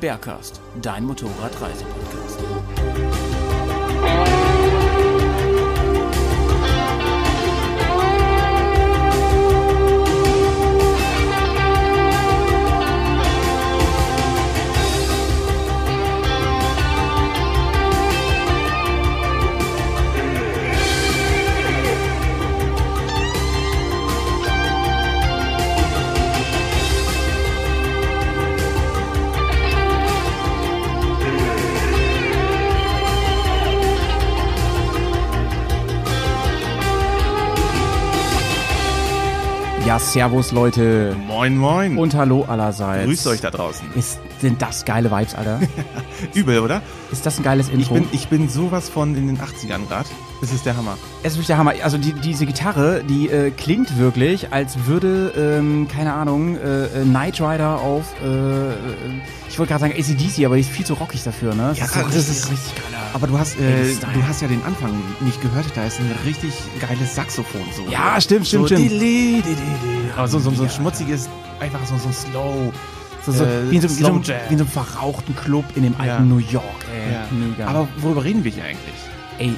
Bergcast, dein Motorradreisepodcast. Ja, servus Leute. Moin, moin. Und hallo allerseits. Grüßt euch da draußen. Ist, sind das geile Vibes, Alter? Übel, oder? Ist das ein geiles Ich Intro? bin, ich bin sowas von in den 80ern grad. Das ist der Hammer. es ist wirklich der Hammer. Also die, diese Gitarre, die äh, klingt wirklich, als würde, ähm, keine Ahnung, äh, äh, Knight Rider auf, äh, äh, ich wollte gerade sagen ACDC, aber die ist viel zu rockig dafür, ne? Ja, so das ist- richtig geiler. Aber du hast, äh, ist du hast ja den Anfang nicht gehört. Da ist ein richtig geiles Saxophon so. Ja, stimmt, stimmt, so, stimmt. dili, dili, dili. Aber so, so, so ein schmutziges, einfach so, so ein Slow. so, so, äh, wie, in so, wie, so, wie in so einem verrauchten Club in dem alten Ja. New York, ey. Ja. Aber worüber reden wir hier eigentlich? Ey,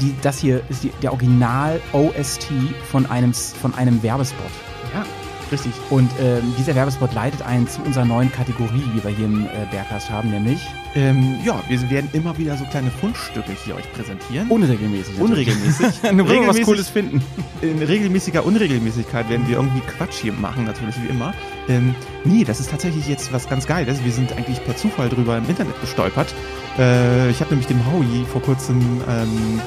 die, das hier ist die, der Original-OST von einem, von einem Werbespot. Ja, richtig. Und ähm, dieser Werbespot leitet einen zu unserer neuen Kategorie, die wir hier im äh, Bergcast haben, nämlich Ähm, ja, wir werden immer wieder so kleine Fundstücke hier euch präsentieren. unregelmäßig. Unregelmäßig. Wenn wir was Regelmäßig- Cooles finden. in regelmäßiger Unregelmäßigkeit werden wir irgendwie Quatsch hier machen, natürlich wie immer. Ähm, nee, das ist tatsächlich jetzt was ganz Geiles. Wir sind eigentlich per Zufall drüber im Internet gestolpert. Äh, ich habe nämlich dem Howie vor kurzem ähm,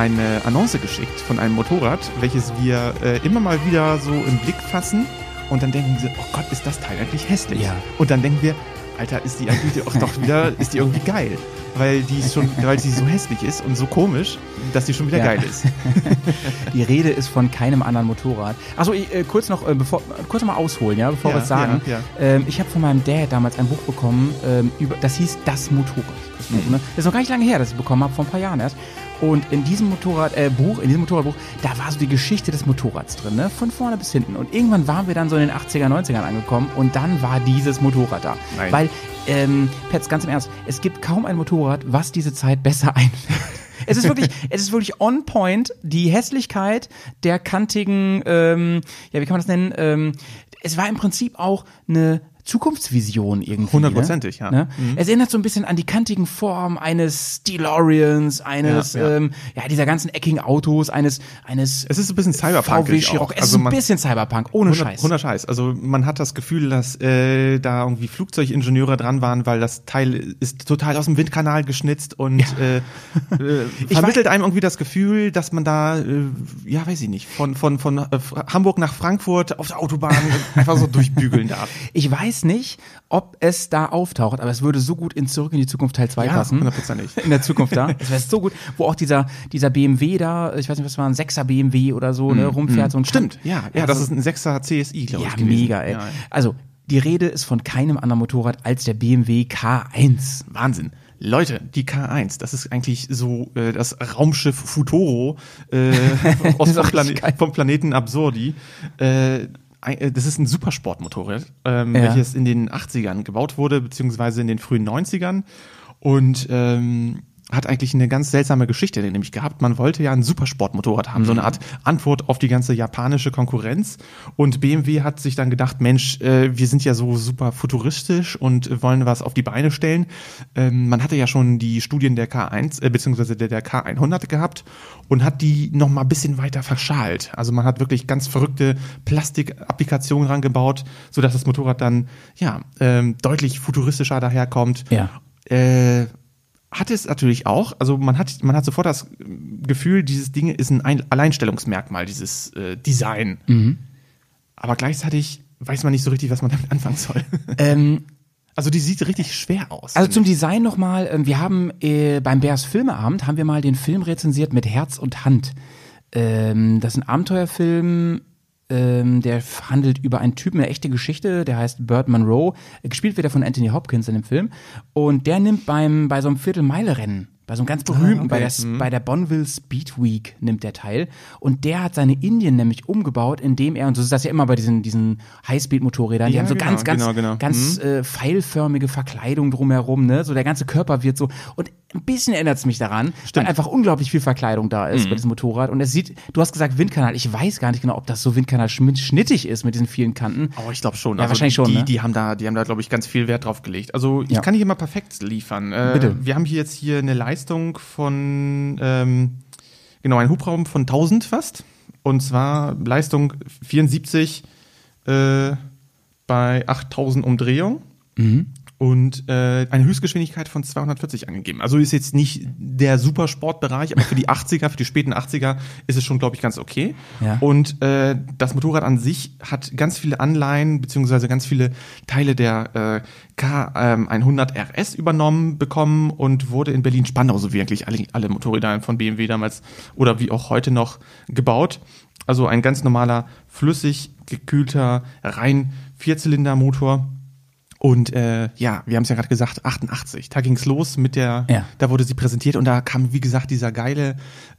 eine Annonce geschickt von einem Motorrad, welches wir äh, immer mal wieder so im Blick fassen und dann denken wir, oh Gott, ist das Teil eigentlich hässlich. Ja. Und dann denken wir, Alter, ist die eigentlich auch doch wieder, ist die irgendwie geil. Weil die schon, weil sie so hässlich ist und so komisch, dass die schon wieder Ja. geil ist. Die Rede ist von keinem anderen Motorrad. Achso, äh, kurz noch, äh, bevor, kurz noch mal ausholen, ja, bevor Ja, wir es sagen. ja. Ähm, ich habe von meinem Dad damals ein Buch bekommen, ähm, über, das hieß Das Motorrad. Das, Buch, ne? das ist noch gar nicht lange her, dass ich bekommen habe, vor ein paar Jahren erst. Und in diesem Motorrad, äh, Buch, in diesem Motorradbuch, da war so die Geschichte des Motorrads drin, ne? Von vorne bis hinten. Und irgendwann waren wir dann so in den 80er, 90ern angekommen und dann war dieses Motorrad da. Nein. Weil, ähm, Pets, ganz im Ernst, es gibt kaum ein Motorrad, was diese Zeit besser einfällt. Es ist wirklich, es ist wirklich on point, die Hässlichkeit der kantigen, ähm, ja, wie kann man das nennen? Ähm, es war im Prinzip auch eine Zukunftsvision irgendwie. Hundertprozentig, ne? ja. Ne? Es erinnert so ein bisschen an die kantigen Formen eines DeLoreans, eines, Ja, ja. Ähm, ja, dieser ganzen eckigen Autos, eines, eines Es ist ein bisschen Cyberpunk. VW Chiroc. Es Also ist ein bisschen Cyberpunk, ohne 100, Scheiß. 100 Scheiß. Also man hat das Gefühl, dass äh, da irgendwie Flugzeugingenieure dran waren, weil das Teil ist total aus dem Windkanal geschnitzt und äh, äh, vermittelt einem irgendwie das Gefühl, dass man da, äh, ja weiß ich nicht, von, von, von äh, Hamburg nach Frankfurt auf der Autobahn einfach so durchbügeln darf. Ich weiß nicht, ob es da auftaucht, aber es würde so gut in Zurück in die Zukunft Teil 2 Ja, passen. hundertprozentig. In der Zukunft da. Das wäre so gut, wo auch dieser, dieser BMW da, ich weiß nicht, was war, ein 6er BMW oder so, ne, rumfährt. So ein Mhm. Stimmt, ja, ja, das so- ist ein 6er CSI, glaube ja, ich. gewesen. mega, ey. Ja, ja. Also, die Rede ist von keinem anderen Motorrad als der BMW K1. Wahnsinn. Leute, die K1, das ist eigentlich so äh, das Raumschiff Futuro äh, aus vom. Plane vom Planeten Absurdi. Äh, das ist ein Supersportmotorrad, ähm, Ja. welches in den 80ern gebaut wurde, beziehungsweise in den frühen 90ern. Und ähm, hat eigentlich eine ganz seltsame Geschichte nämlich gehabt. Man wollte ja ein Supersportmotorrad haben, so eine Art Antwort auf die ganze japanische Konkurrenz. Und BMW hat sich dann gedacht, Mensch, äh, wir sind ja so super futuristisch und wollen was auf die Beine stellen. Ähm, man hatte ja schon die Studien der K1, äh, beziehungsweise der, der K100 gehabt und hat die noch mal ein bisschen weiter verschalt. Also man hat wirklich ganz verrückte Plastikapplikationen rangebaut, sodass das Motorrad dann ja ähm, deutlich futuristischer daherkommt. Ja. Äh, hat es natürlich auch. Also man hat, man hat sofort das Gefühl, dieses Ding ist ein Ein- Alleinstellungsmerkmal, dieses äh, Design. Aber gleichzeitig weiß man nicht so richtig, was man damit anfangen soll. Ähm, Also die sieht richtig schwer aus. Also zum Design nochmal, ähm, wir haben äh, beim Bears Filmeabend haben wir mal den Film rezensiert mit Herz und Hand. Ähm, das ist ein Abenteuerfilm, ähm, der handelt über einen Typen, eine echte Geschichte, der heißt Burt Monroe. Gespielt wird er von Anthony Hopkins in dem Film. Und der nimmt beim, bei so einem Viertelmeile-Rennen, bei so einem ganz berühmten, okay. bei, der, bei der Bonneville Speed Week nimmt der teil. Und der hat seine Indien nämlich umgebaut, indem er, und so ist das ja immer bei diesen, diesen Highspeed-Motorrädern, die Ja, haben so genau, ganz, ganz, genau, genau. ganz äh, pfeilförmige Verkleidung drumherum, ne? So der ganze Körper wird so. Und ein bisschen erinnert es mich daran, weil einfach unglaublich viel Verkleidung da ist Mhm. bei diesem Motorrad. Und es sieht, du hast gesagt Windkanal. Ich weiß gar nicht genau, ob das so Windkanal schnittig ist mit diesen vielen Kanten. Oh, ich glaube schon. Ja, wahrscheinlich schon, Die, ne? die haben da, die haben da, glaube ich, ganz viel Wert drauf gelegt. Also ich Ja. kann nicht immer perfekt liefern. Äh, Bitte. Wir haben hier jetzt hier eine Leistung von, ähm, genau, ein Hubraum von 1000 fast. Und zwar Leistung 74 äh, bei 8000 Umdrehungen. Mhm. Und äh, eine Höchstgeschwindigkeit von 240 angegeben. Also ist jetzt nicht der Supersportbereich, aber für die 80er, für die späten 80er ist es schon, glaube ich, ganz okay. Ja. Und äh, das Motorrad an sich hat ganz viele Anleihen beziehungsweise ganz viele Teile der äh, K100 RS übernommen bekommen und wurde in Berlin-Spandau, so wie eigentlich alle, alle Motorräder von BMW damals oder wie auch heute noch gebaut. Also ein ganz normaler, flüssig gekühlter, rein Vierzylindermotor. Und äh, ja, wir haben es ja gerade gesagt, 88. Da ging's los mit der, Ja. da wurde sie präsentiert und da kam, wie gesagt, dieser geile,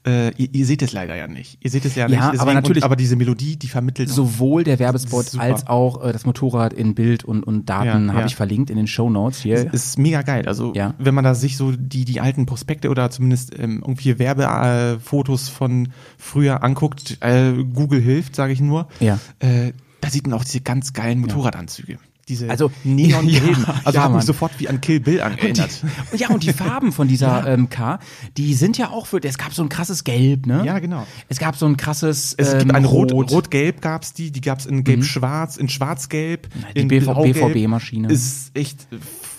äh, ihr, ihr seht es leider ja nicht. Ihr seht es ja, Ja, nicht. aber natürlich- und, aber diese Melodie, die vermittelt Sowohl der Werbespot als auch äh, das Motorrad in Bild und, und Daten Ja, habe ich verlinkt in den Show Notes hier. ist mega geil. Also Ja. wenn man da sich so die, die alten Prospekte oder zumindest ähm, irgendwie Werbefotos äh, von früher anguckt, äh, Google hilft, sage ich nur, Ja. äh, da sieht man auch diese ganz geilen Motorradanzüge. Diese Also- neongelben. Ja, also ja, hat Mann. mich sofort wie an Kill Bill erinnert. Und ja, und die Farben von dieser ähm, K, die sind ja auch für, es gab so ein krasses Gelb, ne? Ja, genau. Es gab so ein krasses Es ähm, gibt ein Rot, Rot. Rot-Gelb gab's die, die gab's in Gelb-Schwarz, in Schwarz-Gelb, die in BV. BVB-Maschine. Ist echt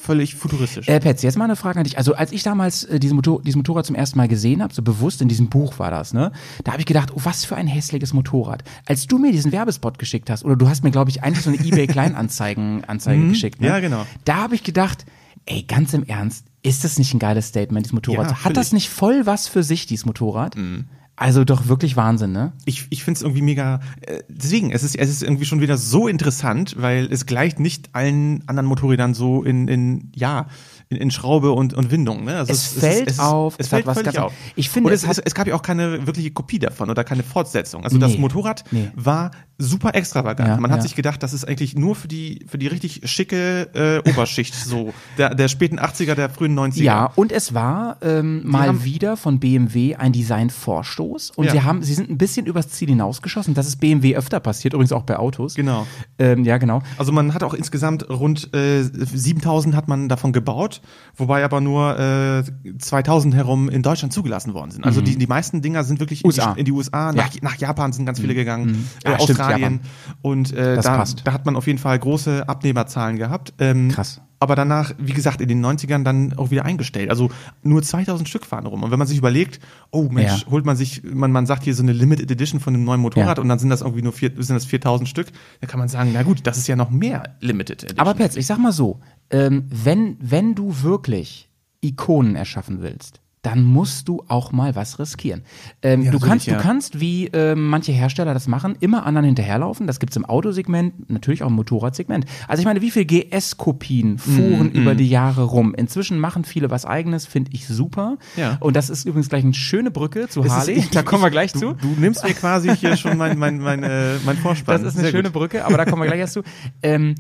völlig futuristisch. Äh, Petz, jetzt mal eine Frage an dich. Also als ich damals äh, dieses, Motor, dieses Motorrad zum ersten Mal gesehen habe, so bewusst in diesem Buch war das, ne? Da habe ich gedacht, oh, was für ein hässliches Motorrad. Als du mir diesen Werbespot geschickt hast, oder du hast mir, glaube ich, eigentlich so eine eBay Kleinanzeigen Anzeige geschickt, ne? Mhm. Ja, genau. Da habe ich gedacht, ey, ganz im Ernst, ist das nicht ein geiles Statement, dieses Motorrad? Ja, Hat das nicht voll was für sich, dieses Motorrad? Mhm. Also doch wirklich Wahnsinn, ne? ich, ich finde es irgendwie mega. Äh, deswegen, es ist, es ist irgendwie schon wieder so interessant, weil es gleicht nicht allen anderen Motorrädern so in, in ja, in, in Schraube und, und Windung. Ne? Also Es fällt auf, Es, es hat fällt was ganz- auf. Ich finde, es es, hat- es, es gab ja auch keine wirkliche Kopie davon oder keine Fortsetzung. Also das Nee. Motorrad Nee. war super extravagant. Ja, Man hat ja. sich gedacht, das ist eigentlich nur für die, für die richtig schicke äh, Oberschicht so. Der, der späten 80er, der frühen 90er. Ja, und es war ähm, mal haben- wieder von BMW ein Designvorstoß und Ja. sie haben, sie sind ein bisschen übers Ziel hinausgeschossen. Das ist BMW öfter passiert, übrigens auch bei Autos. Genau. Ähm, ja, genau. Also man hat auch insgesamt rund äh, 7000 hat man davon gebaut, wobei aber nur äh, 2000 herum in Deutschland zugelassen worden sind. Also die, die meisten Dinger sind wirklich in Mhm. Die, in die USA, nach, nach Japan sind ganz viele gegangen, äh, Ah, stimmt, Australien und äh, Das da, passt. da hat man auf jeden Fall große Abnehmerzahlen gehabt. Ähm, Krass. Aber danach, wie gesagt, in den 90ern dann auch wieder eingestellt. Also nur 2000 Stück fahren rum. Und wenn man sich überlegt, oh Mensch, Ja. holt man sich, man, man sagt hier so eine Limited Edition von einem neuen Motorrad Ja. und dann sind das irgendwie nur vier, sind das 4000 Stück, dann kann man sagen, na gut, das ist ja noch mehr Limited Edition. Aber Petz, ich sag mal so, ähm, wenn, wenn du wirklich Ikonen erschaffen willst, dann musst du auch mal was riskieren. Ähm, du, natürlich, kannst, ja. du kannst, wie ähm, manche Hersteller das machen, immer anderen hinterherlaufen. Das gibt's im Autosegment, natürlich auch im Motorradsegment. Also ich meine, wie viele GS-Kopien fuhren Mhm, über die Jahre rum? Inzwischen machen viele was eigenes, finde ich super. Ja. Und das ist übrigens gleich eine schöne Brücke zu ist- Harley. ich- da kommen wir gleich du, zu. Du nimmst mir quasi hier schon mein, mein, mein, äh, mein Vorspann. Das ist eine Sehr schöne gut. Brücke, aber da kommen wir gleich erst zu. Ähm,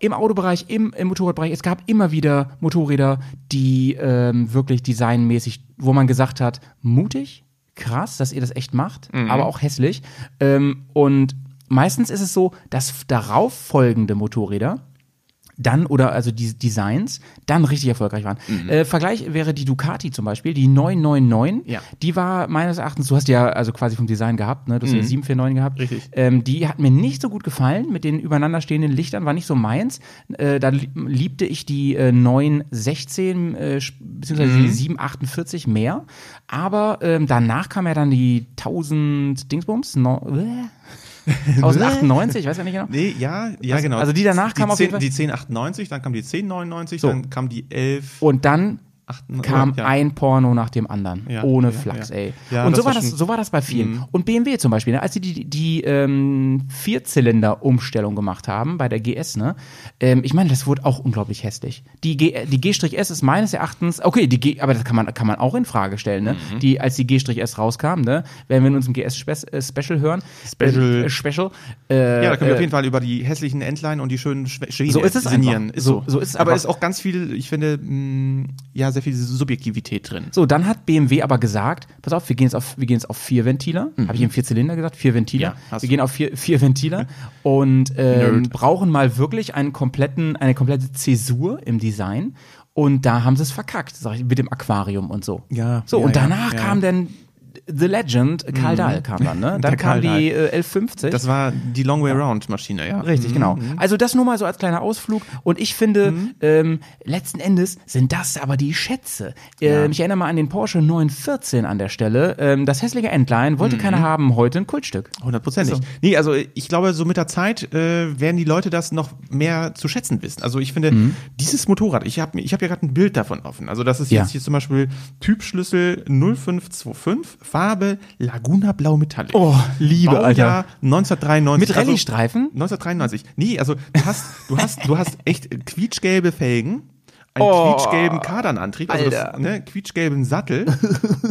im Autobereich, im, im Motorradbereich, es gab immer wieder Motorräder, die ähm, wirklich designmäßig, wo man gesagt hat, mutig, krass, dass ihr das echt macht, aber auch hässlich. Ähm, und meistens ist es so, dass darauf folgende Motorräder dann oder also die Designs dann richtig erfolgreich waren. Äh, Vergleich wäre die Ducati zum Beispiel, die 999. Ja. Die war meines Erachtens, du hast ja also quasi vom Design gehabt, ne? Du hast ja die 749 gehabt. Richtig. Ähm, die hat mir nicht so gut gefallen mit den übereinanderstehenden Lichtern, war nicht so meins. Äh, da li- liebte ich die äh, 916 äh, beziehungsweise die 748 mehr. Aber ähm, danach kam ja dann die 1000 Dingsbums. No, äh, 1098, ich weiß ja nicht genau. Nee, ja, ja, genau. also die danach kam auf 10, jeden Fall- Die 1098, dann kam die 1099, So. dann kam die 11. Und dann 8, kam ja. ein Porno nach dem anderen. Ja, ohne ja, Flachs, ey. Und so war, das, Mhm. so war das bei vielen. Und BMW zum Beispiel, ne, als sie die, die ähm, Vierzylinder-Umstellung gemacht haben bei der GS, ne? Ähm, ich meine, das wurde auch unglaublich hässlich. Die, G, die G-S ist meines Erachtens, okay, die G, aber das kann man, kann man auch in Frage stellen, ne? Mhm. Die, als die G-S rauskam, ne? Werden wir in unserem GS-Special hören. Special. Äh, Special. Äh, Ja, da können wir äh, auf jeden Fall über die hässlichen Endline und die schönen Schiene So ist es sinnieren. Ist So- so ist es Aber einfach. ist auch ganz viel, ich finde, mh, ja, sehr viel Subjektivität drin. So, dann hat BMW aber gesagt, pass auf, wir gehen jetzt auf, wir gehen jetzt auf vier Ventiler. Habe ich im Vierzylinder gesagt? Vier Ventiler. Mhm. Ja, wir gehen auf vier, vier Ventiler und ähm, brauchen mal wirklich einen kompletten, eine komplette Zäsur im Design. Und da haben sie es verkackt, sag ich, mit dem Aquarium und so. Ja, So, ja, und ja, danach ja. kam dann The Legend, Karl Dahl kam dann, ne? Dann kam die äh, 1150. Das war die Long Way Round Maschine, ja. Richtig, genau. Also das nur mal so als kleiner Ausflug. Und ich finde, ähm, letzten Endes sind das aber die Schätze. Ähm, Ich erinnere mal an den Porsche 914 an der Stelle. Ähm, das hässliche Endline wollte keiner haben, heute ein Kultstück. Hundertprozentig. So. Nee, also ich glaube, so mit der Zeit äh, werden die Leute das noch mehr zu schätzen wissen. Also ich finde, Mhm. dieses Motorrad, ich habe ich hab ja gerade ein Bild davon offen. Also das ist Ja. jetzt hier zum Beispiel Typschlüssel 0525, Farbe Laguna Blau Metallic. Oh, Liebe, Baujahr 1993. Mit Rallye-Streifen? 1993. Nee, also du hast, du hast, du hast echt quietschgelbe Felgen. Einen Oh, quietschgelben Kardanantrieb, also das, ne, quietschgelben Sattel.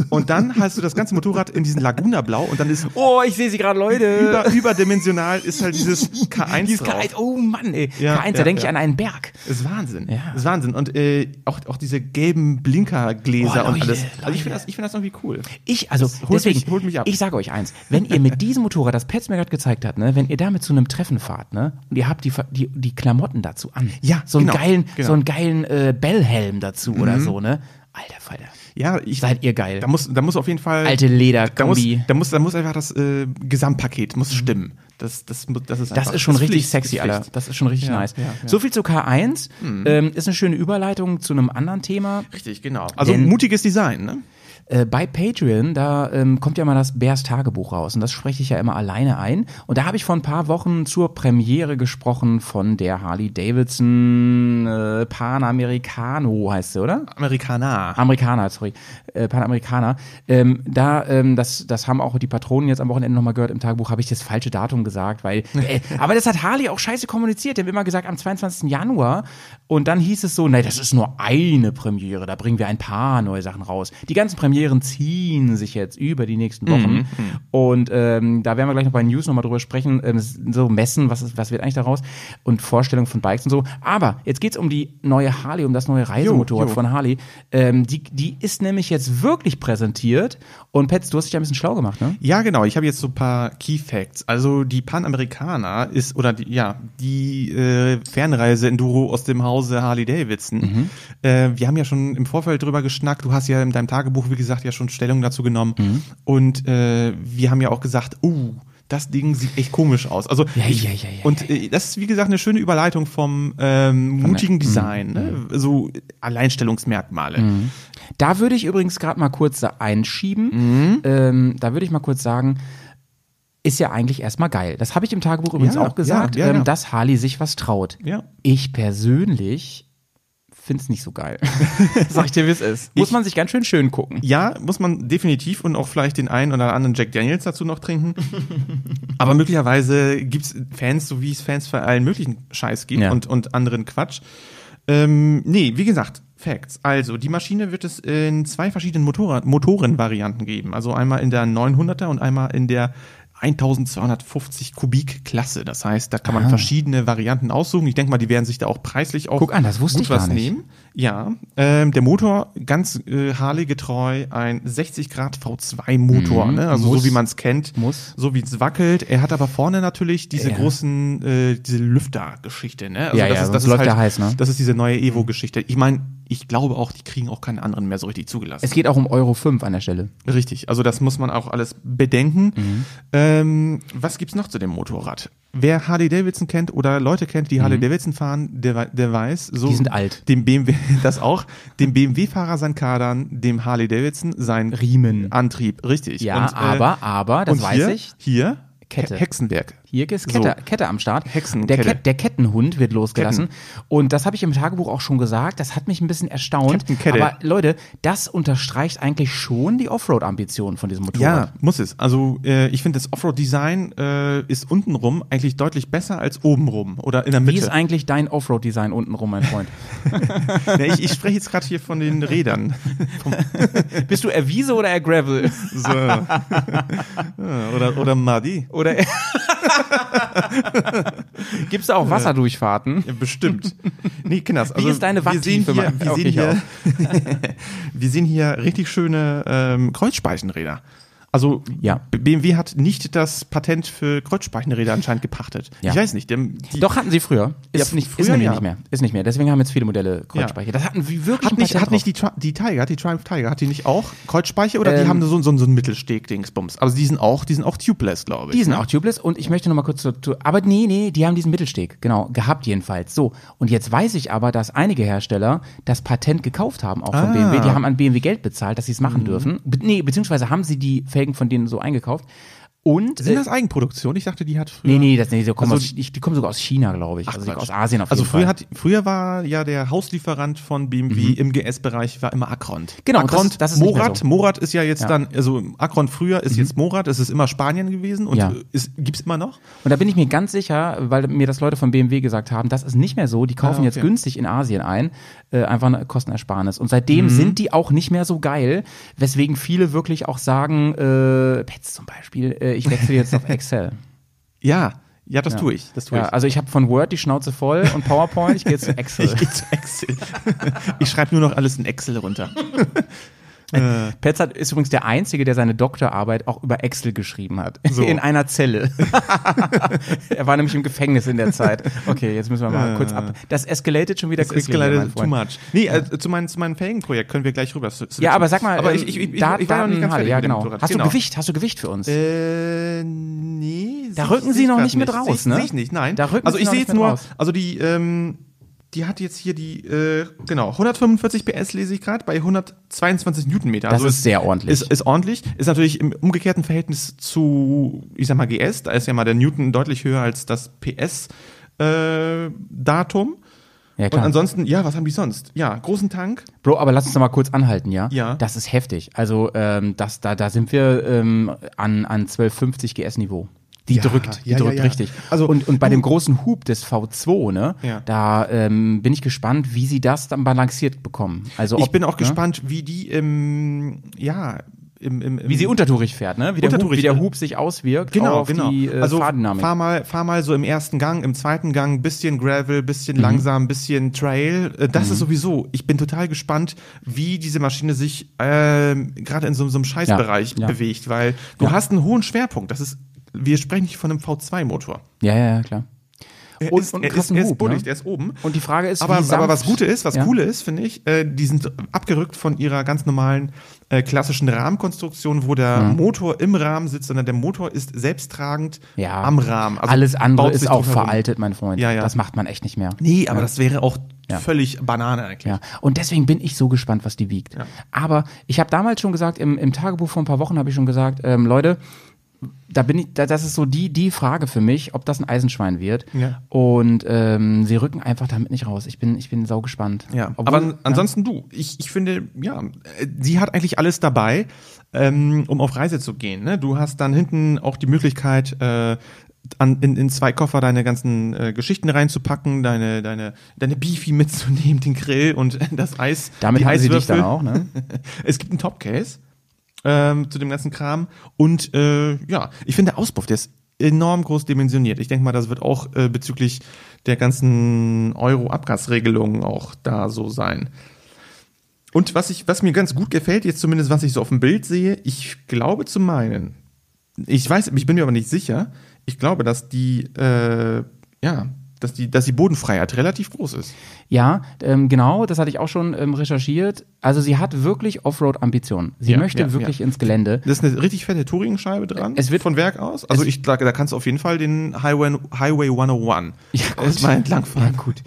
und dann hast du das ganze Motorrad in diesen Laguna-Blau und dann ist Oh, ich sehe sie gerade, Leute. über, überdimensional ist halt dieses K1 Dieses drauf. K1, oh Mann, ey. Ja, K1, da ja, denke ich ja. an einen Berg. Ist Wahnsinn. Ja. Ist Wahnsinn. Und äh, auch, auch diese gelben Blinkergläser Oh, und alles. Also ich finde das, ich find das irgendwie cool. Ich, also deswegen, mich- holt mich ab. ich sage euch eins, wenn ihr mit diesem Motorrad, das Petz mir gerade gezeigt hat, ne, wenn ihr damit zu einem Treffen fahrt, ne, und ihr habt die, die, die Klamotten dazu an, Ja, so einen genau, geilen, genau. so einen geilen äh, Bellhelm dazu oder so, ne, alter Falter, Ja, ich, seid ihr geil, da muss, da muss auf jeden Fall. alte da muss, da muss, da muss einfach das äh, Gesamtpaket muss stimmen. Das, das, das ist Das ist schon richtig Pflicht, sexy, Alter. Das ist schon richtig Ja, nice. ja, ja. So viel zu K1. Ähm, ist eine schöne Überleitung zu einem anderen Thema. Richtig, genau. Also mutiges Design, ne? Äh, bei Patreon, da ähm, kommt ja mal das Bears Tagebuch raus und das spreche ich ja immer alleine ein. Und da habe ich vor ein paar Wochen zur Premiere gesprochen von der Harley Davidson äh, Panamericano heißt sie, oder? Amerikaner. Amerikaner, sorry, äh, Panamerikaner. Ähm, da, ähm, das, das haben auch die Patronen jetzt am Wochenende nochmal gehört. Im Tagebuch habe ich das falsche Datum gesagt, weil, äh, aber das hat Harley auch scheiße kommuniziert. Die haben immer gesagt am 22. Januar und dann hieß es so, nee, das ist nur eine Premiere, da bringen wir ein paar neue Sachen raus. Die ganzen Premieren ziehen sich jetzt über die nächsten Wochen und ähm, da werden wir gleich noch bei News nochmal drüber sprechen, ähm, so messen, was, ist, was wird eigentlich daraus und Vorstellung von Bikes und so. Aber jetzt geht's um die neue Harley, um das neue Reisemotorrad jo. von Harley. Ähm, die, die ist nämlich jetzt wirklich präsentiert. Und Petz, du hast dich ja ein bisschen schlau gemacht, ne? Ja, genau. Ich habe jetzt so ein paar Key Facts. Also die Panamericana ist oder die, ja die äh, Fernreise Enduro aus dem Hause Harley Davidson. Mhm. Äh, wir haben ja schon im Vorfeld drüber geschnackt. Du hast ja in deinem Tagebuch, wie gesagt, ja schon Stellung dazu genommen. Mhm. Und äh, wir haben ja auch gesagt, uh, das Ding sieht echt komisch aus. Also Ja, ich, ja, ja, und äh, das ist wie gesagt eine schöne Überleitung vom ähm, mutigen Design, ne? so Alleinstellungsmerkmale. Da würde ich übrigens gerade mal kurz einschieben. Mhm. Ähm, da würde ich mal kurz sagen, ist ja eigentlich erstmal geil. Das habe ich im Tagebuch übrigens auch gesagt, ähm, dass Harley sich was traut. Ich persönlich finde es nicht so geil. Sag ich dir, wie es ist. Muss Ich- man sich ganz schön schön gucken. Ja, muss man definitiv und auch vielleicht den einen oder anderen Jack Daniels dazu noch trinken. Aber möglicherweise gibt's Fans, so wie es Fans für allen möglichen Scheiß gibt Ja. und, und anderen Quatsch. Ähm, nee, wie gesagt, Facts. Also, die Maschine wird es in zwei verschiedenen Motorrad Motorenvarianten geben. Also einmal in der 900er und einmal in der 1250 Kubik Klasse. Das heißt, da kann man Ah. verschiedene Varianten aussuchen. Ich denke mal, die werden sich da auch preislich auch Guck an, das wusste gut ich gar was nicht. nehmen. Ja, ähm, der Motor ganz äh, Harley getreu, ein 60 Grad V2 Motor, ne? also Mhm. Muss. so wie man es kennt, Muss. so wie es wackelt. Er hat aber vorne natürlich diese Ja. großen, äh, diese Lüfter-Geschichte, ne? Also Ja, ja, sonst läuft der heiß, ne? Das ist diese neue Evo-Geschichte. Ich meine, ich glaube auch, die kriegen auch keinen anderen mehr so richtig zugelassen. Es geht auch um Euro 5 an der Stelle. Richtig, also das muss man auch alles bedenken. Mhm. Ähm, was gibt's noch zu dem Motorrad? Wer Harley Davidson kennt oder Leute kennt, die Harley Davidson fahren, der, der weiß, so Mhm. Die sind alt. Dem BMW, das auch, dem BMW-Fahrer sein Kadern, dem Harley Davidson sein Riemen. Antrieb, richtig. Ja, Und, äh, aber, aber, das und weiß hier, ich. Hier Kette. He- Hexenwerk. Hier ist Kette, So. Kette am Start. Hexenkette. Der, Ket, der Kettenhund wird losgelassen. Und das habe ich im Tagebuch auch schon gesagt. Das hat mich ein bisschen erstaunt. Aber Leute, das unterstreicht eigentlich schon die Offroad-Ambitionen von diesem Motorrad. Ja, muss es. Also äh, ich finde, das Offroad-Design äh, ist untenrum eigentlich deutlich besser als obenrum oder in der Wie Mitte. ist eigentlich dein Offroad-Design untenrum, mein Freund? Ja, ich, ich spreche jetzt gerade hier von den Rädern. Bist du eher Wiese oder eher Gravel? So. Oder, oder Muddy. Oder Gibt's da auch Wasserdurchfahrten? Ja, bestimmt. Nee, Kinders. Also ist deine wir sehen Watttiefe, hier, wir sehen hier, wir sehen hier richtig schöne ähm, Kreuzspeichenräder. Also Ja. BMW hat nicht das Patent für Kreuzspeichenräder anscheinend gepachtet. Ja. Ich weiß nicht. Die, die Doch hatten sie früher. Ist Ja, nicht, früher ist nämlich nicht mehr. Ist nicht mehr. Deswegen haben jetzt viele Modelle Kreuzspeicher. Das hatten wir wirklich hat nicht, hat nicht die, die Tiger, hat die Triumph Tiger, hat die nicht auch Kreuzspeicher oder die Ähm, haben so, so, so einen Mittelsteg-Dingsbums? Also die sind auch, die sind auch tubeless, glaube ich. Die sind ne? auch tubeless und ich möchte noch mal kurz zu, zu, aber nee, nee, die haben diesen Mittelsteg, genau, gehabt jedenfalls. So, und jetzt weiß ich aber, dass einige Hersteller das Patent gekauft haben, auch von Ah. Mhm. BMW. Die haben an BMW Geld bezahlt, dass sie es machen dürfen. Be nee, beziehungsweise haben sie die Felgen von denen so eingekauft. Und Sind äh, das Eigenproduktion? Ich dachte, die hat früher. Nee, nee, das, nee die, kommen Also- aus, die, die kommen sogar aus China, glaube ich. Ach, also die- aus Asien auf Also jeden früher, Fall. hat, früher war ja der Hauslieferant von BMW im GS-Bereich war immer Akront. Genau, das Akront, ist- das ist Morat. so. Morat ist ja jetzt Ja. Mhm. dann, also Akront früher ist jetzt Morat, es ist immer Spanien gewesen und Ja. ist, gibt's immer noch? Und da bin ich mir ganz sicher, weil mir das Leute von BMW gesagt haben, das ist nicht mehr so. Die kaufen Ah, jetzt okay. günstig in Asien ein, äh, einfach eine Kostenersparnis. Und Mhm. seitdem sind die auch nicht mehr so geil, weswegen viele wirklich auch sagen, äh, Pets zum Beispiel, äh, ich wechsle jetzt auf Excel. Ja, ja, das tue ich. Das tue Ja, ich. also ich habe von Word die Schnauze voll und PowerPoint, ich gehe jetzt zu Excel. Ich gehe zu Excel. ich schreibe nur noch alles in Excel runter. Petz hat, ist übrigens der Einzige, der seine Doktorarbeit auch über Excel geschrieben hat. So. In einer Zelle. er war nämlich im Gefängnis in der Zeit. Okay, jetzt müssen wir mal kurz ab. Das escalated schon wieder Das leider too much. Nee, äh, zu, meinem, zu meinem Felgenprojekt können wir gleich rüber. switchen. Ja, aber sag mal, aber ähm, ich, ich, ich, ich, Da- ich war noch nicht ganz fertig ja, genau. Hast genau. du Gewicht? Hast du Gewicht für uns? Äh, nee. Da rücken Sie noch nicht mit raus, ne? Seh ich nicht, nein. Da rücken also Sie ich sehe jetzt nur, raus. also die, ähm, die hat jetzt hier die, äh, genau, 145 PS lese ich gerade bei 122 Newtonmeter. Das also ist sehr ordentlich. Ist, ist ordentlich. Ist natürlich im umgekehrten Verhältnis zu, ich sag mal, GS. Da ist ja mal der Newton deutlich höher als das PS-Datum. ja, Und klar. ansonsten, ja, was haben die sonst? Ja, großen Tank. Bro, aber lass uns noch mal kurz anhalten, ja? Ja. Das ist heftig. Also, ähm, das, da, da sind wir ähm, an, an 1250 GS-Niveau. Die Ja, drückt, die ja, drückt ja. richtig. Also, und, und bei dem großen Hub des V2, ne, Ja. da ähm, bin ich gespannt, wie sie das dann balanciert bekommen. Also Ich ob, bin auch ne? gespannt, wie die im, ja, im, im, im Wie sie untertourig fährt, ne? Wie der, Hub, wie der äh, Hub sich auswirkt Genau, auf genau. die äh, also Fahrdynamik. fahr mal, fahr mal so im ersten Gang, im zweiten Gang bisschen Gravel, Mhm. bisschen langsam, bisschen Trail. Äh, Das ist sowieso. Ich bin total gespannt, wie diese Maschine sich ähm, gerade in so, so einem Scheißbereich Ja, ja. bewegt, weil du Ja. hast einen hohen Schwerpunkt. Das ist, wir sprechen nicht von einem V2-Motor. ja, ja, ja, klar. Er Und- ist, und er ist, er ist Hub, bullig, ne? der ist oben. Und die Frage ist, aber, aber was Gute ist, was ja. Coole ist, finde ich, äh, die sind abgerückt von ihrer ganz normalen äh, klassischen Rahmenkonstruktion, wo der Motor im Rahmen sitzt, sondern der Motor ist selbsttragend ja. am Rahmen. Also Alles andere ist auch drumherum. veraltet, mein Freund. Ja, ja. Das macht man echt nicht mehr. Nee, aber das wäre auch Ja. völlig Banane eigentlich. Ja, und deswegen bin ich so gespannt, was die wiegt. Ja. Aber ich habe damals schon gesagt, im, im Tagebuch vor ein paar Wochen habe ich schon gesagt, ähm, Leute, da bin ich, da, das ist so die, die Frage für mich, ob das ein Eisenschwein wird. Ja. Und ähm, sie rücken einfach damit nicht raus. Ich bin, ich bin sau gespannt. Ja, Obwohl- aber ansonsten du. Ich, ich finde, ja, äh, sie hat eigentlich alles dabei, ähm, um auf Reise zu gehen. Ne? Du hast dann hinten auch die Möglichkeit, äh, an, in, in zwei Koffer deine ganzen äh, Geschichten reinzupacken, deine, deine, deine Beefy mitzunehmen, den Grill und das Eis. damit haben sie dich dann auch, ne? Es gibt einen Topcase ähm, zu dem ganzen Kram. Und äh, ja, ich finde der Auspuff, der ist enorm groß dimensioniert. Ich denke mal, das wird auch äh, bezüglich der ganzen Euro-Abgasregelungen auch da so sein. Und was ich, was mir ganz gut gefällt, jetzt zumindest was ich so auf dem Bild sehe, ich glaube zu meinen, ich weiß, ich bin mir aber nicht sicher, ich glaube, dass die, äh, ja, dass die, dass die Bodenfreiheit relativ groß ist. Ja, ähm, genau, das hatte ich auch schon ähm, recherchiert. Also sie hat wirklich Offroad-Ambitionen. Sie Ja, möchte ja, wirklich ja. ins Gelände. Das ist eine richtig fette Touring-Scheibe dran. Es wird- von Werk aus. Also es- ich sage, da kannst du auf jeden Fall den Highway, Highway 101 Ja, erstmal entlangfahren. Ja, gut.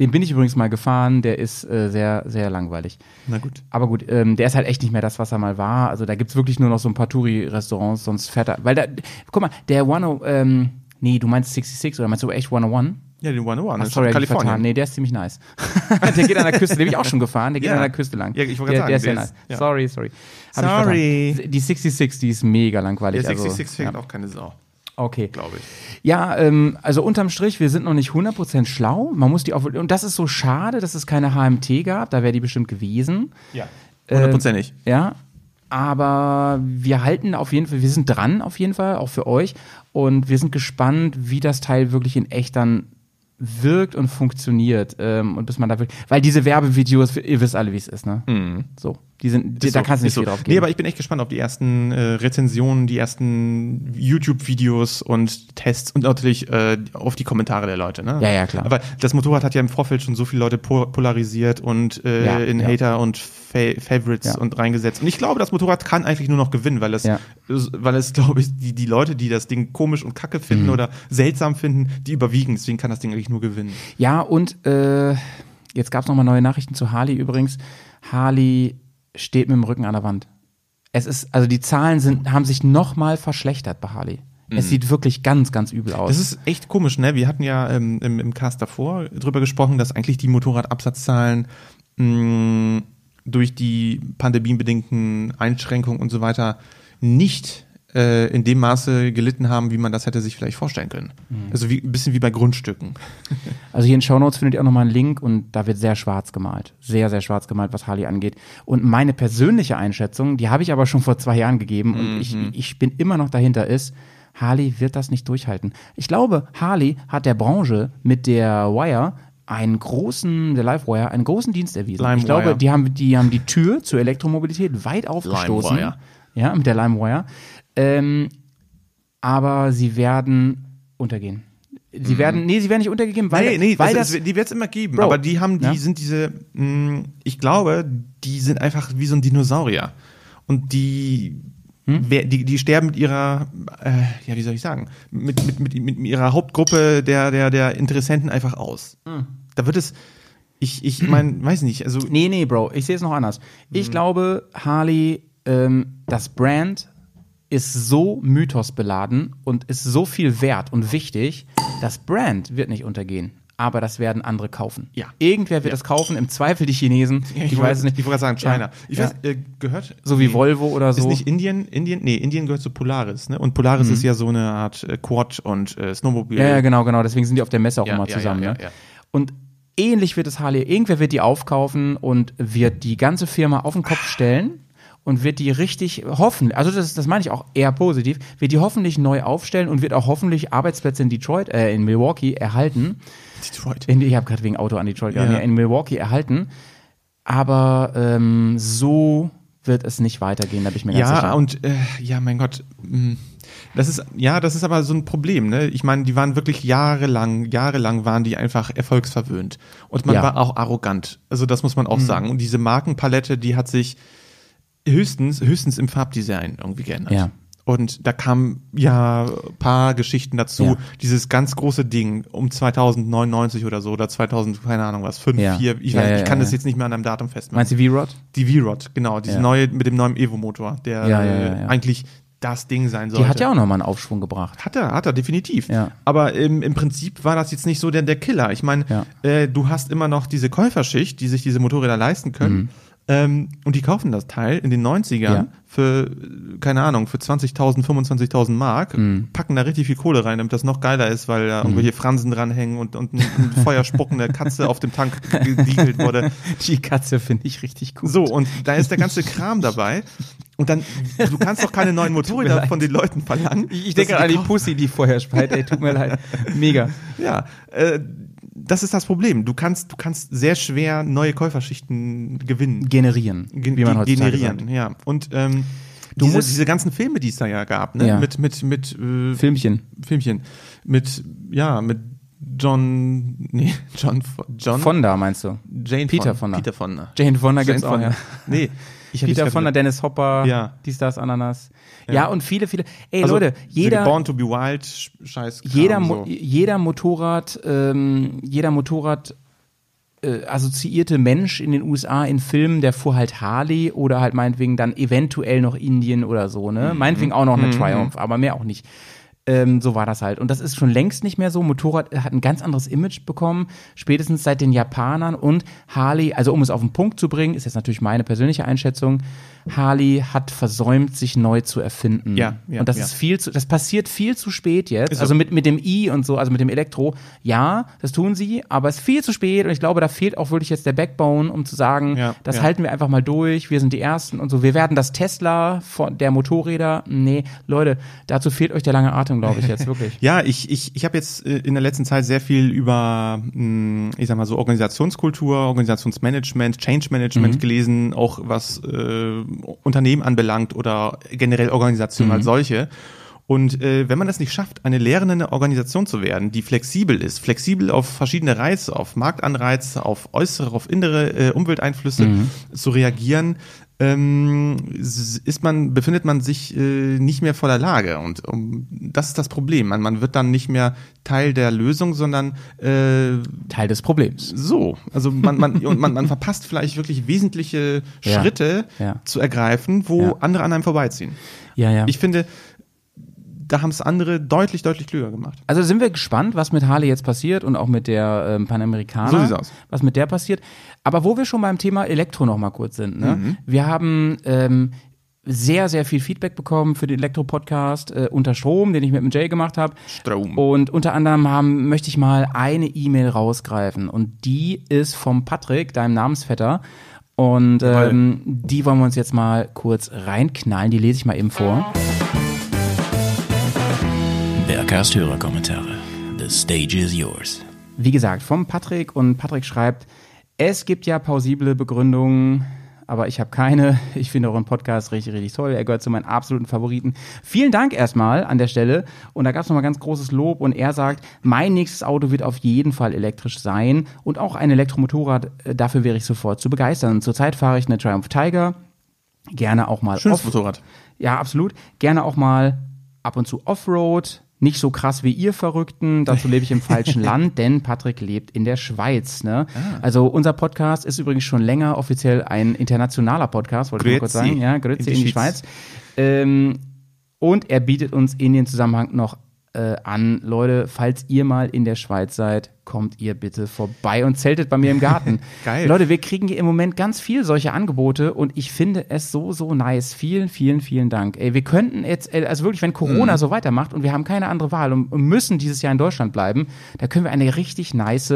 Den bin ich übrigens mal gefahren, der ist äh, sehr, sehr langweilig. Na gut. Aber gut, ähm, der ist halt echt nicht mehr das, was er mal war. Also da gibt's wirklich nur noch so ein paar Touri-Restaurants, sonst fährt er. Weil da, guck mal, der One, ähm, Nee, du meinst 66 oder meinst du echt 101? Ja, den 101. Ach, sorry, ich vertan. Kalifornien. Nee, der ist ziemlich nice. der geht an der Küste, den bin ich auch schon gefahren, der geht Ja. an der Küste lang. Ja, ich wollte gerade der ist sehr sagen, nice. ja. Sorry, sorry. Hab Sorry. Die 66, die ist mega langweilig. Der also, 66 fängt ja. auch keine Sau, Okay. glaube ich. Ja, ähm, also unterm Strich, wir sind noch nicht 100% schlau. Man muss die auch, und das ist so schade, dass es keine HMT gab, da wäre die bestimmt gewesen. Ja. Hundertprozentig. Ja, aber wir halten auf jeden Fall, wir sind dran auf jeden Fall, auch für euch. Und wir sind gespannt, wie das Teil wirklich in echt dann wirkt und funktioniert. Ähm, und bis man da wirklich, weil diese Werbevideos, ihr wisst alle, wie es ist, ne? So, die sind, die, Ist da so, kannst du nicht so. drauf geben. Nee, aber ich bin echt gespannt auf die ersten äh, Rezensionen, die ersten YouTube-Videos und Tests und natürlich äh, auf die Kommentare der Leute. Ne? Ja, ja, klar. Aber das Motorrad hat ja im Vorfeld schon so viele Leute po polarisiert und äh, Ja, in ja. Hater und Fa Favorites Ja. und reingesetzt. Und ich glaube, das Motorrad kann eigentlich nur noch gewinnen, weil es, weil es, glaube ich, die, die Leute, die das Ding komisch und kacke finden Mhm. oder seltsam finden, die überwiegen. Deswegen kann das Ding eigentlich nur gewinnen. Ja, und äh, jetzt gab es nochmal neue Nachrichten zu Harley übrigens. Harley steht mit dem Rücken an der Wand. Es ist, also die Zahlen sind, haben sich nochmal verschlechtert bei Harley. Es sieht wirklich ganz, ganz übel aus. Mhm. Das ist echt komisch, ne? Wir hatten ja ähm, im, im Cast davor drüber gesprochen, dass eigentlich die Motorradabsatzzahlen mh, durch die pandemiebedingten Einschränkungen und so weiter nicht äh, in dem Maße gelitten haben, wie man das hätte sich vielleicht vorstellen können. Also wie, ein bisschen wie bei Grundstücken. Also hier in Show Notes findet ihr auch nochmal einen Link und da wird sehr schwarz gemalt. Sehr, sehr schwarz gemalt, was Harley angeht. Und meine persönliche Einschätzung, die habe ich aber schon vor zwei Jahren gegeben und ich, ich bin immer noch dahinter, ist, Harley wird das nicht durchhalten. Ich glaube, Harley hat der Branche mit der Wire einen großen, der Livewire, einen großen Dienst erwiesen. Ich LimeWire. glaube, die haben, die haben die Tür zur Elektromobilität weit aufgestoßen. LimeWire. Ja, mit der LimeWire. Ähm, aber sie werden untergehen. Sie werden, nee, sie werden nicht untergehen, weil, nee, nee, weil das, das, die wird es immer geben. Bro. Aber die haben, die Ja. sind diese, mh, ich glaube, die sind einfach wie so ein Dinosaurier. Und die, Hm? wer, die, die sterben mit ihrer, äh, ja, wie soll ich sagen, mit, mit, mit, mit ihrer Hauptgruppe der, der, der Interessenten einfach aus. Da wird es, ich, ich meine, weiß nicht, also Nee, nee, Bro, ich sehe es noch anders. Ich glaube, Harley, ähm, das Brand ist so mythosbeladen und ist so viel wert und wichtig, das Brand wird nicht untergehen. Aber das werden andere kaufen. Ja. Irgendwer wird es kaufen, im Zweifel die Chinesen. ich, wollte- weiß es nicht. Ich wollte gerade sagen, China. Ja. Ich Ja. weiß, äh, gehört. So wie nee. Volvo oder so. Ist nicht Indien, Indien, nee, Indien gehört zu Polaris, ne? Und Polaris ist ja so eine Art äh, Quad und äh, Snowmobil. Mhm. Ja, ja, genau, genau. Deswegen sind die auf der Messe auch Ja, immer ja, zusammen. ja, ne? ja, ja. Und ähnlich wird es Harley. Irgendwer wird die aufkaufen und wird die ganze Firma auf den Kopf stellen und wird die richtig hoffen, also das, das meine ich auch eher positiv, wird die hoffentlich neu aufstellen und wird auch hoffentlich Arbeitsplätze in Detroit, äh, in Milwaukee erhalten. Detroit. In, ich habe gerade wegen Auto an Detroit gedacht, Ja. ja. in Milwaukee erhalten. Aber ähm, so wird es nicht weitergehen, da bin ich mir ganz Ja, sicher. und äh, ja, mein Gott. mh, Das ist, ja, das ist aber so ein Problem, ne? Ich meine, die waren wirklich jahrelang, jahrelang waren die einfach erfolgsverwöhnt. Und man Ja. Mhm. war auch arrogant. Also das muss man auch sagen. Und diese Markenpalette, die hat sich höchstens, höchstens im Farbdesign irgendwie geändert. Ja. Und da kamen ja ein paar Geschichten dazu. Ja. Dieses ganz große Ding um 2099 oder so, oder 2000, keine Ahnung was, 5, Ja. 4, ich, Ja, weiß, ich kann das jetzt nicht mehr an einem Datum festmachen. Meinst du V-Rod? Die V-Rod, genau, diese neue mit dem neuen Evo-Motor, der Ja, ja, äh, eigentlich das Ding sein sollte. Die hat ja auch nochmal einen Aufschwung gebracht. Hat er, hat er, definitiv. Ja. Aber im, im Prinzip war das jetzt nicht so der, der Killer. Ich meine, äh, du hast immer noch diese Käuferschicht, die sich diese Motorräder leisten können. Ähm, und die kaufen das Teil in den 90ern Mhm. Ja. für, keine Ahnung, für 20.000, 25.000 Mark, Mhm. packen da richtig viel Kohle rein, damit das noch geiler ist, weil da irgendwelche Fransen dranhängen und, und eine, eine feuerspuckende Katze auf dem Tank gediegelt wurde. Die Katze finde ich richtig gut. So, und da ist der ganze Kram dabei. Und dann, du kannst doch keine neuen Motorräder von den Leuten verlangen. Ich, ich denke an die. Pussy, die vorher speit. Ey, tut mir leid. Mega. Ja, äh, das ist das Problem. Du kannst, du kannst sehr schwer neue Käuferschichten gewinnen. Generieren, Gen- wie man ge- heutzutage generieren, sagt. ja. Und ähm, Du diese, musst- diese ganzen Filme, die es da ja gab, ne? Ja. mit mit mit äh, Filmchen. Filmchen, mit ja mit John, nee John, John Fonda meinst du? Jane Peter Fon- Fonda. Peter Fonda. Jane Fonda gibt's auch, ja. Nee, ich Peter grad Fonda, Dennis Hopper, Ja. die Stars Ananas. Ja. und viele, viele. Ey, Also, Leute, jeder, Born to be Wild Sch- Scheiß. Jeder, so. jeder Motorrad, ähm, jeder Motorrad äh, assoziierte Mensch in den USA in Filmen, der fuhr halt Harley oder halt meinetwegen dann eventuell noch Indien oder so, ne? Mhm. Meinetwegen auch noch eine Triumph, aber mehr auch nicht. Ähm, so war das halt. Und das ist schon längst nicht mehr so. Motorrad hat ein ganz anderes Image bekommen, spätestens seit den Japanern und Harley, also um es auf den Punkt zu bringen, ist jetzt natürlich meine persönliche Einschätzung, Harley hat versäumt, sich neu zu erfinden. Ja, ja, und das ja. ist viel zu, das passiert viel zu spät jetzt. Ist so. also mit, mit dem i und so, also mit dem Elektro. Ja, das tun sie, aber es ist viel zu spät und ich glaube, da fehlt auch wirklich jetzt der Backbone, um zu sagen, Ja, das halten wir einfach mal durch, wir sind die Ersten und so. Wir werden das Tesla von der Motorräder. Nee, Leute, dazu fehlt euch der lange Atem, glaube ich jetzt wirklich. Ja, ich, ich, ich habe jetzt äh, in der letzten Zeit sehr viel über, mh, ich sag mal so, Organisationskultur, Organisationsmanagement, Change Management Mhm. gelesen, auch was äh, Unternehmen anbelangt oder generell Organisationen Mhm. als solche. Und äh, wenn man das nicht schafft, eine lehrende Organisation zu werden, die flexibel ist, flexibel auf verschiedene Reize, auf Marktanreize, auf äußere, auf innere äh, Umwelteinflüsse Mhm. zu reagieren, ähm, ist man, befindet man sich äh, nicht mehr vor der Lage. Und um, das ist das Problem. Man, man wird dann nicht mehr Teil der Lösung, sondern äh, Teil des Problems. so. Also man, man, und man, man verpasst vielleicht wirklich wesentliche Ja. Schritte Ja. zu ergreifen, wo Ja. andere an einem vorbeiziehen. Ja, ja. Ich finde, da haben es andere deutlich, deutlich klüger gemacht. Also sind wir gespannt, was mit Harley jetzt passiert und auch mit der ähm, Panamericana. So sieht's aus. Was mit der passiert. Aber wo wir schon beim Thema Elektro noch mal kurz sind. Ne? Mhm. Wir haben ähm, sehr, sehr viel Feedback bekommen für den Elektro-Podcast äh, unter Strom, den ich mit dem Jay gemacht habe. Strom. Und unter anderem haben, möchte ich mal eine E-Mail rausgreifen. Und die ist vom Patrick, deinem Namensvetter. Und ähm, die wollen wir uns jetzt mal kurz reinknallen. Die lese ich mal eben vor. Bergcast Hörerkommentare. The stage is yours. Wie gesagt, vom Patrick und Patrick schreibt, es gibt ja plausible Begründungen, aber ich habe keine. Ich finde euren Podcast richtig, richtig toll. Er gehört zu meinen absoluten Favoriten. Vielen Dank erstmal an der Stelle. Und da gab es nochmal ganz großes Lob und er sagt, mein nächstes Auto wird auf jeden Fall elektrisch sein und auch ein Elektromotorrad, äh, dafür wäre ich sofort zu begeistern. Zurzeit fahre ich eine Triumph Tiger, gerne auch mal Schönes off- Motorrad. ja, absolut. Gerne auch mal ab und zu Offroad. Nicht so krass wie ihr Verrückten. Dazu lebe ich im falschen Land, denn Patrick lebt in der Schweiz. Ne? Ah. Also unser Podcast ist übrigens schon länger offiziell ein internationaler Podcast, wollte ich mal kurz Grüezi. sagen. Ja, Grüezi In in die die, Schweiz. Ähm, und er bietet uns in den Zusammenhang noch äh, an, Leute, falls ihr mal in der Schweiz seid, kommt ihr bitte vorbei und zeltet bei mir im Garten. Geil. Leute, wir kriegen hier im Moment ganz viel solche Angebote und ich finde es so, so nice. Vielen, vielen, vielen Dank. Ey, wir könnten jetzt, äh, also wirklich, wenn Corona Mhm. so weitermacht und wir haben keine andere Wahl und müssen dieses Jahr in Deutschland bleiben, da können wir eine richtig nice.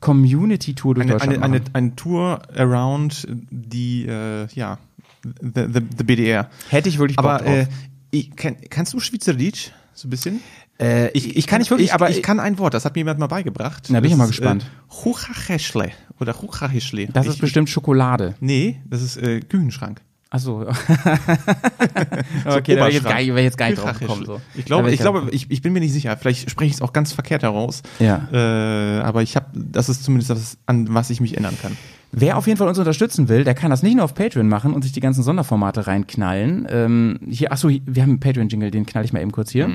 Community-Tour durch Eine, Deutschland eine, eine, machen. eine Tour around die, äh, ja, the, the, the BDR. Hätte ich wirklich Bock Aber drauf. äh, ich, kann, kannst du Schweizerdeutsch? So ein bisschen? Äh, ich, ich kann nicht wirklich, ich, aber ich kann ein Wort, das hat mir jemand mal beigebracht. Na, bin ich mal ist, gespannt. Äh, Huchacheschle oder Huchacheschle. das ich, ist bestimmt Schokolade. Nee, das ist äh, Küchenschrank. Achso. okay, da wäre ich jetzt gar, wär jetzt gar nicht drauf gekommen. So. Ich glaube, ich, glaube ich, ich bin mir nicht sicher. Vielleicht spreche ich es auch ganz verkehrt heraus. Ja. Äh, aber ich habe, das ist zumindest das, an was ich mich erinnern kann. Wer auf jeden Fall uns unterstützen will, der kann das nicht nur auf Patreon machen und sich die ganzen Sonderformate reinknallen. Ähm, hier, achso, wir haben einen Patreon-Jingle, den knall ich mal eben kurz hier.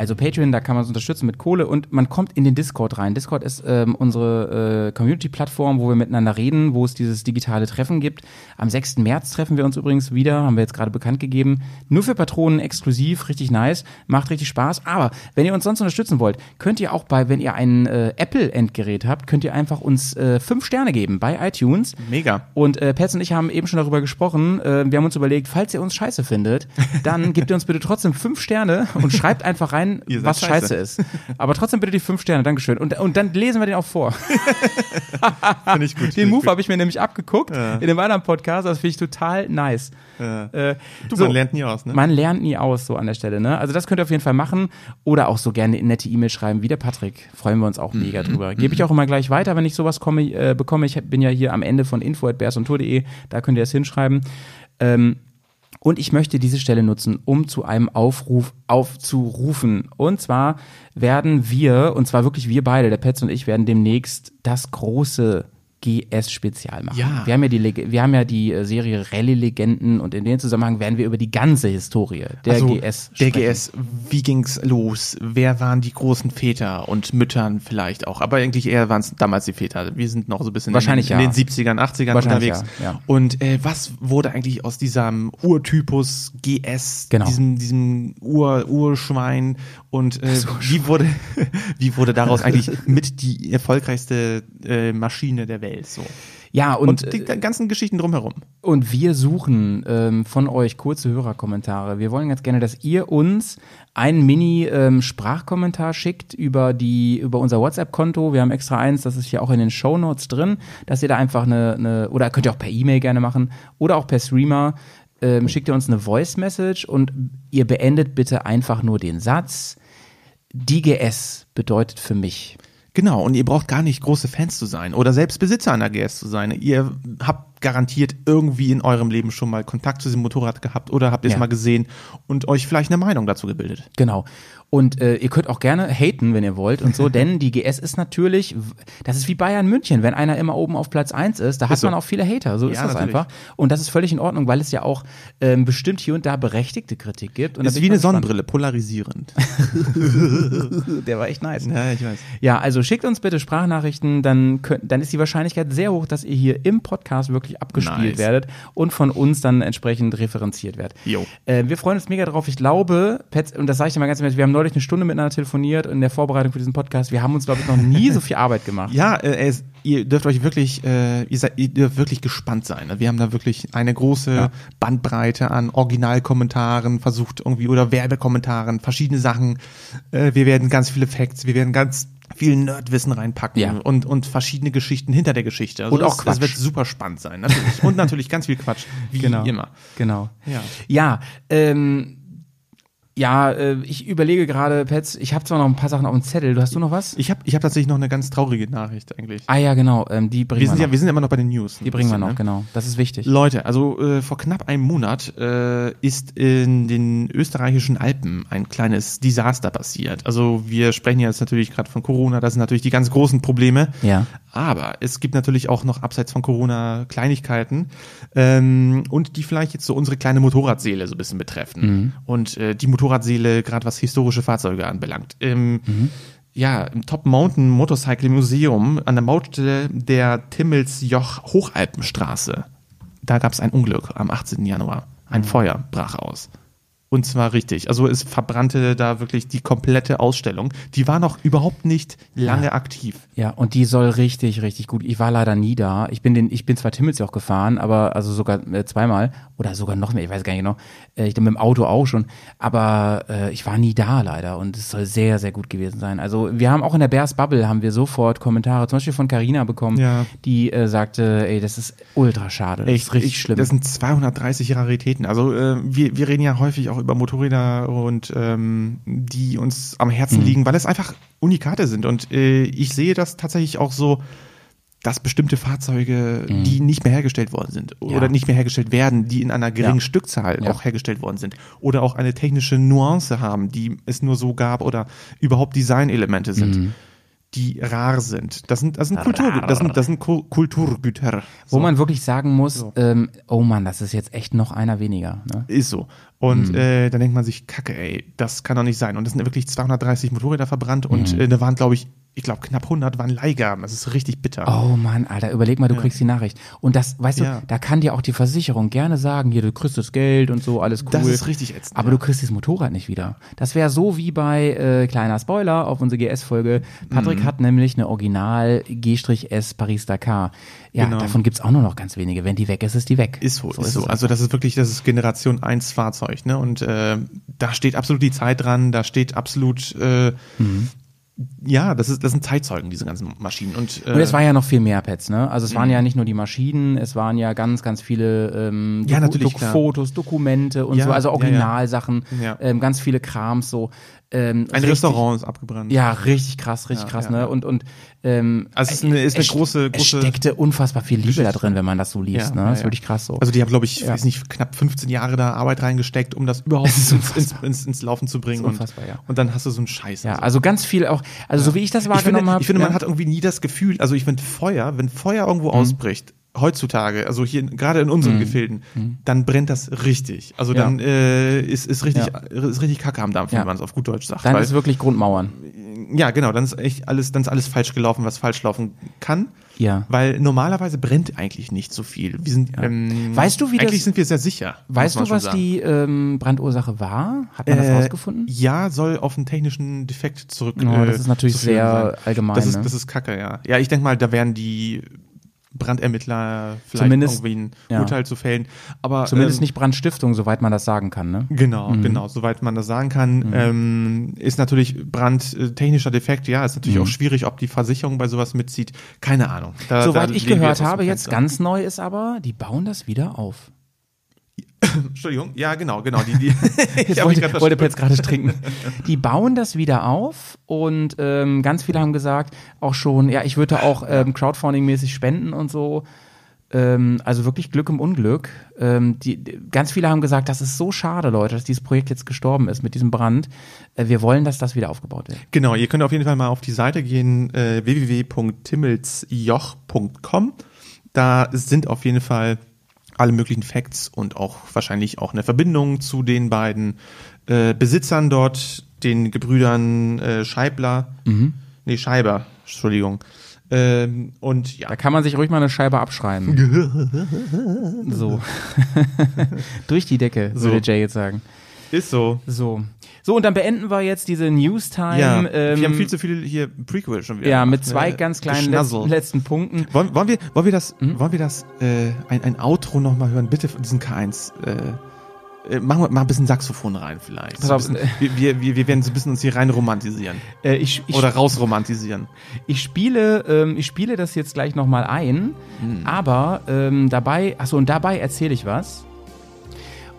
Also Patreon, da kann man uns unterstützen mit Kohle und man kommt in den Discord rein. Discord ist ähm, unsere äh, Community-Plattform, wo wir miteinander reden, wo es dieses digitale Treffen gibt. Am 6. März treffen wir uns übrigens wieder, haben wir jetzt gerade bekannt gegeben. Nur für Patronen exklusiv, richtig nice, macht richtig Spaß. Aber wenn ihr uns sonst unterstützen wollt, könnt ihr auch bei, wenn ihr ein äh, Apple-Endgerät habt, könnt ihr einfach uns äh, fünf Sterne geben bei iTunes. Mega. Und äh, Pets und ich haben eben schon darüber gesprochen. Äh, wir haben uns überlegt, falls ihr uns scheiße findet, dann gebt ihr uns bitte trotzdem fünf Sterne und schreibt einfach rein, Ihr seid was scheiße. scheiße. ist. Aber trotzdem bitte die fünf Sterne, Dankeschön. Und, und dann lesen wir den auch vor. Finde ich gut. Den Move habe ich mir nämlich abgeguckt in dem anderen Podcast. Das finde ich total nice. Ja. Äh, Du, so, man lernt nie aus, ne? Man lernt nie aus, so an der Stelle. Ne? Also das könnt ihr auf jeden Fall machen. Oder auch so gerne eine nette E-Mail schreiben, wie der Patrick. Freuen wir uns auch Mhm. mega drüber. Gebe ich auch immer gleich weiter, wenn ich sowas komme, äh, bekomme. Ich bin ja hier am Ende von info.bearsontour.de. Da könnt ihr es hinschreiben. Ähm, und ich möchte diese Stelle nutzen, um zu einem Aufruf aufzurufen. Und zwar werden wir, und zwar wirklich wir beide, der Petz und ich, werden demnächst das große GS-Spezial machen. Ja. Wir haben ja die, Leg- wir haben ja die äh, Serie Rallye-Legenden und in dem Zusammenhang werden wir über die ganze Historie der Also, GS Der sprechen. GS, wie ging's los? Wer waren die großen Väter und Müttern vielleicht auch? Aber eigentlich eher waren es damals die Väter. Wir sind noch so ein bisschen Wahrscheinlich in, den- ja. in den 70ern, 80ern Wahrscheinlich unterwegs. ja, ja. Und äh, was wurde eigentlich aus diesem Urtypus GS, Genau. diesem, diesem Ur, Urschwein und äh, wie wurde wie wurde daraus eigentlich mit die erfolgreichste äh, Maschine der Welt so? Ja, und, Und, die ganzen Geschichten drumherum. Und wir suchen ähm, von euch kurze Hörerkommentare. Wir wollen ganz gerne, dass ihr uns einen Mini-Sprachkommentar schickt über die über unser WhatsApp-Konto. Wir haben extra eins, das ist hier auch in den Show Notes drin, dass ihr da einfach eine, eine oder könnt ihr auch per E-Mail gerne machen oder auch per Streamer. Ähm, schickt ihr uns eine Voice-Message und ihr beendet bitte einfach nur den Satz. Die GS bedeutet für mich. Genau, und ihr braucht gar nicht große Fans zu sein oder selbst Besitzer einer GS zu sein. Ihr habt garantiert irgendwie in eurem Leben schon mal Kontakt zu diesem Motorrad gehabt oder habt es Ja. mal gesehen und euch vielleicht eine Meinung dazu gebildet. Genau. Und äh, ihr könnt auch gerne haten, wenn ihr wollt und so, denn die GS ist natürlich, das ist wie Bayern München, wenn einer immer oben auf Platz eins ist, da hat Ist so. man auch viele Hater, so ist Ja, das natürlich. einfach. Und das ist völlig in Ordnung, weil es ja auch ähm, bestimmt hier und da berechtigte Kritik gibt. Und ist wie eine. Sonnenbrille, polarisierend. Der war echt nice. ja, ich weiß. Ja, also schickt uns bitte Sprachnachrichten, dann, könnt, dann ist die Wahrscheinlichkeit sehr hoch, dass ihr hier im Podcast wirklich abgespielt Nice. werdet und von uns dann entsprechend referenziert werdet. Jo. Äh, wir freuen uns mega drauf. Ich glaube, Pets, und das sage ich dir mal ganz ehrlich, wir haben neulich eine Stunde miteinander telefoniert in der Vorbereitung für diesen Podcast. Wir haben uns, glaube ich, noch nie so viel Arbeit gemacht. Ja, äh, es, ihr dürft euch wirklich, äh, ihr, seid, ihr dürft wirklich gespannt sein. Wir haben da wirklich eine große Ja. Bandbreite an Originalkommentaren versucht irgendwie oder Werbekommentaren, verschiedene Sachen. Äh, wir werden ganz viele Facts, wir werden ganz viel Nerdwissen reinpacken Ja. und, und verschiedene Geschichten hinter der Geschichte. Also Und auch es, es wird Quatsch. super spannend sein, natürlich. Und natürlich ganz viel Quatsch, wie immer. Genau. Ja. Ja, ähm, ja, äh, ich überlege gerade, Pets, ich habe zwar noch ein paar Sachen auf dem Zettel. Du hast du noch was? Ich habe ich hab tatsächlich noch eine ganz traurige Nachricht eigentlich. ah ja, genau, ähm, die bringen Wir wir, sind, noch. ja, wir sind ja immer noch bei den News. die bringen wir Ein noch, bisschen, ne? genau. Das ist wichtig. Leute, also äh, vor knapp einem Monat äh, ist in den österreichischen Alpen ein kleines Desaster passiert. Also wir sprechen jetzt natürlich gerade von Corona, das sind natürlich die ganz großen Probleme. Ja. Aber es gibt natürlich auch noch abseits von Corona Kleinigkeiten ähm, und die vielleicht jetzt so unsere kleine Motorradseele so ein bisschen betreffen. Und äh, die Motorradseele, gerade was historische Fahrzeuge anbelangt. Ähm, Ja, im Top Mountain Motorcycle Museum an der Mautstelle der Timmelsjoch Hochalpenstraße. Da gab es ein Unglück am 18. Januar. Ein Feuer brach aus. Und zwar richtig. Also es verbrannte da wirklich die komplette Ausstellung. Die war noch überhaupt nicht lange aktiv. Ja, und die soll richtig, richtig gut. Ich war leider nie da. Ich bin den, ich bin zwar Timmelsjoch gefahren, aber also sogar äh, zweimal oder sogar noch mehr, ich weiß gar nicht genau. Äh, ich bin mit dem Auto auch schon, aber äh, ich war nie da leider und es soll sehr, sehr gut gewesen sein. Also wir haben auch in der Bears Bubble haben wir sofort Kommentare, zum Beispiel von Carina bekommen, Ja. die äh, sagte, ey, das ist ultra schade. Das ist richtig ich- schlimm. Das sind 230 Raritäten. Also äh, wir, wir reden ja häufig auch über Motorräder und ähm, die uns am Mhm. Herzen liegen, weil es einfach Unikate sind. Und äh, ich sehe das tatsächlich auch so, dass bestimmte Fahrzeuge, die nicht mehr hergestellt worden sind Mhm. Ja. oder nicht mehr hergestellt werden, die in einer geringen Ja. Stückzahl Ja. auch hergestellt worden sind oder auch eine technische Nuance haben, die es nur so gab oder überhaupt Designelemente sind. Mhm. Die rar sind. Das sind, das sind, Kultur, das sind, das sind Ku- Kulturgüter. Wo So. man wirklich sagen muss, ähm, oh Mann, das ist jetzt echt noch einer weniger. Ne? Ist so. Und äh, dann denkt man sich, kacke, ey, das kann doch nicht sein. Und es sind wirklich 230 Motorräder verbrannt und äh, da waren, glaube ich, ich glaube, knapp 100 waren Leihgaben. Das ist richtig bitter. Oh Mann, Alter, überleg mal, du kriegst die Nachricht. Und das, weißt Ja. du, da kann dir auch die Versicherung gerne sagen, hier, du kriegst das Geld und so, alles cool. Das ist richtig ätzend, Aber ja. du kriegst das Motorrad nicht wieder. Das wäre so wie bei, äh, kleiner Spoiler auf unsere GS-Folge. Patrick Mhm. hat nämlich eine Original G-S Paris-Dakar. Ja, Genau. davon gibt's auch nur noch ganz wenige. Wenn die weg ist, ist die weg. Ist so, ist es so. Also das ist wirklich, das ist Generation 1 Fahrzeug, ne? Und äh, da steht absolut die Zeit dran, da steht absolut, äh, ja, das ist, das sind Zeitzeugen, diese ganzen Maschinen. Und, äh, Und es war ja noch viel mehr Pets, ne? Also es waren ja nicht nur die Maschinen, es waren ja ganz, ganz viele ähm, Mhm. Ja, natürlich, klar. Fotos, Dokumente und Ja, so, also ja, ja. Originalsachen, Ja. ähm, ganz viele Krams so. Ähm, ein Restaurant ist abgebrannt. Ja, richtig krass, richtig krass, ne? Und, und Ähm, Also es ist eine, ist eine es- große, es große. steckte unfassbar viel Liebe da drin, wenn man das so liest. ne? Das ist wirklich krass so. Also die haben, glaube ich, Ja. weiß nicht, knapp 15 Jahre da Arbeit reingesteckt, um das überhaupt ins, ins, ins, ins Laufen zu bringen. Und, ja. und dann hast du so einen Scheiß. ja, also ganz viel auch, also so wie ich das ich finde, wahrgenommen habe. ich finde ja. man hat irgendwie nie das Gefühl, also ich finde Feuer, wenn Feuer irgendwo Mhm. ausbricht, heutzutage, also hier gerade in unseren Gefilden, dann brennt das richtig. Also Mhm. Ja. dann äh, ist, ist richtig ist richtig Kacke am Dampf, Ja. wie man es auf gut Deutsch sagt. Dann ist wirklich Grundmauern. Ja, genau, dann ist echt alles, dann ist alles falsch gelaufen, was falsch laufen kann. Ja. Weil normalerweise brennt eigentlich nicht so viel. Wir sind, ähm, Weißt du, wie eigentlich das- sind wir sehr sicher. Weißt du, was sagen. die ähm, Brandursache war? Hat man das Äh, rausgefunden? Ja, soll auf einen technischen Defekt zurück. Oh, äh, das ist natürlich sehr sein. allgemein, Das ist, ne? das ist Kacke, ja. Ja, ich denke mal, da werden die Brandermittler vielleicht Zumindest- irgendwie ein ja. Urteil zu fällen. Aber Zumindest ähm, nicht Brandstiftung, soweit man das sagen kann, ne? Genau, genau, soweit man das sagen kann. Mhm. Ähm, ist natürlich brandtechnischer Defekt, ja, ist natürlich Mhm. auch schwierig, ob die Versicherung bei sowas mitzieht. Keine Ahnung. Da, Soweit da ich gehört habe, jetzt ganz neu ist aber, die bauen das wieder auf. Entschuldigung, ja, genau, genau. Die, die, ich Jetzt wollte, wollte. Petz gerade trinken. Die bauen das wieder auf und ähm, ganz viele haben gesagt, auch schon, ja, ich würde auch ähm, Crowdfunding-mäßig spenden und so. Ähm, also wirklich Glück im Unglück. Ähm, die, die, ganz viele haben gesagt, das ist so schade, Leute, dass dieses Projekt jetzt gestorben ist mit diesem Brand. Äh, wir wollen, dass das wieder aufgebaut wird. Genau, ihr könnt auf jeden Fall mal auf die Seite gehen, äh, www.timmelsjoch.com. Da sind auf jeden Fall alle möglichen Facts und auch wahrscheinlich auch eine Verbindung zu den beiden äh, Besitzern dort, den Gebrüdern äh, Scheibler, nee, Scheiber, Entschuldigung. Ähm, und ja, Da kann man sich ruhig mal eine Scheibe abschreiben. so. Durch die Decke, So. würde Jay jetzt sagen. ist so. So. So, und dann beenden wir jetzt diese News-Time. Ja, ähm, wir haben viel zu viel hier Prequel schon wieder. Ja, mit zwei ne? ganz kleinen letzten, letzten Punkten. Wollen, wollen wir, wollen wir das, Hm? wollen wir das, äh, ein, ein Outro nochmal hören? Bitte von diesen K1, äh, äh, machen wir mal ein bisschen Saxophon rein vielleicht. Pass So bisschen, wir, wir, wir, wir werden so ein bisschen uns hier rein romantisieren. Äh, ich, ich, Oder raus romantisieren. ich spiele, ähm, ich spiele das jetzt gleich nochmal ein, Hm. aber ähm, dabei, achso, und dabei erzähle ich was.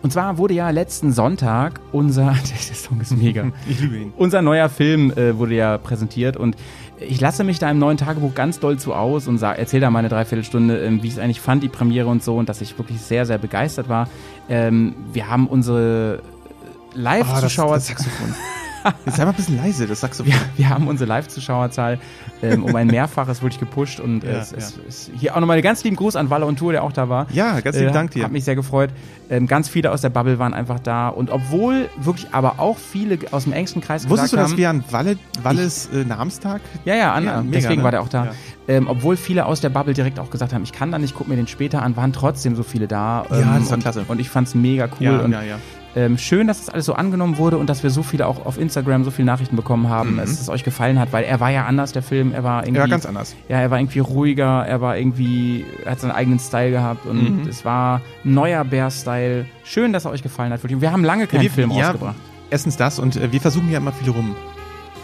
Und zwar wurde ja letzten Sonntag unser, der Song ist mega. Ich liebe ihn. Unser neuer Film äh, wurde ja präsentiert und ich lasse mich da im neuen Tagebuch ganz doll zu aus und erzähle da meine Dreiviertelstunde, ähm, wie ich es eigentlich fand, die Premiere und so und dass ich wirklich sehr, sehr begeistert war. Ähm, wir haben unsere Ah, das, Live-Zuschauer... das Saxophon. Jetzt sei mal ein bisschen leise, das Saxophon. wir, wir haben unsere Live-Zuschauerzahl ähm, um ein Mehrfaches wirklich gepusht und äh, Ja, es, ja. es, es, hier auch nochmal einen ganz lieben Gruß an Walle und Tour, der auch da war. Ja, ganz lieben Dank dir. Hat mich sehr gefreut. Ähm, ganz viele aus der Bubble waren einfach da und obwohl wirklich aber auch viele aus dem engsten Kreis Wusstest du, gesagt dass haben, wir an Walle, Walles äh, Namenstag? ja, ja, an, Ja, mega, deswegen ne? war der auch da. Ähm, obwohl viele aus der Bubble direkt auch gesagt haben, ich kann da nicht, guck mir den später an, waren trotzdem so viele da. Ja, Ähm, das war und, klasse. Und ich fand's mega cool. Ja, und ja, ja. Ähm, schön, dass das alles so angenommen wurde und dass wir so viele auch auf Instagram so viele Nachrichten bekommen haben, Mhm. dass es euch gefallen hat, weil er war ja anders, der Film. Er war irgendwie. Ja, ganz anders. Ja, er war irgendwie ruhiger, er war irgendwie, er hat seinen eigenen Style gehabt und Mhm. es war ein neuer Bear-Style. Schön, dass er euch gefallen hat. wirklich. Wir haben lange keinen wir, Film ja, rausgebracht. Erstens das und äh, wir versuchen ja immer viel rum.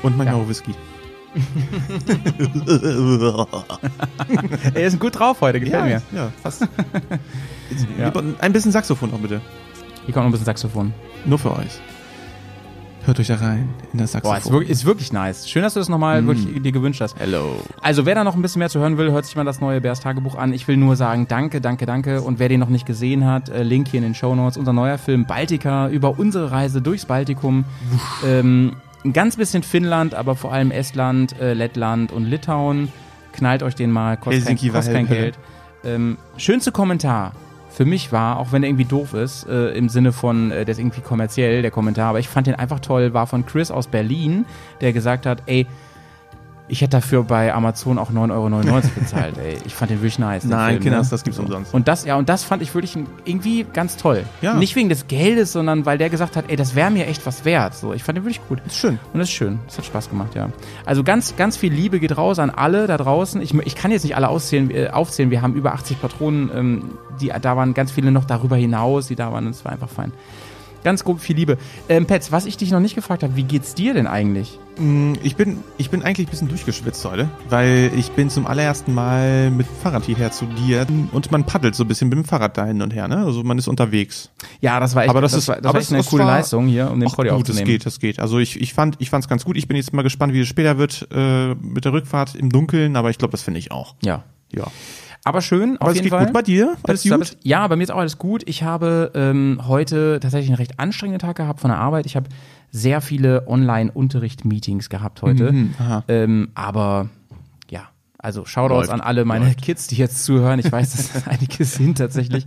Und manchmal Ja. Whisky. Er ist gut drauf heute, gefällt mir. ja, fast. Ja. Ein bisschen Saxophon noch bitte. Hier kommt noch ein bisschen Saxophon. Nur für euch. Hört euch da rein in das Boah, Saxophon. ist wirklich, ist wirklich nice. Schön, dass du das nochmal wirklich dir gewünscht hast. Hello. Also, wer da noch ein bisschen mehr zu hören will, hört sich mal das neue Bears Tagebuch an. Ich will nur sagen, danke, danke, danke. Und wer den noch nicht gesehen hat, äh, Link hier in den Show Notes. Unser neuer Film Baltica über unsere Reise durchs Baltikum. Ähm, ein ganz bisschen Finnland, aber vor allem Estland, äh, Lettland und Litauen. Knallt euch den mal, kostet kein, Helsinki war kostet kein. Geld. Ähm, schönste Kommentar für mich war, auch wenn er irgendwie doof ist, äh, im Sinne von, äh, der ist irgendwie kommerziell, der Kommentar, aber ich fand den einfach toll, war von Chris aus Berlin, der gesagt hat, ey, ich hätte dafür bei Amazon auch 9,99 Euro bezahlt, ey. Ich fand den wirklich nice. den Nein, Film, Kinders, ne? das gibt's umsonst. Und das, ja, und das fand ich wirklich irgendwie ganz toll. Ja. Nicht wegen des Geldes, sondern weil der gesagt hat, ey, das wäre mir echt was wert. So, ich fand den wirklich gut. Ist schön. Und das ist schön. Das hat Spaß gemacht, ja. Also ganz, ganz viel Liebe geht raus an alle da draußen. Ich, ich kann jetzt nicht alle auszählen, äh, aufzählen. Wir haben über 80 Patronen. Ähm, die, da waren ganz viele noch darüber hinaus, die da waren. Und es war einfach fein. Ganz grob viel Liebe. Ähm, Petz, was ich dich noch nicht gefragt habe, wie geht's dir denn eigentlich? Mm, Ich bin, ich bin eigentlich ein bisschen durchgeschwitzt heute, weil ich bin zum allerersten Mal mit Fahrrad hierher zu dir und man paddelt so ein bisschen mit dem Fahrrad da hin und her, ne? Also man ist unterwegs. Ja, das war echt, Aber das ist- war, das aber war echt eine coole war- Leistung hier, um den Poddy gut, das aufzunehmen. geht, das geht. Also ich, ich fand, ich fand's ganz gut. Ich bin jetzt mal gespannt, wie es später wird äh, mit der Rückfahrt im Dunkeln, aber ich glaube, das finde ich auch. Ja. Ja. Aber schön, Aber auf jeden geht Fall. gut bei dir? Alles Bist- gut? Ja, bei mir ist auch alles gut. Ich habe ähm, heute tatsächlich einen recht anstrengenden Tag gehabt von der Arbeit. Ich habe sehr viele Online-Unterricht-Meetings gehabt heute. Mhm, aha. ähm, aber ja, also Shoutouts Läuft, an alle meine läuft. Kids, die jetzt zuhören. Ich weiß, dass das einige sind tatsächlich.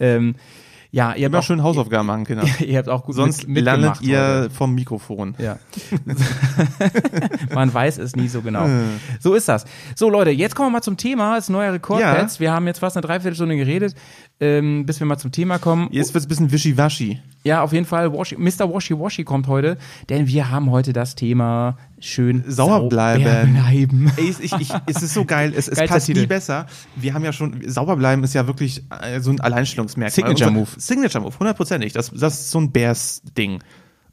Ähm, ja, ihr habt auch schön Hausaufgaben machen, Kinder. Ihr habt auch gut Sonst mit, landet ihr heute. vom Mikrofon. Ja. Man weiß es nie so genau. Äh. So ist das. So, Leute, jetzt kommen wir mal zum Thema. Das ist neuer Rekord, Ja. Wir haben jetzt fast eine Dreiviertelstunde geredet, ähm, bis wir mal zum Thema kommen. Jetzt wird's ein bisschen wischiwaschi. Ja, auf jeden Fall. Washi, Mr. Washy Washy kommt heute, denn wir haben heute das Thema schön Sauer bleiben. sauber bleiben. Ey, ich, ich, es ist so geil, es, es passt Titel. nie besser. Wir haben ja schon, sauber bleiben ist ja wirklich äh, so ein Alleinstellungsmerkmal. Signature Unser- Move. Signature Move, hundertprozentig. Das, das ist so ein Bears-Ding.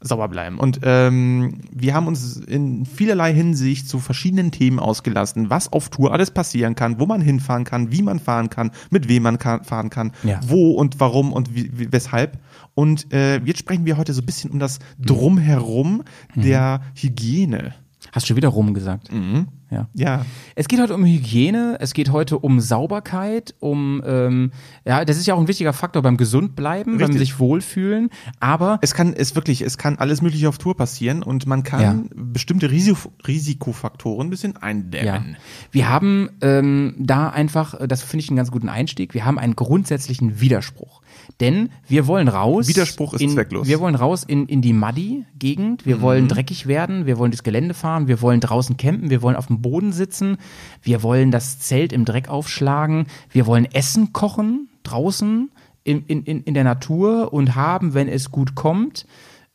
Sauber bleiben. Und ähm, wir haben uns in vielerlei Hinsicht zu verschiedenen Themen ausgelassen, was auf Tour alles passieren kann, wo man hinfahren kann, wie man fahren kann, mit wem man kann, fahren kann, Ja. wo und warum und wie, weshalb. Und äh, jetzt sprechen wir heute so ein bisschen um das Drumherum der Hygiene. Hast du schon wieder rum gesagt? Mhm. Ja. Ja. Es geht heute um Hygiene, es geht heute um Sauberkeit, um, ähm, ja, das ist ja auch ein wichtiger Faktor beim Gesundbleiben, beim Richtig. sich wohlfühlen, aber Es kann, es wirklich, es kann alles mögliche auf Tour passieren und man kann bestimmte Risiko, Risikofaktoren ein bisschen Ja. eindämmen. Wir haben ähm, da einfach, das finde ich einen ganz guten Einstieg, wir haben einen grundsätzlichen Widerspruch. Denn wir wollen raus. Widerspruch ist in, zwecklos. Wir wollen raus in, in die Muddy-Gegend, wir wollen dreckig werden, wir wollen durchs Gelände fahren, wir wollen draußen campen, wir wollen auf dem Boden sitzen, wir wollen das Zelt im Dreck aufschlagen, wir wollen Essen kochen draußen in, in, in, in der Natur und haben, wenn es gut kommt,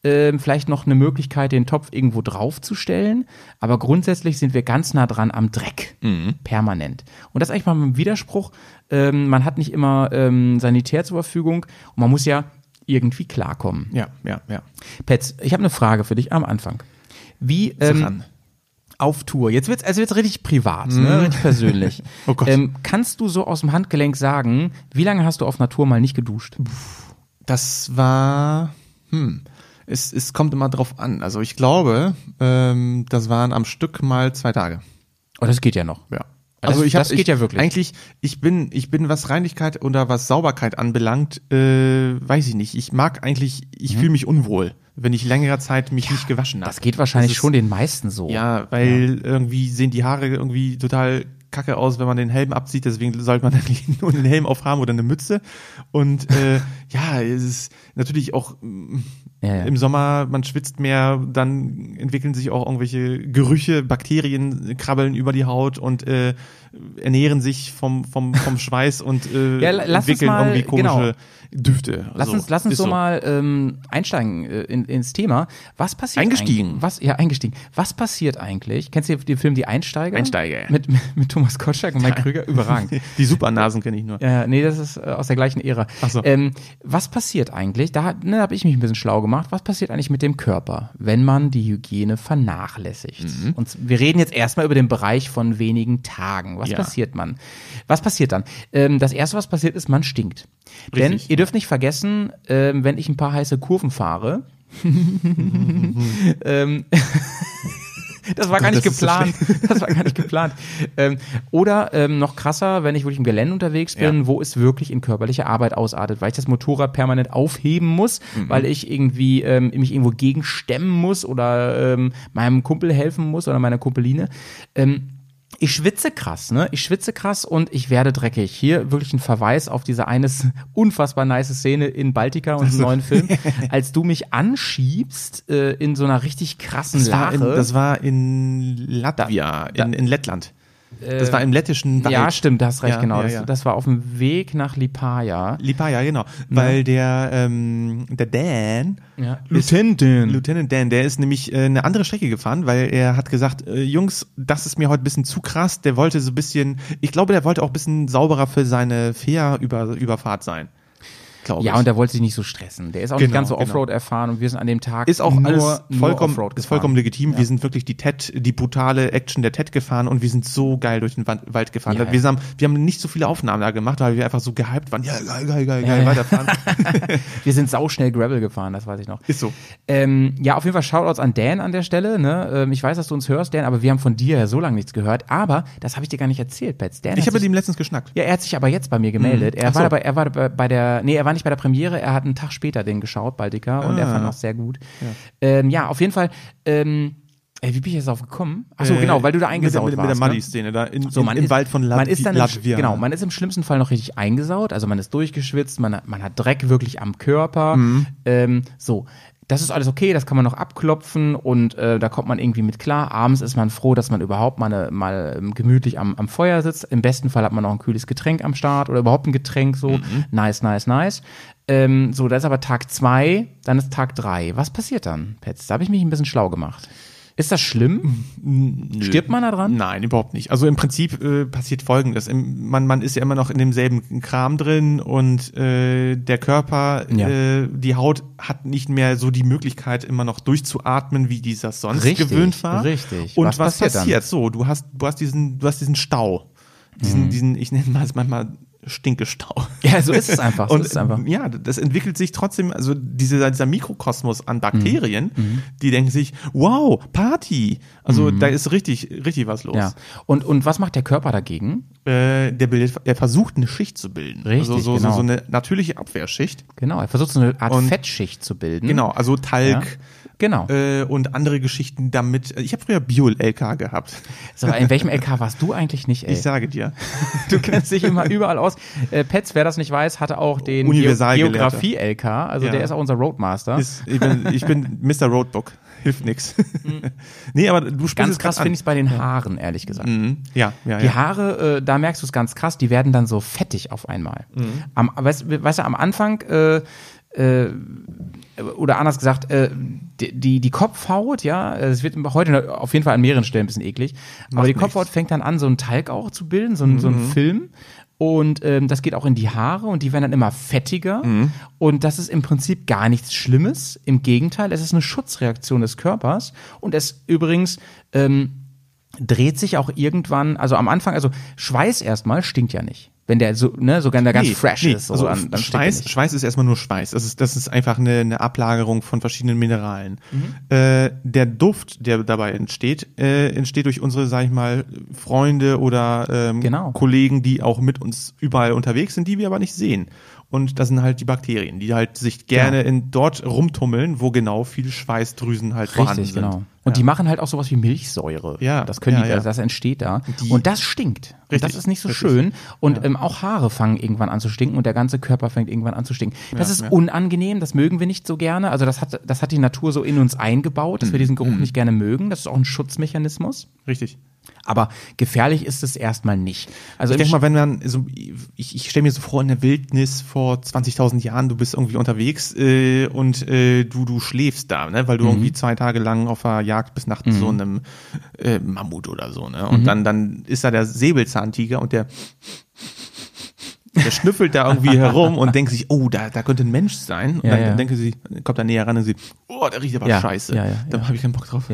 ähm, vielleicht noch eine Möglichkeit, den Topf irgendwo draufzustellen. Aber grundsätzlich sind wir ganz nah dran am Dreck. Permanent. Und das ist eigentlich mal ein Widerspruch. Ähm, man hat nicht immer ähm, Sanitär zur Verfügung und man muss ja irgendwie klarkommen. Ja, ja, ja. Petz, ich habe eine Frage für dich am Anfang. Wie ähm, auf Tour, jetzt wird's also jetzt richtig privat, ne? richtig persönlich. Oh Gott. Ähm, kannst du so aus dem Handgelenk sagen, wie lange hast du auf Natur mal nicht geduscht? Das war, hm, es, es kommt immer drauf an. Also ich glaube, ähm, das waren am Stück mal zwei Tage. Oh, das geht ja noch. Ja. Das- Also ich hab, das geht ich, ja wirklich. Eigentlich, ich bin, ich bin, was Reinigkeit oder was Sauberkeit anbelangt, äh, weiß ich nicht. Ich mag eigentlich, ich fühle mich unwohl, wenn ich längere Zeit mich nicht gewaschen habe. Mhm. Das geht wahrscheinlich ist- schon den meisten so. Ja, weil irgendwie sehen die Haare irgendwie total kacke aus, wenn man den Helm abzieht. Deswegen sollte man eigentlich nur einen Helm aufhaben oder eine Mütze. Und äh, ja, es ist natürlich auch mm, Ja, ja. im Sommer, man schwitzt mehr, dann entwickeln sich auch irgendwelche Gerüche, Bakterien krabbeln über die Haut und äh, ernähren sich vom, vom, vom Schweiß und äh, Ja, entwickeln mal- irgendwie komische genau. Düfte. Lass So, uns, lass uns so, mal ähm, einsteigen äh, in, ins Thema. Was passiert Eingestiegen. eigentlich- Was, ja, eingestiegen. Was passiert eigentlich? Kennst du den Film Die Einsteiger? Einsteiger. Mit, mit, mit Thomas Gottschalk und Mike Krüger? Überragend. Die Supernasen kenne ich nur. Ja, nee, das ist äh, aus der gleichen Ära. Ach so. ähm, was passiert eigentlich? Da, ne, habe ich mich ein bisschen schlau gemacht. Was passiert eigentlich mit dem Körper, wenn man die Hygiene vernachlässigt? Mhm. Und wir reden jetzt erstmal über den Bereich von wenigen Tagen. Was Ja. passiert man? Was passiert dann? Ähm, das erste, was passiert, ist, man stinkt. Denn Richtig. ihr dürft nicht vergessen, ähm, wenn ich ein paar heiße Kurven fahre, ähm, Das war gar nicht das ist so geplant. das war gar nicht geplant. Ähm, oder ähm, noch krasser, wenn ich wirklich im Gelände unterwegs bin, Ja. wo es wirklich in körperliche Arbeit ausartet, weil ich das Motorrad permanent aufheben muss, Mhm. weil ich irgendwie ähm, mich irgendwo gegenstemmen muss oder ähm, meinem Kumpel helfen muss oder meiner Kumpeline. Ähm, ich schwitze krass, ne? Ich schwitze krass und ich werde dreckig. Hier wirklich ein Verweis auf diese eine s- unfassbar nice Szene in Baltica und im neuen Film, als du mich anschiebst äh, in so einer richtig krassen Das war, Lache. in, das war in Latvia, in, in Lettland. Das war im lettischen Wald. ja, stimmt, du hast recht, Ja, genau. ja, das, ja. das war auf dem Weg nach Lipaja. Lipaja, genau. Weil der, ähm, der Dan, Ja. Lieutenant Dan. Lieutenant Dan, der ist nämlich äh, eine andere Strecke gefahren, weil er hat gesagt, äh, Jungs, das ist mir heute ein bisschen zu krass. Der wollte so ein bisschen, ich glaube, der wollte auch ein bisschen sauberer für seine Fährüberfahrt sein. Glaube ich. Ja, und der wollte sich nicht so stressen. Der ist auch nicht Genau, ganz so genau. Offroad erfahren und wir sind an dem Tag ist auch nur, alles vollkommen, ist vollkommen legitim. Wir sind wirklich die TED, die brutale Action der TED gefahren und wir sind so geil durch den Wald gefahren. Ja, wir, ja. haben, wir haben nicht so viele Aufnahmen da gemacht, weil wir einfach so gehypt waren. Ja, geil, geil, geil, Ja, geil, ja. weiterfahren. Wir sind sauschnell Gravel gefahren, das weiß ich noch. Ist so. Ähm, ja, auf jeden Fall Shoutouts an Dan an der Stelle. Ne? Ähm, ich weiß, dass du uns hörst, Dan, aber wir haben von dir ja so lange nichts gehört. Aber das habe ich dir gar nicht erzählt, Pets. Dan Ich habe mit ihm letztens geschnackt. Ja, er hat sich aber jetzt bei mir gemeldet. Er Ach war so. dabei, er war bei, bei der, nee, er war nicht bei der Premiere, er hat einen Tag später den geschaut, Baltica, und er Ah. fand auch sehr gut. Ja, ähm, ja auf jeden Fall, ähm, ey, wie bin ich jetzt drauf gekommen? Ach so, Äh, genau, weil du da eingesaut mit, mit, warst. mit der ne? Muddy-Szene da in, So, man im ist, Wald von man ist dann im, Latvia. genau, man ist im schlimmsten Fall noch richtig eingesaut, also man ist durchgeschwitzt, man, hat- man hat Dreck wirklich am Körper. Mhm. Ähm, so, das ist alles okay, das kann man noch abklopfen und äh, da kommt man irgendwie mit klar. Abends ist man froh, dass man überhaupt mal, eine, mal ähm, gemütlich am, am Feuer sitzt. Im besten Fall hat man noch ein kühles Getränk am Start oder überhaupt ein Getränk so. Mhm. Nice, nice, nice. Ähm, so, da ist aber Tag zwei, dann ist Tag drei. Was passiert dann, Pets? Da habe ich mich ein bisschen schlau gemacht. Ist das schlimm? Stirbt man da dran? Nein, überhaupt nicht. Also im Prinzip äh, passiert Folgendes. Im, man, man ist ja immer noch in demselben Kram drin und äh, der Körper, Ja. äh, die Haut hat nicht mehr so die Möglichkeit, immer noch durchzuatmen, wie dieser sonst Richtig, gewöhnt war. richtig. Und Was was, passiert passiert? So, du hast, du hast diesen, du hast diesen Stau. Diesen, diesen, ich nenne mal es manchmal Stinkestau. Ja, so ist es einfach. So Und es einfach. ja, das entwickelt sich trotzdem, also dieser, dieser Mikrokosmos an Bakterien, Mhm. die denken sich, wow, Party. Also da ist richtig, richtig was los. Ja. Und, und was macht der Körper dagegen? Äh, der bildet, er versucht eine Schicht zu bilden. Richtig, also so, genau. so, eine natürliche Abwehrschicht. Genau, er versucht so eine Art Und- Fettschicht zu bilden. Genau, also Ja. Genau. äh, und andere Geschichten damit. Ich habe früher Bio-LK gehabt. So, in welchem LK warst du eigentlich nicht, ey? Ich sage dir. Du kennst dich immer überall aus. Äh, Petz, wer das nicht weiß, hatte auch den. Geografie-LK. Also Ja. der ist auch unser Roadmaster. Ist, ich, bin, ich bin Mr. Roadbook. Hilft nix. nee, aber du Mhm. Ganz krass finde ich es bei den Haaren, ehrlich gesagt. Mhm. Ja, ja, Die ja. Haare, äh, da merkst du es ganz krass, die werden dann so fettig auf einmal. Mhm. Am, weißt, weißt du, am Anfang, äh, äh, oder anders gesagt, äh, die, die, die Kopfhaut, ja, es wird heute auf jeden Fall an mehreren Stellen ein bisschen eklig, aber Macht die Kopfhaut nichts. fängt dann an, so einen Talg auch zu bilden, so, ein so einen Film. Und ähm, das geht auch in die Haare und die werden dann immer fettiger. Und das ist im Prinzip gar nichts Schlimmes. Im Gegenteil, es ist eine Schutzreaktion des Körpers. Und es übrigens ähm, dreht sich auch irgendwann, also am Anfang, also Schweiß erstmal stinkt ja nicht. Wenn der so, ne, sogar der ganz Nee, fresh nee, ist, so, also er Schweiß. Schweiß ist erstmal nur Schweiß. Das ist, das ist einfach eine, eine Ablagerung von verschiedenen Mineralen. Mhm. Äh, der Duft, der dabei entsteht, äh, entsteht durch unsere, sag ich mal, Freunde oder ähm, Genau. Kollegen, die auch mit uns überall unterwegs sind, die wir aber nicht sehen. Und das sind halt die Bakterien, die halt sich gerne in dort rumtummeln, wo genau viele Schweißdrüsen halt vorhanden Richtig, sind. genau. Und die machen halt auch sowas wie Milchsäure. Ja, Das können ja, die, ja. das entsteht da. Die- und das stinkt. Und Richtig, das ist nicht so richtig. schön. Und ähm, auch Haare fangen irgendwann an zu stinken und der ganze Körper fängt irgendwann an zu stinken. Das ist ja. unangenehm, das mögen wir nicht so gerne. Also das hat, das hat die Natur so in uns eingebaut, Mhm. dass wir diesen Geruch nicht gerne mögen. Das ist auch ein Schutzmechanismus. Richtig. Aber gefährlich ist es erstmal nicht. Also Ich denke mal, wenn man so, ich, ich stelle mir so vor, in der Wildnis vor 20.000 Jahren, du bist irgendwie unterwegs äh, und äh, du du schläfst da, ne, weil du irgendwie zwei Tage lang auf der Jagd bist nach so einem äh, Mammut oder so, ne, und dann dann ist da der Säbelzahntiger und der der schnüffelt da irgendwie herum und denkt sich, oh, da, da könnte ein Mensch sein. Und Ja, dann ja. denke sie, kommt er näher ran und sieht, oh, der riecht aber Ja, scheiße. ja, ja, da habe ich keinen Bock drauf.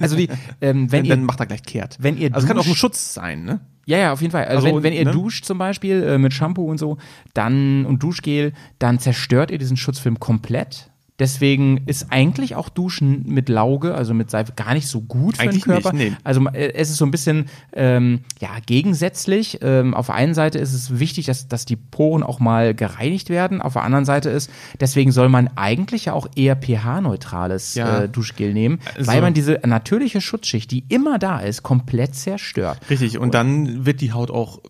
Also die, ähm, wenn Dann, ihr dann macht er gleich kehrt. wenn ihr also es kann auch ein Schutz sein, ne? Ja, ja, auf jeden Fall. Also, Also, wenn, wenn ihr ne? duscht zum Beispiel äh, mit Shampoo und so, dann und Duschgel, dann zerstört ihr diesen Schutzfilm komplett. Deswegen ist eigentlich auch Duschen mit Lauge, also mit Seife, gar nicht so gut für Eigentlich den Körper. nicht, nee. Also äh, es ist so ein bisschen ähm, ja gegensätzlich. Ähm, auf der einen Seite ist es wichtig, dass, dass die Poren auch mal gereinigt werden. Auf der anderen Seite ist, deswegen soll man eigentlich ja auch eher pH-neutrales Ja. äh, Duschgel nehmen, Also- weil man diese natürliche Schutzschicht, die immer da ist, komplett zerstört. Richtig, und dann wird die Haut auch,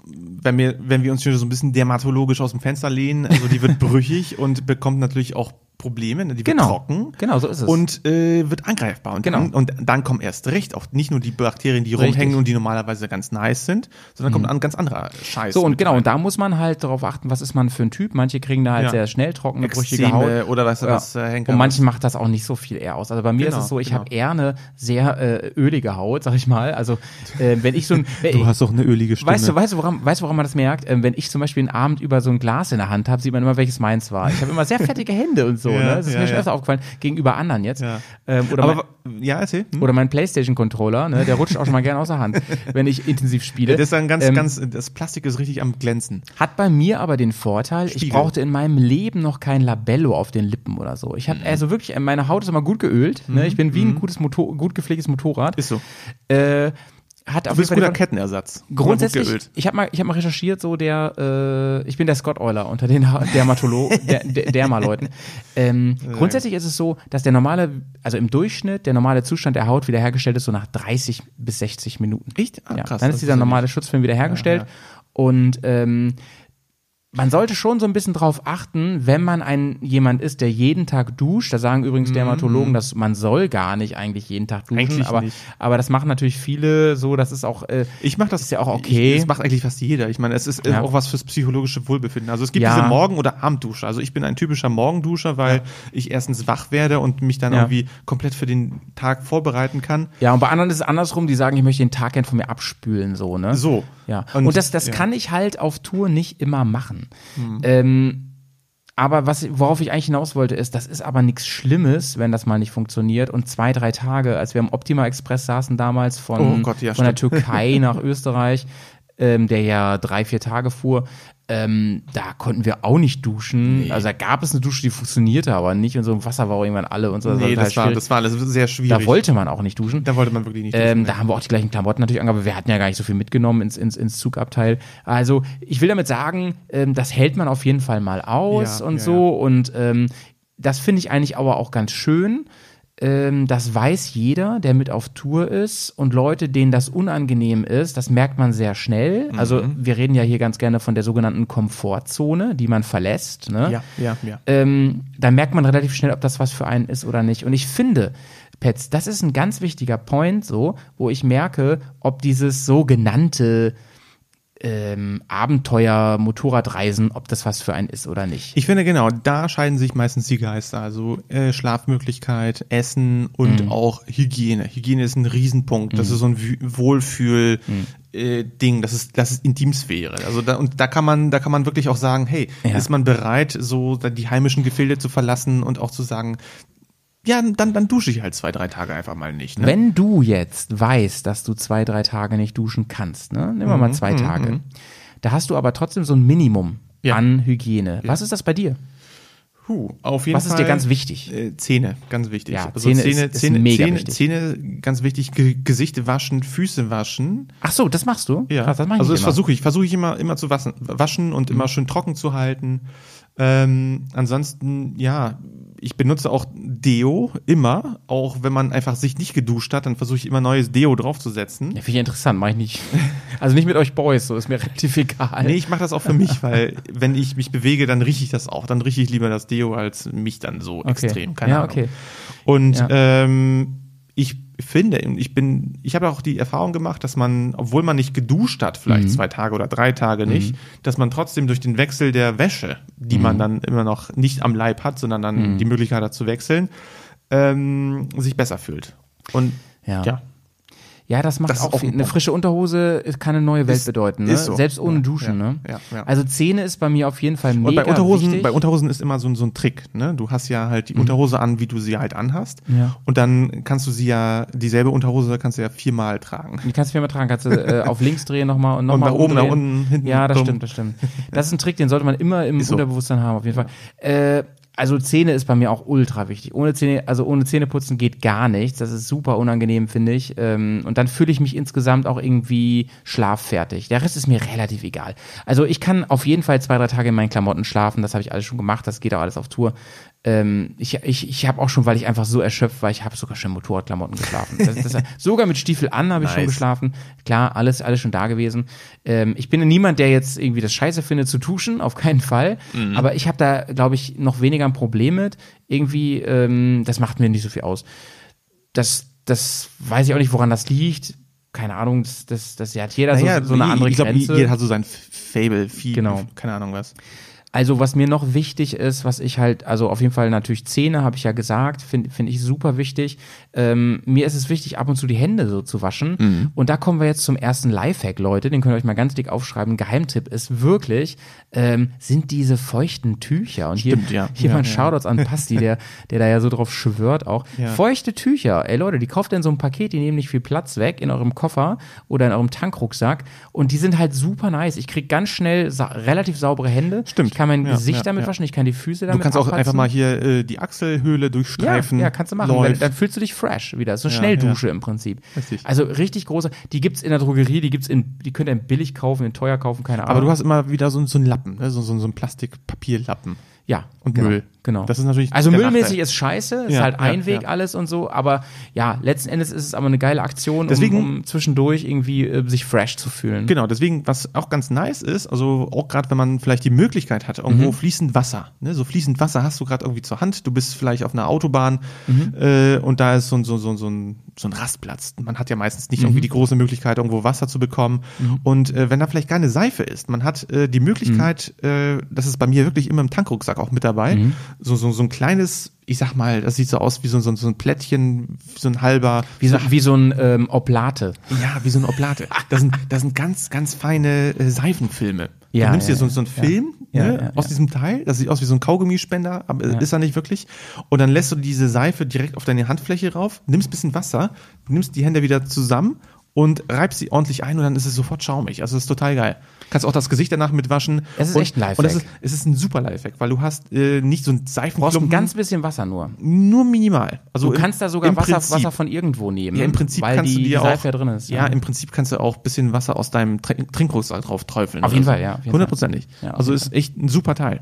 wenn wir, wenn wir uns schon so ein bisschen dermatologisch aus dem Fenster lehnen, also die wird brüchig und bekommt natürlich auch Probleme, ne? die Genau. wird trocken. Genau, so ist es. Und äh, wird angreifbar. Und, Genau. dann, und dann kommen erst recht auch nicht nur die Bakterien, die Richtig. Mhm. rumhängen und die normalerweise ganz nice sind, sondern kommt an ganz anderer Scheiß. So, und genau, rein. und da muss man halt darauf achten, was ist man für ein Typ. Manche kriegen da halt Ja. sehr schnell trockene, brüchige Ekzeme Haut. oder du Ja. was, äh, Henker Und manchen was. macht das auch nicht so viel eher aus. Also bei mir Genau, ist es so, ich genau. habe eher eine sehr äh, ölige Haut, sag ich mal. Also äh, wenn ich so ein... Du hast doch eine ölige Stimme. Weißt du, weißt du, woran, weißt woran man das merkt? Ähm, wenn ich zum Beispiel einen Abend über so ein Glas in der Hand habe, sieht man immer, welches meins war. Ich habe immer sehr fettige Hände und so. Ja, ne? Das ist ja, mir schon ja. öfter aufgefallen, gegenüber anderen jetzt. Ja. Ähm, oder Aber mein, ja, erzähl. Hm? oder mein Playstation-Controller, ne? der rutscht auch schon mal gerne aus der Hand, wenn ich intensiv spiele. Das ist dann ganz, Ähm, ganz, das Plastik ist richtig am Glänzen. Hat bei mir aber den Vorteil, ich Spiegel. brauchte in meinem Leben noch kein Labello auf den Lippen oder so. Ich Mhm. habe also wirklich, meine Haut ist immer gut geölt. Ne? Ich bin wie ein gutes Motor, gut gepflegtes Motorrad. Ist so. Äh, hat auf Du bist jeden Fall guter Kettenersatz. Grundsätzlich, ich habe mal, ich hab mal recherchiert, so der, äh, ich bin der Scott Euler unter den Ha- Dermatolo der, der, Derma-Leuten. Ähm, grundsätzlich ist es so, dass der normale, also im Durchschnitt, der normale Zustand der Haut wiederhergestellt ist so nach 30 bis 60 Minuten. Echt? Ah, ja, krass, Dann das ist dieser ja normale Schutzfilm wiederhergestellt. Und ähm, man sollte schon so ein bisschen drauf achten, wenn man ein jemand ist, der jeden Tag duscht. Da sagen übrigens Dermatologen, dass man soll gar nicht eigentlich jeden Tag duschen, Eigentlich aber nicht. aber das machen natürlich viele so, das ist auch äh, Ich mache das Ist ja auch okay. Ich, das macht eigentlich fast jeder. Ich meine, es ist Ja. auch was fürs psychologische Wohlbefinden. Also es gibt Ja. diese Morgen- oder Abenddusche. Also ich bin ein typischer Morgenduscher, weil ich erstens wach werde und mich dann Ja. irgendwie komplett für den Tag vorbereiten kann. Ja, und bei anderen ist es andersrum, die sagen, ich möchte den Tag gern von mir abspülen, so, ne? So. Ja. Und, Und- das, das ja. kann ich halt auf Tour nicht immer machen. Ähm, aber was, worauf ich eigentlich hinaus wollte, ist, das ist aber nichts Schlimmes, wenn das mal nicht funktioniert. Und zwei, drei Tage, als wir am Optima Express saßen damals von, Oh Gott, ja, von der. Türkei nach Österreich, ähm, der ja drei, vier Tage fuhr, ähm, da konnten wir auch nicht duschen. Also da gab es eine Dusche, die funktionierte aber nicht und so im Wasser war auch irgendwann alle und so. Nee, das war, das war alles sehr schwierig. da wollte man auch nicht duschen. da wollte man wirklich nicht. Ähm, duschen, da haben wir auch die gleichen Klamotten natürlich angehabt, aber wir hatten ja gar nicht so viel mitgenommen ins, ins, ins Zugabteil. Also ich will damit sagen, ähm, das hält man auf jeden Fall mal aus Ja, und ja, so. Und ähm, das finde ich eigentlich aber auch ganz schön. Ähm, das weiß jeder, der mit auf Tour ist. Und Leute, denen das unangenehm ist, das merkt man sehr schnell. Also Mhm. wir reden ja hier ganz gerne von der sogenannten Komfortzone, die man verlässt. Ne? Ja, ja, ja. ähm, da merkt man relativ schnell, ob das was für einen ist oder nicht. Und ich finde, Pets, das ist ein ganz wichtiger Point, so, wo ich merke, ob dieses sogenannte ähm, Abenteuer, Motorradreisen, ob das was für einen ist oder nicht. Ich finde genau, da scheiden sich meistens die Geister. Also äh, Schlafmöglichkeit, Essen und Mhm. auch Hygiene. Hygiene ist ein Riesenpunkt. Das ist so ein Wohlfühl. Mhm. Äh, Ding, das ist das ist Intimsphäre. Also da, und da kann man da kann man wirklich auch sagen, hey, Ja. ist man bereit, so die heimischen Gefilde zu verlassen und auch zu sagen, ja, dann dann dusche ich halt zwei drei Tage einfach mal nicht. Ne? Wenn du jetzt weißt, dass du zwei, drei Tage nicht duschen kannst, ne? nehmen wir Mhm, mal zwei Tage, da hast du aber trotzdem so ein Minimum Ja. an Hygiene. Was ist das bei dir? Puh, auf jeden Was ist Fall. dir ganz wichtig? Äh, Zähne, ganz wichtig. Ja, also Zähne Zähne, ist- ist Zähne, mega Zähne, wichtig. Zähne, ganz wichtig. Ge Gesicht waschen, Füße waschen. Ach so, das machst du? Ja, Krass, das mach ich also das. Mhm. versuche ich, versuche ich immer, immer zu waschen, waschen und immer schön trocken zu halten. Ähm, ansonsten, ja, ich benutze auch Deo immer, auch wenn man einfach sich nicht geduscht hat, dann versuche ich immer neues Deo draufzusetzen. Ja, finde ich interessant, mache ich nicht. Also nicht mit euch Boys, so ist mir relativ egal. Nee, ich mache das auch für mich, weil wenn ich mich bewege, dann rieche ich das auch. Dann rieche ich lieber das Deo als mich dann so extrem. Keine ja, Ahnung. okay. Und Ja. ähm, ich finde, ich bin, ich habe auch die Erfahrung gemacht, dass man, obwohl man nicht geduscht hat, vielleicht Mhm. zwei Tage oder drei Tage nicht, dass man trotzdem durch den Wechsel der Wäsche, die Mhm. man dann immer noch nicht am Leib hat, sondern dann die Möglichkeit hat zu wechseln, ähm, sich besser fühlt. Und Ja. ja, Ja, das macht Das auch auch viel. ein Eine frische Unterhose kann eine neue Welt Ist- bedeuten, ne? ist so. Selbst ohne Ja, Duschen, ja, ne? ja, ja. Also Zähne ist bei mir auf jeden Fall mega Und bei Unterhosen, wichtig. bei Unterhosen ist immer so, ein- so ein Trick, ne? Du hast ja halt die Unterhose an, wie du sie halt anhast. Ja. Und dann kannst du sie ja, dieselbe Unterhose kannst du ja viermal tragen. Die kannst du viermal tragen, kannst du äh, auf links drehen nochmal und nochmal nach oben, nach unten, hinten, Ja, das dumm. stimmt, das stimmt. Das ist ein Trick, den sollte man immer im so. Unterbewusstsein haben, auf jeden Fall. Äh, also Zähne ist bei mir auch ultra wichtig. Ohne Zähne, also ohne Zähneputzen geht gar nichts. Das ist super unangenehm, finde ich. Ähm, und dann fühle ich mich insgesamt auch irgendwie schlaffertig. Der Rest ist mir relativ egal. Also ich kann auf jeden Fall zwei, drei Tage in meinen Klamotten schlafen. Das habe ich alles schon gemacht. Das geht auch alles auf Tour. Ähm, ich ich, ich habe auch schon, weil ich einfach so erschöpft war, ich habe sogar schon Motorradklamotten geschlafen. Das, das, sogar mit Stiefel an habe ich schon Nice. geschlafen. Klar, alles, alles schon da gewesen. Ähm, ich bin niemand, der jetzt irgendwie das Scheiße findet zu duschen, auf keinen Fall. Mhm. Aber ich habe da, glaube ich, noch weniger ein Problem mit. Irgendwie, ähm, das macht mir nicht so viel aus. Das, das weiß ich auch nicht, woran das liegt. Keine Ahnung, das, das, das hat jeder so, so eine andere ich glaube, Grenze. jeder hat so sein Fable, viel, Genau. keine Ahnung was. Also was mir noch wichtig ist, was ich halt, also auf jeden Fall natürlich Zähne, habe ich ja gesagt, finde find ich super wichtig. Ähm, mir ist es wichtig, ab und zu die Hände so zu waschen. Mhm. Und da kommen wir jetzt zum ersten Lifehack, Leute, den könnt ihr euch mal ganz dick aufschreiben. Geheimtipp ist wirklich, ähm, sind diese feuchten Tücher. Und Stimmt, hier, ja. hier Ja, mal ein ja. Shoutouts an Pasti, der, der da ja so drauf schwört auch. Ja. Feuchte Tücher, ey Leute, die kauft in so einem Paket, die nehmen nicht viel Platz weg in eurem Koffer oder in eurem Tankrucksack. Und die sind halt super nice. Ich krieg ganz schnell sa relativ saubere Hände. Stimmt. Ich kann mein Ja, Gesicht ja, damit waschen, ich kann die Füße Du damit kannst auch abpatzen. einfach mal hier äh, die Achselhöhle durchstreifen. Ja, kannst du machen. Läuft. Dann, fühlst du dich fresh wieder. So eine Schnelldusche im Prinzip. Richtig. Also richtig große. Die gibt's in der Drogerie, die gibt's in, die könnt ihr billig kaufen, in teuer kaufen, keine Ahnung. Aber du hast immer wieder so, so einen Lappen, ne? so, so, so einen Plastikpapierlappen. ja und genau, Müll. Genau. Das ist natürlich also müllmäßig Nachteil. ist scheiße, ist Ja, halt ja, Einweg ja. alles und so. Aber ja, letzten Endes ist es aber eine geile Aktion, Deswegen- um, um zwischendurch irgendwie äh, sich fresh zu fühlen. Genau, deswegen, was auch ganz nice ist, also auch gerade wenn man vielleicht die Möglichkeit hat, irgendwo Mhm. fließend Wasser, ne? so fließend Wasser hast du gerade irgendwie zur Hand, du bist vielleicht auf einer Autobahn Mhm. äh, und da ist so, ein- so, so, so, ein, so ein Rastplatz. Man hat ja meistens Mhm. nicht irgendwie die große Möglichkeit, irgendwo Wasser zu bekommen. Und äh, wenn da vielleicht keine Seife ist, man hat äh, die Möglichkeit, Mhm. äh, das ist bei mir wirklich immer im Tankrucksack auch mit dabei, so, so, so ein kleines, ich sag mal, das sieht so aus wie so, so, so ein Plättchen, so ein halber, Wie so, wie so ein ähm, Oblate. ja, wie so eine Oblate. Das sind, das sind ganz, ganz feine äh, Seifenfilme. Ja, du nimmst ja, dir so, so einen. Film Ja, ne, ja, aus diesem Teil, das sieht aus wie so ein Kaugummispender, aber ist er nicht wirklich. Und dann lässt du diese Seife direkt auf deine Handfläche rauf, nimmst ein bisschen Wasser, nimmst die Hände wieder zusammen und reibst sie ordentlich ein und dann ist es sofort schaumig. Also das ist total geil. Kannst auch das Gesicht danach mitwaschen. Es ist und, echt ein Lifehack. Und das ist, es ist ein super Lifehack, weil du hast äh, nicht so ein Du brauchst ein ganz bisschen Wasser nur. nur minimal. Also Du im- kannst da sogar Wasser, Prinzip. Wasser von irgendwo nehmen. Ja, im Prinzip weil kannst die, du dir die auch, Seife ja drin ist. Ja, im Prinzip kannst du auch ein bisschen Wasser aus deinem Trink Trinkrucksack drauf träufeln. Auf jeden so. Fall, ja, Hundertprozentig. Ja, also ist echt ein super Teil.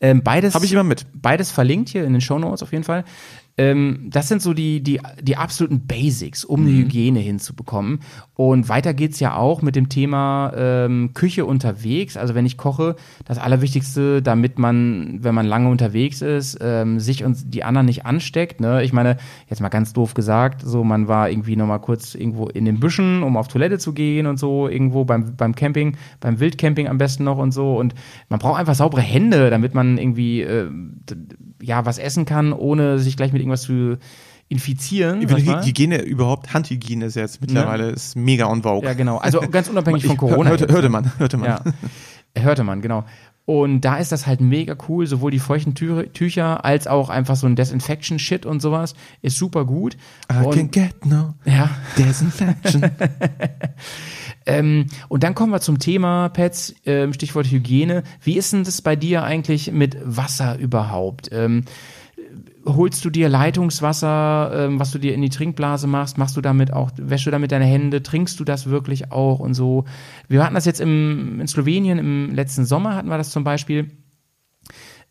Ähm, beides Habe ich immer mit. Beides verlinkt hier in den Show Notes auf jeden Fall. Ähm, das sind so die, die, die absoluten Basics, um Mhm. die Hygiene hinzubekommen. Und weiter geht's ja auch mit dem Thema ähm, Küche unterwegs. Also wenn ich koche, das Allerwichtigste, damit man, wenn man lange unterwegs ist, ähm, sich und die anderen nicht ansteckt. Ne? Ich meine, jetzt mal ganz doof gesagt, so man war irgendwie noch mal kurz irgendwo in den Büschen, um auf Toilette zu gehen und so, irgendwo beim, beim Camping, beim Wildcamping am besten noch und so. Und man braucht einfach saubere Hände, damit man irgendwie äh, ja was essen kann, ohne sich gleich mit irgendwas zu infizieren. Hygiene überhaupt, Handhygiene ist jetzt mittlerweile ist mega on vogue. Ja, genau. Also ganz unabhängig von Corona. Hörte, jetzt, hörte ne? man, hörte man. Ja, hörte man, genau. Und da ist das halt mega cool, sowohl die feuchten Tü Tücher als auch einfach so ein Desinfection-Shit und sowas ist super gut. I can Und, get no ja, disinfection. ähm, und dann kommen wir zum Thema, Pets, ähm, Stichwort Hygiene. Wie ist denn das bei dir eigentlich mit Wasser überhaupt? Ähm, holst du dir Leitungswasser, ähm, was du dir in die Trinkblase machst, machst du damit auch, wäschst du damit deine Hände, trinkst du das wirklich auch und so. Wir hatten das jetzt im, in Slowenien im letzten Sommer hatten wir das zum Beispiel.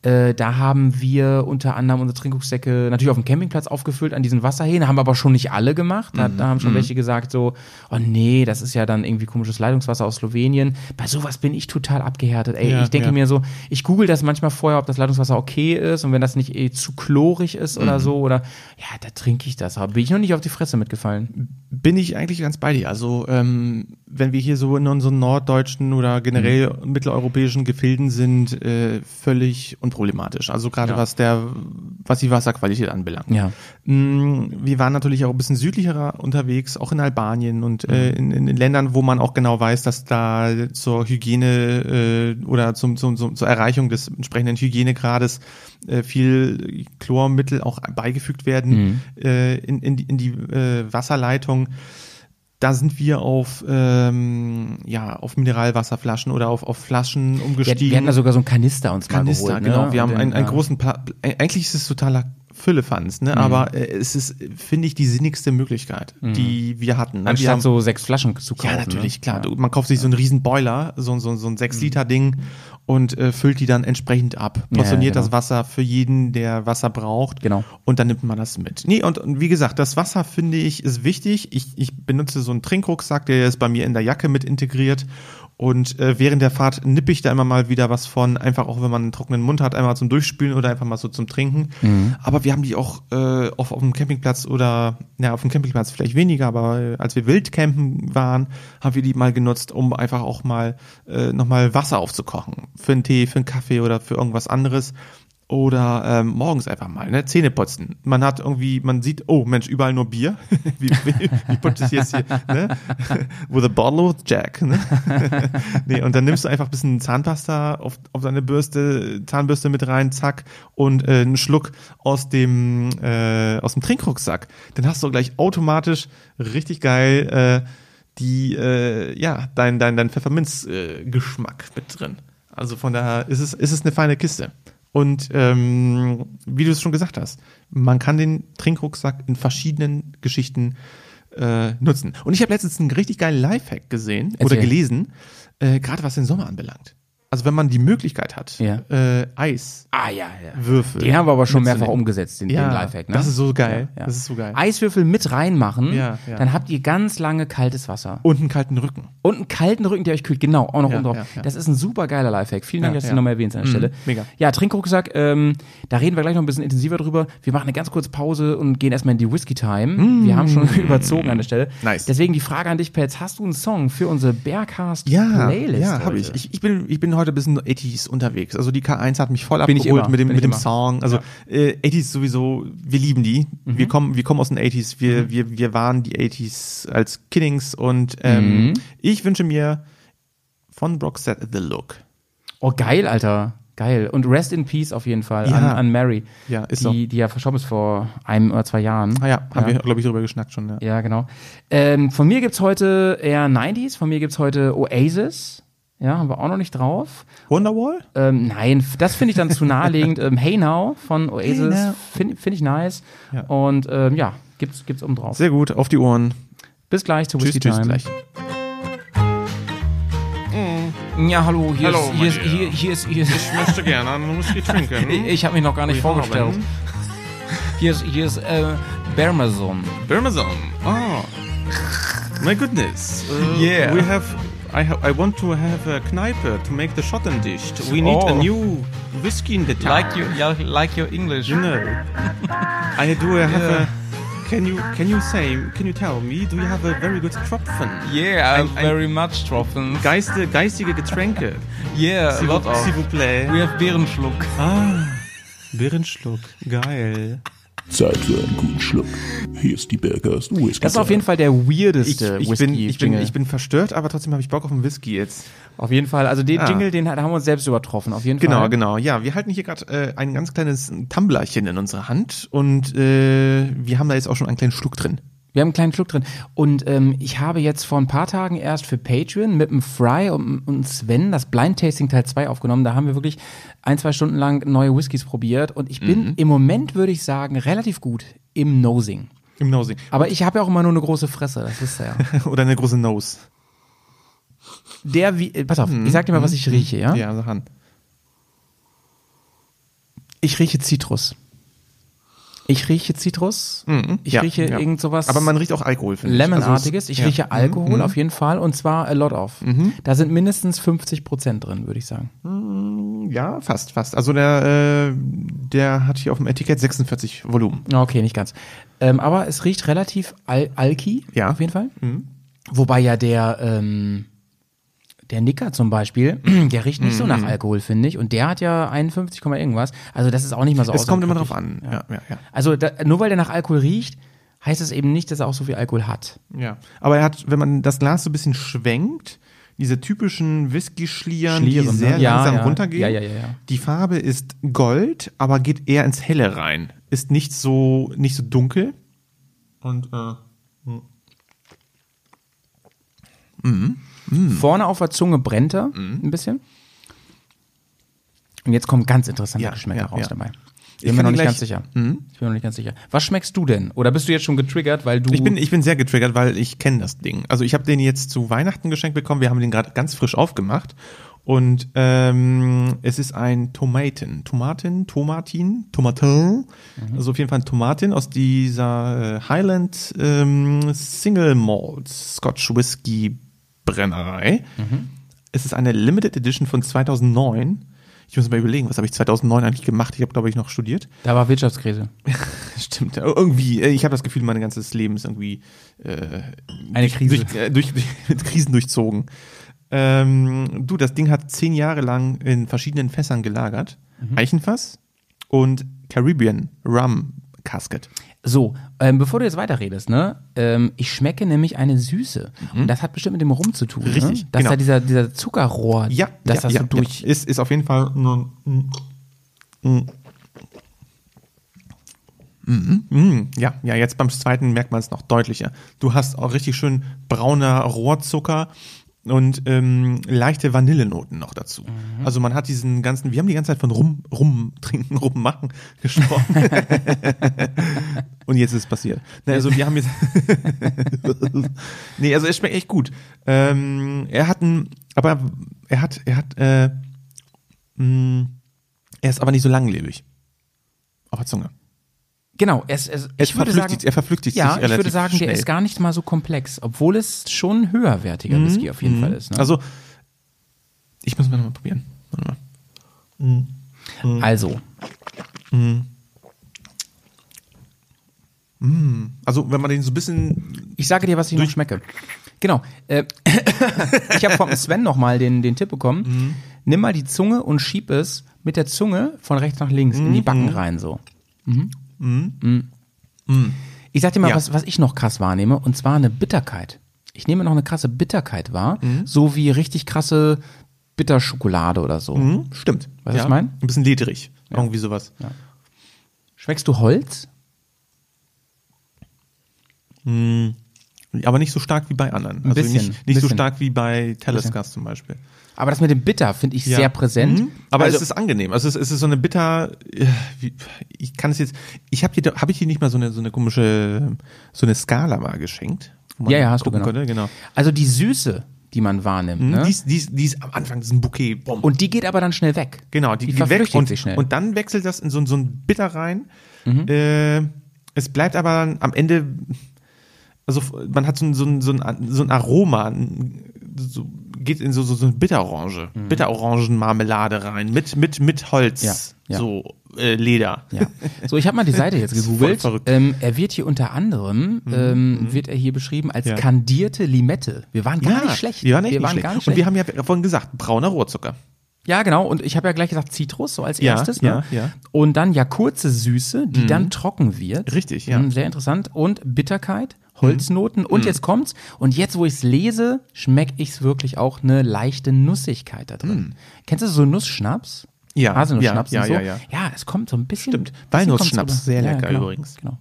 Äh, da haben wir unter anderem unsere Trinkrucksäcke natürlich auf dem Campingplatz aufgefüllt an diesen Wasserhähnen, haben aber schon nicht alle gemacht. Da, da haben schon welche gesagt so, oh nee, das ist ja dann irgendwie komisches Leitungswasser aus Slowenien. Bei sowas bin ich total abgehärtet. Ey, Ja, ich denke ja. mir so, ich google das manchmal vorher, ob das Leitungswasser okay ist und wenn das nicht eh zu chlorig ist oder so oder ja, da trinke ich das. Aber bin ich noch nicht auf die Fresse mitgefallen. Bin ich eigentlich ganz bei dir. Also, ähm, wenn wir hier so in unseren norddeutschen oder generell Mhm. mitteleuropäischen Gefilden sind, äh, völlig unproblematisch. Also gerade Ja. was der, was die Wasserqualität anbelangt. Ja. Mm, Wir waren natürlich auch ein bisschen südlicher unterwegs, auch in Albanien und Mhm. äh, in, in, Ländern, wo man auch genau weiß, dass da zur Hygiene äh, oder zum, zum, zum, zur Erreichung des entsprechenden Hygienegrades äh, viel Chlormittel auch beigefügt werden äh, in, in die, in die äh, Wasserleitung. Da sind wir auf, ähm, ja, auf Mineralwasserflaschen oder auf, auf Flaschen Wir, umgestiegen. wir hatten da sogar so einen Kanister uns Kanister, mal geholt. genau. Ne? Wir haben einen, einen ja. großen, Pla eigentlich ist es totaler Füllefanz, ne? aber äh, es ist, finde ich, die sinnigste Möglichkeit, die wir hatten. Ne? wir Anstatt haben, so sechs Flaschen zu kaufen. ja, natürlich, ne? klar. Du, man kauft sich so einen riesen Boiler, so, so, so ein 6-Liter-Ding und äh, füllt die dann entsprechend ab. Ja, Portioniert genau. das Wasser für jeden, der Wasser braucht. Genau. Und dann nimmt man das mit. Nee, und, und wie gesagt, das Wasser finde ich ist wichtig. Ich, ich benutze so einen Trinkrucksack, der ist bei mir in der Jacke mit integriert. Und äh, während der Fahrt nippe ich da immer mal wieder was von, einfach auch wenn man einen trockenen Mund hat, einmal zum Durchspülen oder einfach mal so zum Trinken. Aber wir haben die auch äh, auf, auf dem Campingplatz oder, ja, auf dem Campingplatz vielleicht weniger, aber äh, als wir Wildcampen waren, haben wir die mal genutzt, um einfach auch mal äh, nochmal Wasser aufzukochen. Für einen Tee, für einen Kaffee oder für irgendwas anderes. Oder ähm, morgens einfach mal, ne? Zähne putzen. Man hat irgendwie, man sieht, oh Mensch, überall nur Bier. wie, wie, wie putze ich jetzt hier, ne? With a bottle of Jack, ne? nee, und dann nimmst du einfach ein bisschen Zahnpasta auf, auf deine Bürste, Zahnbürste mit rein, zack, und äh, einen Schluck aus dem, äh, aus dem Trinkrucksack. Dann hast du gleich automatisch richtig geil äh, die, äh, ja, dein, dein, dein Pfefferminz-Geschmack äh, Geschmack mit drin. Also von daher ist es, ist es eine feine Kiste. Und ähm, wie du es schon gesagt hast, man kann den Trinkrucksack in verschiedenen Geschichten äh, nutzen. Und ich habe letztens einen richtig geilen Lifehack gesehen oder Erzähl. gelesen, äh, gerade was den Sommer anbelangt. Also wenn man die Möglichkeit hat, Ja. äh, Eis, Ah ja, ja. Würfel. Den haben wir aber schon mehrfach umgesetzt, den, Ja, den Lifehack. Ne? das ist so geil. Ja. Das ist so geil. Eiswürfel mit reinmachen, dann habt ihr ganz lange kaltes Wasser. Und einen kalten Rücken. Und einen kalten Rücken, der euch kühlt. Genau, auch noch Ja, drauf. Das ist ein super geiler Lifehack. Vielen Dank, dass du nochmal erwähnst an der Mhm, Stelle. mega. Ja, Trinkrucksack, ähm, da reden wir gleich noch ein bisschen intensiver drüber. Wir machen eine ganz kurze Pause und gehen erstmal in die Whisky-Time. Wir haben schon überzogen an der Stelle. Nice. Deswegen die Frage an dich, Pets. Hast du einen Song für unsere Bearcast Ja, Playlist? ja, habe ich. ich. Ich bin, ich bin heute ein bisschen 80s unterwegs. Also die K1 hat mich voll Bin abgeholt immer, mit dem, mit dem immer. Song. Also äh, 80s sowieso, wir lieben die. Mhm. Wir kommen, wir kommen aus den 80s. Wir, wir, wir waren die 80s als Kiddings und ähm, Mhm. ich wünsche mir von Broxette The Look. Oh, geil, Alter. Geil. Und Rest in Peace auf jeden Fall Ja. an, an Mary. Ja, ist die, so. die ja verstorben ist vor einem oder zwei Jahren. Ah ja, haben wir, glaube ich, drüber geschnackt schon. Ja. Ja, genau. Ähm, von mir gibt's heute eher 90s, von mir gibt's heute Oasis. Ja, haben wir auch noch nicht drauf. Wonderwall? Ähm, nein, das finde ich dann zu naheliegend. ähm, hey Now von Oasis Now. finde find ich nice. Ja. Und ähm, ja, gibt's, gibt's oben drauf. Sehr gut, auf die Ohren. Bis gleich zu Tschüss, Whisky tschüss, Time. gleich. Ja, hallo, hier Hallo, ist, hier ist, hier, hier ist, hier ist, Ich möchte gerne einen Whisky trinken. ich habe mich noch gar nicht Wir vorgestellt. haben Hier ist, hier ist äh, Bermazon. Birmazon. Oh, my goodness. Uh, Yeah. We have. I, ha I want to have a Kneipe to make the Schotten dicht. We need a Oh. new whiskey in the town. Like you, like your English. You know. I do have Yeah. a. Can you can you say can you tell me do you have a very good Tropfen? Yeah, I'm very much Tropfen. Geiste, geistige Getränke. Yeah, S'il S'il vous plaît. We have Bärenschluck. Ah, Birrenschluck. Geil. Zeit für einen guten Schluck. Hier ist die Bergast Whisky. Das ist auf jeden Fall der Ich, weirdeste ich, Whisky bin, ich, bin, ich bin verstört, aber trotzdem habe ich Bock auf einen Whisky jetzt. auf jeden Fall. Also den Ah. Jingle, den haben wir uns selbst übertroffen. Auf jeden Genau, Fall. genau. Ja, wir halten hier gerade äh, ein ganz kleines Tumblerchen in unserer Hand und äh, wir haben da jetzt auch schon einen kleinen Schluck drin. Wir haben einen kleinen Schluck drin. Und ähm, ich habe jetzt vor ein paar Tagen erst für Patreon mit dem Fry und, und Sven das Blind Tasting Teil 2 aufgenommen. Da haben wir wirklich ein, zwei Stunden lang neue Whiskys probiert. Und ich Mhm. bin im Moment, würde ich sagen, relativ gut im Nosing. Im Nosing. Aber ich habe ja auch immer nur eine große Fresse, das ihr ja. Oder eine große Nose. Der wie, äh, pass auf, ich sag dir mal, was ich rieche, ja? Mhm. Ja, sag an. Ich rieche Zitrus. Ich rieche Zitrus. Ich Ja, rieche ja. irgend sowas. Aber man riecht auch Alkohol, finde ich. Lemonartiges. Also ich ja. rieche Alkohol auf jeden Fall und zwar a lot of. Da sind mindestens 50 Prozent drin, würde ich sagen. Ja, fast, fast. Also der, äh, der hat hier auf dem Etikett 46 Volumen. Okay, nicht ganz. Ähm, aber es riecht relativ al alki, Ja. auf jeden Fall. Wobei ja der, ähm, der Nicker zum Beispiel, der riecht nicht so nach Alkohol, finde ich. Und der hat ja 51, Komma irgendwas. Also das ist auch nicht mal so Es kommt immer drauf an. Ja, ja, ja. Also da, nur weil der nach Alkohol riecht, heißt es eben nicht, dass er auch so viel Alkohol hat. Ja. Aber er hat, wenn man das Glas so ein bisschen schwenkt, diese typischen Whisky-Schlieren, die ne? sehr Ja, langsam runtergehen. Ja, ja, ja. Die Farbe ist Gold, aber geht eher ins Helle rein. Ist nicht so, nicht so dunkel. Und, äh, Vorne auf der Zunge brennt er ein bisschen. Und jetzt kommen ganz interessante Ja, Geschmäcker ja, raus ja. dabei. Ich Bin mir noch nicht ganz sicher. Ich bin noch nicht ganz sicher. Was schmeckst du denn? Oder bist du jetzt schon getriggert, weil du Ich bin, ich bin sehr getriggert, weil ich kenne das Ding. Also ich habe den jetzt zu Weihnachten geschenkt bekommen. Wir haben den gerade ganz frisch aufgemacht. Und ähm, es ist ein Tomaten. Tomaten, Tomatin, Tomatin. Also auf jeden Fall ein Tomatin aus dieser äh, Highland ähm, Single Malt Scotch Whisky Brennerei. Es ist eine Limited Edition von 2009. Ich muss mal überlegen, was habe ich 2009 eigentlich gemacht? Ich habe, glaube ich, noch studiert. Da war Wirtschaftskrise. Stimmt. Irgendwie, äh, ich habe das Gefühl, mein ganzes Leben ist irgendwie äh, Eine Krise. Durch, äh, durch, durch, mit Krisen durchzogen. Ähm, du, das Ding hat zehn Jahre lang in verschiedenen Fässern gelagert. Mhm. Eichenfass und Caribbean Rum Casket. So, ähm, bevor du jetzt weiterredest, ne, ähm, ich schmecke nämlich eine Süße. Und das hat bestimmt mit dem Rum zu tun. Richtig, ne? Dass genau. da dieser, dieser Zuckerrohr, Ja, dass ja, das ja, so durch. Ja. Ist, ist auf jeden Fall mm, mm, ja, ja, jetzt beim zweiten merkt man es noch deutlicher. Du hast auch richtig schön brauner Rohrzucker und ähm, leichte Vanillenoten noch dazu. Mhm. Also man hat diesen ganzen, wir haben die ganze Zeit von Rum, Rum trinken, Rum machen gesprochen. und jetzt ist es passiert. Ne, also wir haben jetzt, nee, also es schmeckt echt gut. Ähm, er hat ein, aber er hat, er hat, äh, mh, er ist aber nicht so langlebig. Auf der Zunge. Genau, es, es, Es ich würde sagen, er verflüchtigt ja, sich ich würde relativ sagen, der schnell. ist gar nicht mal so komplex, obwohl es schon höherwertiger Whisky auf jeden Fall ist. Ne? Also, ich muss mal noch mal probieren. Warte mal. also, Also, wenn man den so ein bisschen, ich sage dir, was ich noch schmecke. Genau. Äh, ich habe vom Sven nochmal den, den Tipp bekommen. Mhm. Nimm mal die Zunge und schieb es mit der Zunge von rechts nach links in die Backen Mhm. rein so. Mhm. Ich sag dir mal, Ja. was, was ich noch krass wahrnehme, und zwar eine Bitterkeit. Ich nehme noch eine krasse Bitterkeit wahr, Mhm. so wie richtig krasse Bitterschokolade oder so. stimmt. Weißt du, was ich mein? Ein bisschen ledrig. Irgendwie sowas. Schmeckst du Holz? Aber nicht so stark wie bei anderen. Also bisschen, nicht, nicht so bisschen. stark wie bei Telescast zum Beispiel. Aber das mit dem Bitter finde ich sehr präsent. Mhm. Aber also, es ist angenehm. Also es ist, es ist so eine bitter. äh, ich kann es jetzt. Ich habe dir, habe ich dir nicht mal so eine so eine komische so eine Skala mal geschenkt. ja, ja, hast du genau. Konnte, genau. Also die Süße, die man wahrnimmt, Mhm. ne? Die, ist, die, ist, die ist am Anfang ist ein Bouquet. Bom. und die geht aber dann schnell weg. Genau, die, die die weg und, sich schnell. und dann wechselt das in so, so ein Bitter rein. Mhm. Äh, es bleibt aber dann am Ende, also man hat so ein, so ein, so ein, so ein Aroma, so, geht in so, so, so eine Bitterorange, Bitterorangenmarmelade rein, mit, mit, mit Holz, Mhm. Ja, ja. so äh, Leder. Ja. So, ich habe mal die Seite jetzt gegoogelt. Ähm, er wird hier unter anderem, ähm, wird er hier beschrieben als Ja. kandierte Limette. Wir waren gar nicht schlecht. Wir waren wir nicht waren schlecht. gar nicht Und schlecht. wir haben ja vorhin gesagt, brauner Rohrzucker. Ja, genau. Und ich habe ja gleich gesagt Zitrus, so als Ja, erstes. ja, ne? ja. Und dann ja kurze Süße, die dann trocken wird. Richtig, ja. Mhm, Sehr interessant. Und Bitterkeit, Holznoten. Und jetzt kommt's. Und jetzt, wo ich's lese, schmecke ich's wirklich auch eine leichte Nussigkeit da drin. Kennst du so Nussschnaps? Ja, Haselnussschnaps ja, und so. ja, ja. Ja, es kommt so ein bisschen. Stimmt. Walnussschnaps, sehr lecker genau, übrigens. Genau.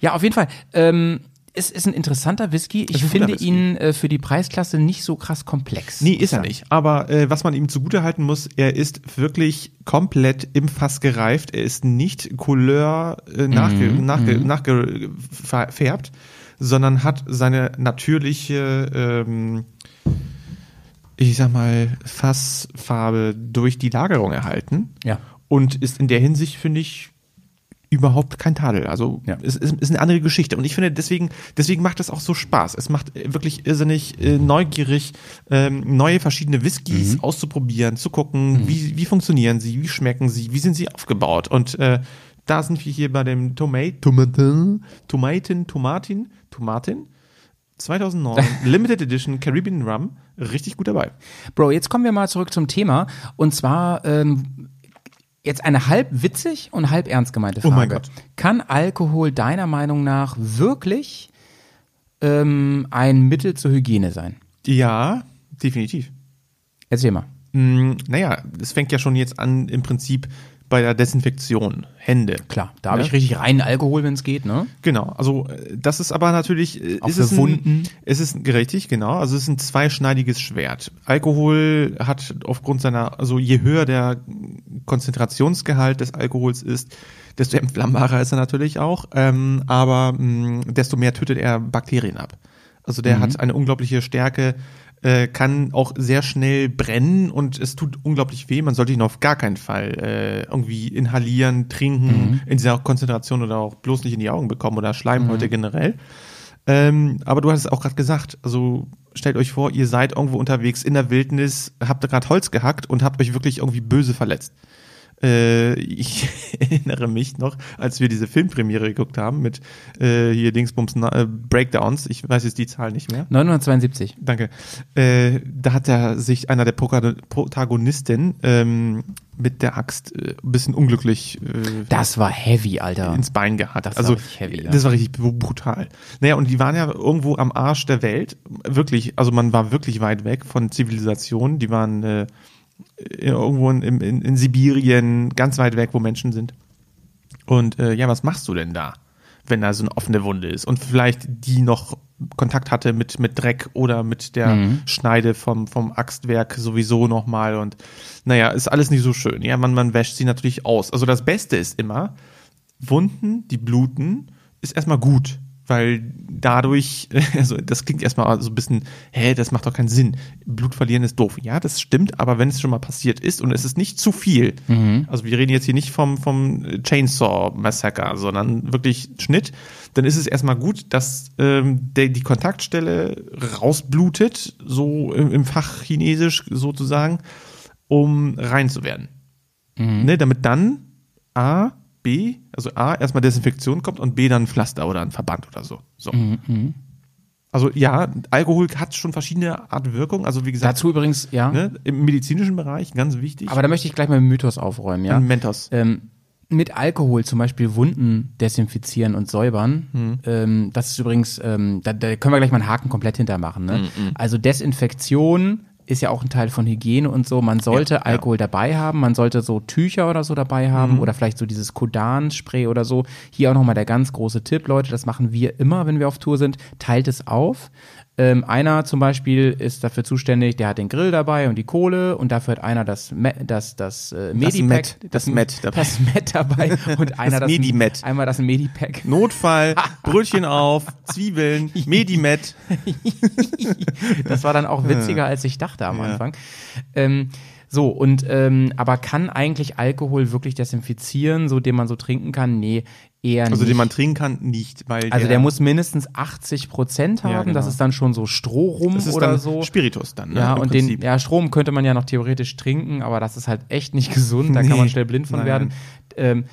Ja, auf jeden Fall. Ähm, es ist ein interessanter Whisky. Ich finde Whisky. ihn äh, für die Preisklasse nicht so krass komplex. Nee, ist er nicht. Aber äh, was man ihm zugutehalten muss, er ist wirklich komplett im Fass gereift. Er ist nicht Couleur äh, nachge, Mhm, nachge, nachgefärbt, sondern hat seine natürliche, ähm, ich sag mal, Fassfarbe durch die Lagerung erhalten. Ja. Und ist in der Hinsicht, finde ich, überhaupt kein Tadel. Also Ja. es ist, ist eine andere Geschichte. Und ich finde, deswegen, deswegen macht es auch so Spaß. Es macht wirklich irrsinnig äh, neugierig, ähm, neue verschiedene Whiskys auszuprobieren, zu gucken, wie, wie funktionieren sie, wie schmecken sie, wie sind sie aufgebaut. Und äh, da sind wir hier bei dem Tomate, Tomaten, Tomaten, Tomatin, Tomatin 2009 Limited Edition Caribbean Rum. Richtig gut dabei. Bro, jetzt kommen wir mal zurück zum Thema. Und zwar ähm, jetzt eine halb witzig und halb ernst gemeinte Frage. Oh mein Gott. Kann Alkohol deiner Meinung nach wirklich ähm, ein Mittel zur Hygiene sein? Ja, definitiv. Erzähl mal. Mm, naja, es fängt ja schon jetzt an im Prinzip bei der Desinfektion. Hände. Klar, da habe Ja. ich richtig reinen Alkohol, wenn es geht, ne? Genau, also äh, das ist aber natürlich, äh, Auch ist es ein, Wunden. Es ist richtig, genau. Also es ist ein zweischneidiges Schwert. Alkohol hat aufgrund seiner, also je höher der Konzentrationsgehalt des Alkohols ist, desto entflammbarer ist er natürlich auch. Ähm, aber mh, desto mehr tötet er Bakterien ab. Also der hat eine unglaubliche Stärke, äh, kann auch sehr schnell brennen und es tut unglaublich weh. Man sollte ihn auf gar keinen Fall äh, irgendwie inhalieren, trinken, in dieser Konzentration oder auch bloß nicht in die Augen bekommen oder Schleimhäute generell. Ähm, aber du hast es auch gerade gesagt, also stellt euch vor, ihr seid irgendwo unterwegs in der Wildnis, habt gerade Holz gehackt und habt euch wirklich irgendwie böse verletzt. Äh, ich erinnere mich noch, als wir diese Filmpremiere geguckt haben mit äh, hier Dingsbums äh, Breakdowns, ich weiß jetzt die Zahl nicht mehr. 972. Danke. Äh, da hat er sich einer der Protagonisten ähm, mit der Axt äh, ein bisschen unglücklich äh, Das war heavy, Alter. ins Bein gehackt. Das war also richtig heavy, ja. das war richtig br- brutal. Naja, und die waren ja irgendwo am Arsch der Welt. Wirklich, also man war wirklich weit weg von Zivilisation. Die waren äh, irgendwo in, in, in Sibirien, ganz weit weg, wo Menschen sind. Und äh, ja, was machst du denn da, wenn da so eine offene Wunde ist und vielleicht die noch Kontakt hatte mit, mit Dreck oder mit der Mhm. Schneide vom, vom Axtwerk sowieso nochmal und naja, ist alles nicht so schön. Ja, man, man wäscht sie natürlich aus. Also das Beste ist immer, Wunden, die bluten, ist erstmal gut, weil dadurch, also das klingt erstmal so ein bisschen, hä, das macht doch keinen Sinn. Blut verlieren ist doof. Ja, das stimmt, aber wenn es schon mal passiert ist und es ist nicht zu viel, also wir reden jetzt hier nicht vom, vom Chainsaw Massacre, sondern wirklich Schnitt, dann ist es erstmal gut, dass ähm, der, die Kontaktstelle rausblutet, so im, im Fach Chinesisch sozusagen, um rein zu werden. Ne, damit dann A, B, also A, erstmal Desinfektion kommt und B, dann ein Pflaster oder ein Verband oder so. so. Also ja, Alkohol hat schon verschiedene Art Wirkung. Also wie gesagt, Dazu übrigens, ja. ne, im medizinischen Bereich ganz wichtig. Aber da möchte ich gleich mal einen Mythos aufräumen, ja. Ein Mentos. Ähm, mit Alkohol zum Beispiel Wunden desinfizieren und säubern. Hm. Ähm, das ist übrigens, ähm, da, da können wir gleich mal einen Haken komplett hintermachen. Ne? Also Desinfektion ist ja auch ein Teil von Hygiene und so. Man sollte Ja, ja. Alkohol dabei haben, man sollte so Tücher oder so dabei haben Mhm. oder vielleicht so dieses Kodan-Spray oder so. Hier auch nochmal der ganz große Tipp, Leute, das machen wir immer, wenn wir auf Tour sind. Teilt es auf. Ähm, einer zum Beispiel ist dafür zuständig, der hat den Grill dabei und die Kohle und dafür hat einer das, Me das, das, äh, Medipack, das Met dabei. das Met dabei und einer das, Medimet. einmal das Medipack. Notfall, Brötchen auf, Zwiebeln, Medimet. Das war dann auch witziger, als ich dachte am Anfang. Ähm, so, und aber aber kann eigentlich Alkohol wirklich desinfizieren, so den man so trinken kann? Nee, eher Also nicht. den man trinken kann, nicht, weil also der muss mindestens 80 Prozent haben, Ja, genau. das ist dann schon so Strohrum das ist oder so. Spiritus dann. Ne, Ja, im und den, Prinzip. ja, Strom könnte man ja noch theoretisch trinken, aber das ist halt echt nicht gesund, da kann man Nee. schnell blind von Nein, werden. Ähm,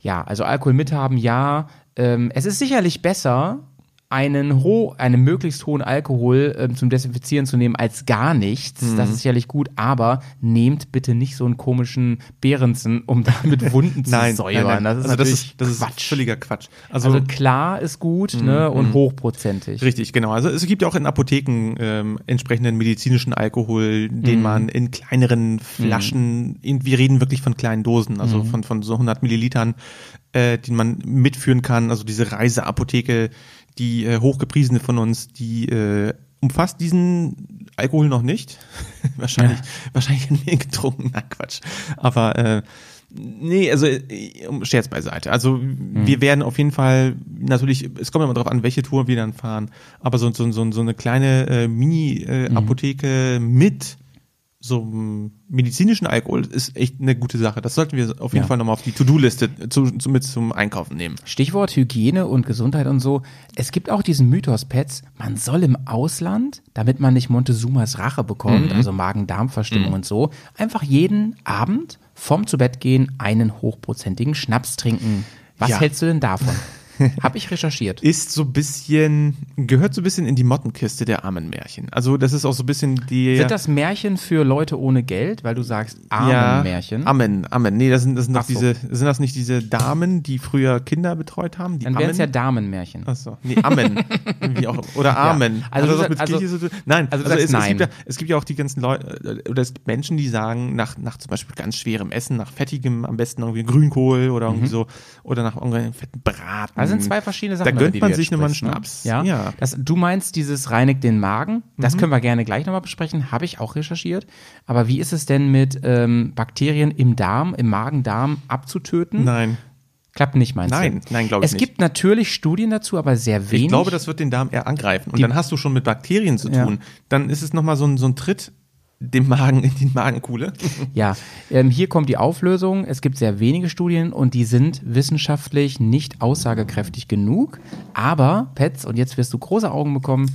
ja, also Alkohol mithaben, ja. Ähm, es ist sicherlich besser, einen, ho einen möglichst hohen Alkohol ähm, zum Desinfizieren zu nehmen als gar nichts. Mhm. Das ist sicherlich gut, aber nehmt bitte nicht so einen komischen Behrensen, um damit Wunden zu nein, säubern. nein, nein. Das ist also das ist, das ist Quatsch. völliger Quatsch. Also, Also klar ist gut ne, und hochprozentig. Richtig, genau. Also es gibt ja auch in Apotheken ähm, entsprechenden medizinischen Alkohol, Mhm. den man in kleineren Flaschen, in, wir reden wirklich von kleinen Dosen, also Mhm. von, von so 100 Millilitern, äh, den man mitführen kann. Also diese Reiseapotheke, die äh, hochgepriesene von uns, die äh, umfasst diesen Alkohol noch nicht. wahrscheinlich, wahrscheinlich haben wir ihn getrunken. Na Quatsch. Aber äh, Nee, also äh, Scherz beiseite. Also wir werden auf jeden Fall natürlich, es kommt immer darauf an, welche Tour wir dann fahren, aber so, so, so, so eine kleine äh, Mini-Apotheke mit so medizinischen Alkohol ist echt eine gute Sache. Das sollten wir auf jeden Ja. Fall nochmal auf die To-Do-Liste zu, zu, mit zum Einkaufen nehmen. Stichwort Hygiene und Gesundheit und so. Es gibt auch diesen Mythos, Pets, man soll im Ausland, damit man nicht Montezumas Rache bekommt, also Magen-Darm-Verstimmung und so, einfach jeden Abend vom zu Bett gehen einen hochprozentigen Schnaps trinken. Was Ja. hältst du denn davon? Hab ich recherchiert. Ist so ein bisschen, gehört so ein bisschen in die Mottenkiste der armen Märchen. Also das ist auch so ein bisschen die... Sind das Märchen für Leute ohne Geld, weil du sagst armen Märchen? Amen, Amen. Nee, das sind, das sind doch so. diese, sind das nicht diese Damen, die früher Kinder betreut haben? Die Dann wären es ja Damenmärchen. Achso, nee, Amen. Wie auch, oder Amen. Also mit also- Kirche zu tun? Nein, also also, es, sagst es, gibt ja, nein. es gibt ja auch die ganzen Leute, oder es gibt Menschen, die sagen, nach, nach zum Beispiel ganz schwerem Essen, nach fettigem, am besten irgendwie Grünkohl oder irgendwie so, oder nach irgendeinem fetten Braten. Das sind zwei verschiedene Sachen. Da gönnt die man sich nochmal einen ne? Schnaps. Ja. Ja. Das, du meinst, dieses reinigt den Magen. Das Mhm. können wir gerne gleich nochmal besprechen. Habe ich auch recherchiert. Aber wie ist es denn mit ähm, Bakterien im Darm, im Magen-Darm abzutöten? Nein. Klappt nicht, meinst Nein, du? nein, glaube ich Es nicht. gibt natürlich Studien dazu, aber sehr wenig. Ich glaube, das wird den Darm eher angreifen. Und dann hast du schon mit Bakterien zu Ja. tun. Dann ist es nochmal so ein, so ein Tritt dem Magen in die Magenkuhle. Ja, ähm, hier kommt die Auflösung. Es gibt sehr wenige Studien und die sind wissenschaftlich nicht aussagekräftig genug. Aber, Pets, und jetzt wirst du große Augen bekommen,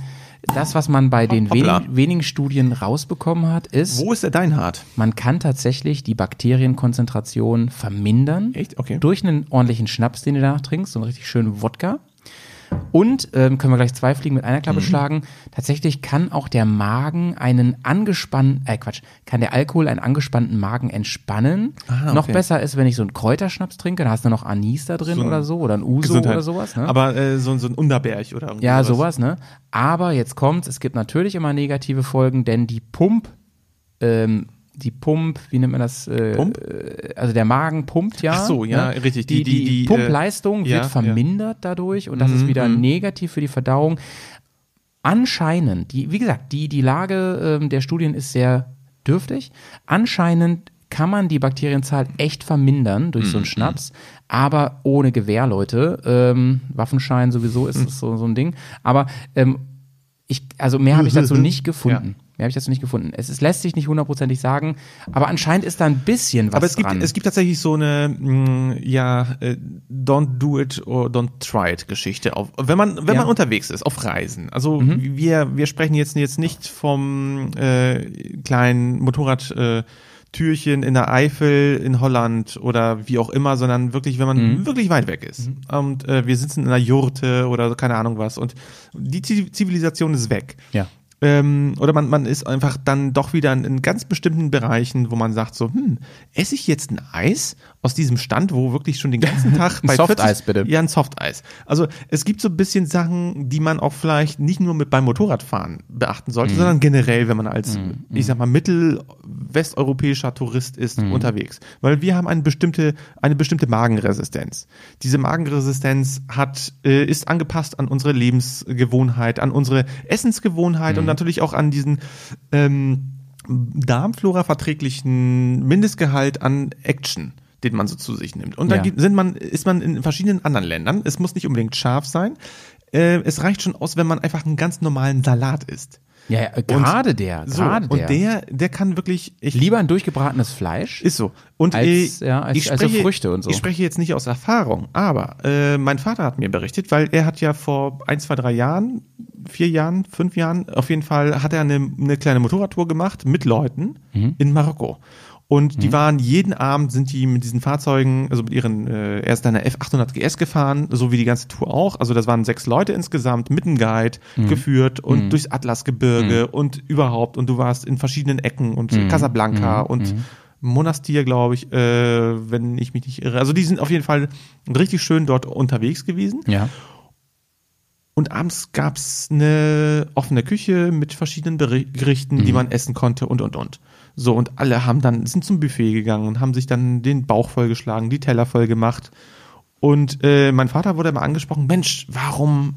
das, was man bei den Hoppla. wenig, wenigen Studien rausbekommen hat, ist, Wo ist der Deinhard? man kann tatsächlich die Bakterienkonzentration vermindern. Echt? Okay. Durch einen ordentlichen Schnaps, den du danach trinkst, so einen richtig schönen Wodka. Und ähm, können wir gleich zwei Fliegen mit einer Mhm. Klappe schlagen. Tatsächlich kann auch der Magen einen angespannten, äh Quatsch, kann der Alkohol einen angespannten Magen entspannen. Ah, Noch okay. besser ist, wenn ich so einen Kräuterschnaps trinke, da hast du noch Anis da drin So oder so oder ein Uso Gesundheit. oder sowas. Ne? Aber äh, so, so ein Unterberg oder irgendwie Ja, sowas, ne? Aber jetzt kommt's, es gibt natürlich immer negative Folgen, denn die Pump, ähm, die Pump, wie nennt man das? Äh, Pump? äh, Also der Magen pumpt ja. Ach so, ja, ne? richtig. Die, Die- die, die- die, Pumpleistung äh, ja, wird vermindert dadurch und das Mhm, ist wieder negativ für die Verdauung. Anscheinend, die, wie gesagt, die, die Lage ähm, der Studien ist sehr dürftig. Anscheinend kann man die Bakterienzahl echt vermindern durch Mhm, so einen Schnaps, aber ohne Gewehr, Leute. Ähm, Waffenschein sowieso ist es so, so ein Ding. Aber ähm, ich, also mehr habe ich dazu nicht gefunden. Mehr habe ich dazu nicht gefunden. Es, es lässt sich nicht hundertprozentig sagen, aber anscheinend ist da ein bisschen was Aber es gibt, dran. es gibt tatsächlich so eine, mh, ja, äh, don't do it or don't try it Geschichte. Auf, wenn man, wenn Ja. Mhm. man unterwegs ist, auf Reisen. Also wir, wir sprechen jetzt, jetzt nicht vom äh, kleinen Motorrad, äh, Türchen in der Eifel in Holland oder wie auch immer, sondern wirklich, wenn man Mhm. wirklich weit weg ist. Und äh, wir sitzen in einer Jurte oder keine Ahnung was und die Ziv- Zivilisation ist weg. ja. Ähm, oder man, man ist einfach dann doch wieder in, ganz bestimmten Bereichen, wo man sagt so, hm, esse ich jetzt ein Eis aus diesem Stand, wo wirklich schon den ganzen Tag bei Softeis, bitte. Ja, ein Softeis. Also es gibt so ein bisschen Sachen, die man auch vielleicht nicht nur mit beim Motorradfahren beachten Mhm. sollte, sondern generell, wenn man als, ich sag mal, mittelwesteuropäischer Tourist ist Mhm. unterwegs. Weil wir haben eine bestimmte, eine bestimmte Magenresistenz. Diese Magenresistenz hat, äh, ist angepasst an unsere Lebensgewohnheit, an unsere Essensgewohnheit Mhm. und natürlich auch an diesen ähm, Darmflora verträglichen Mindestgehalt an Action den man so zu sich nimmt. Und dann Ja. sind man, ist man in verschiedenen anderen Ländern. Es muss nicht unbedingt scharf sein. Äh, es reicht schon aus, wenn man einfach einen ganz normalen Salat isst. Ja, ja, äh, gerade der, So, gerade der. und der, der kann wirklich, ich, Lieber ein durchgebratenes Fleisch. ist so. Und Als, ich, ja, als- ich als so spreche, Früchte und so. Ich spreche jetzt nicht aus Erfahrung, aber äh, mein Vater hat mir berichtet, weil er hat ja vor ein, zwei, drei Jahren, vier Jahren, fünf Jahren, auf jeden Fall hat er eine, eine kleine Motorradtour gemacht mit Leuten Mhm. in Marokko. Und die waren jeden Abend sind die mit diesen Fahrzeugen, also mit ihren, äh, er ist dann eine F800 GS gefahren, so wie die ganze Tour auch. Also das waren sechs Leute insgesamt mit einem Guide Mhm. geführt und durchs Atlasgebirge und überhaupt. Und du warst in verschiedenen Ecken und Mhm. Casablanca und Monastir, glaube ich, äh, wenn ich mich nicht irre. Also die sind auf jeden Fall richtig schön dort unterwegs gewesen. Ja. Und abends gab's eine offene Küche mit verschiedenen Gerichten, Mhm. die man essen konnte und und und. So, und alle haben dann, sind zum Buffet gegangen und haben sich dann den Bauch vollgeschlagen, die Teller voll gemacht. Und äh, mein Vater wurde immer angesprochen, Mensch, warum,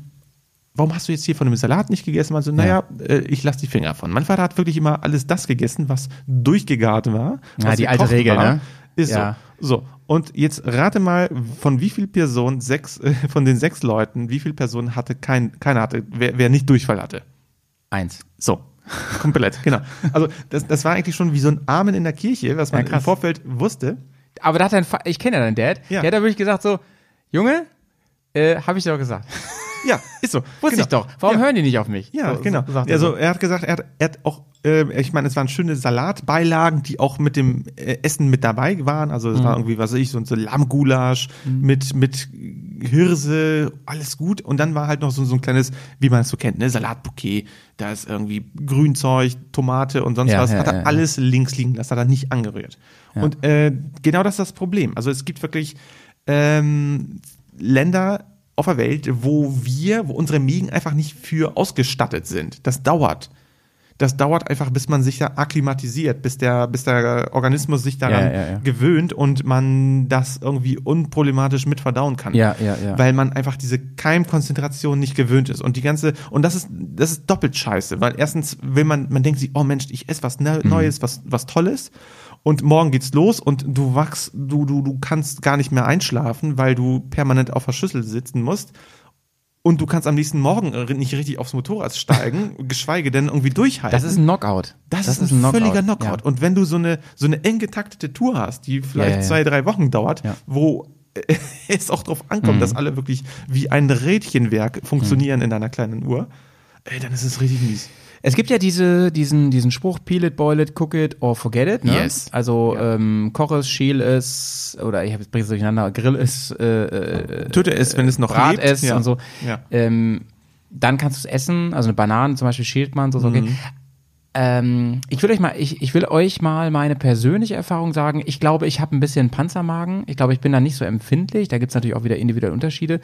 warum hast du jetzt hier von dem Salat nicht gegessen? Also, naja, äh, ich lasse die Finger von. Mein Vater hat wirklich immer alles das gegessen, was durchgegart war. Ja, die alte Regel, war. ne? Ist Ja. so. So, und jetzt rate mal, von wie viel Personen, sechs, äh, von den sechs Leuten, wie viel Personen hatte kein, keiner hatte, wer, wer nicht Durchfall hatte. Eins. So, komplett, genau. Also das, das war eigentlich schon wie so ein Amen in der Kirche, was man Ja, im Vorfeld wusste. Aber da hat dein ich kenne ja deinen Dad, Ja. der hat da wirklich gesagt so, Junge, äh, habe ich dir doch gesagt. Ja, ist so. Wusste ich doch. Warum ja. hören die nicht auf mich? Ja, So- genau. so er also so. er hat gesagt, er hat, er hat auch, äh, ich meine, es waren schöne Salatbeilagen, die auch mit dem äh, Essen mit dabei waren. Also es Mhm. war irgendwie, was weiß ich, so ein so Lammgulasch mit, mit Hirse, alles gut. Und dann war halt noch so, so ein kleines, wie man es so kennt, ne, Salatbouquet. Da ist irgendwie Grünzeug, Tomate und sonst Ja, was. hat er ja, ja. alles links liegen lassen, hat er nicht angerührt. Und äh, genau das ist das Problem. Also es gibt wirklich ähm, Länder auf der Welt, wo wir, wo unsere Mägen einfach nicht für ausgestattet sind. Das dauert. Das dauert einfach, bis man sich da akklimatisiert, bis der, bis der Organismus sich daran Ja, ja, ja. gewöhnt und man das irgendwie unproblematisch mit verdauen kann. Ja, ja, ja. Weil man einfach diese Keimkonzentration nicht gewöhnt ist. Und die ganze, und das ist, das ist doppelt scheiße, weil erstens will man, man denkt sich, oh Mensch, ich esse was Ne- Mhm. Neues, was, was Tolles. Und morgen geht's los und du wachst, du, du, du kannst gar nicht mehr einschlafen, weil du permanent auf der Schüssel sitzen musst. Und du kannst am nächsten Morgen äh, nicht richtig aufs Motorrad steigen, geschweige denn irgendwie durchhalten. Das ist ein Knockout. Das, ist ein, völliger Knockout. Und wenn du so eine, so eine eng getaktete Tour hast, die vielleicht Ja, ja, ja. zwei, drei Wochen dauert, Ja. wo äh, es auch drauf ankommt, Mhm. dass alle wirklich wie ein Rädchenwerk funktionieren in deiner kleinen Uhr, ey, dann ist es richtig mies. Es gibt ja diese, diesen, diesen Spruch, peel it, boil it, cook it or forget it. Ne? Yes. Also ähm, koch es, schäl es, oder ich bringe es durcheinander, grill es, äh, äh, Töte es, wenn es noch brat lebt. es Ja. und so. Ja. Ähm, dann kannst du es essen, also eine Banane zum Beispiel schält man, so okay. Mhm. Ähm, ich will euch mal, ich, ich will euch mal meine persönliche Erfahrung sagen. Ich glaube, ich habe ein bisschen Panzermagen. Ich glaube, ich bin da nicht so empfindlich. Da gibt es natürlich auch wieder individuelle Unterschiede.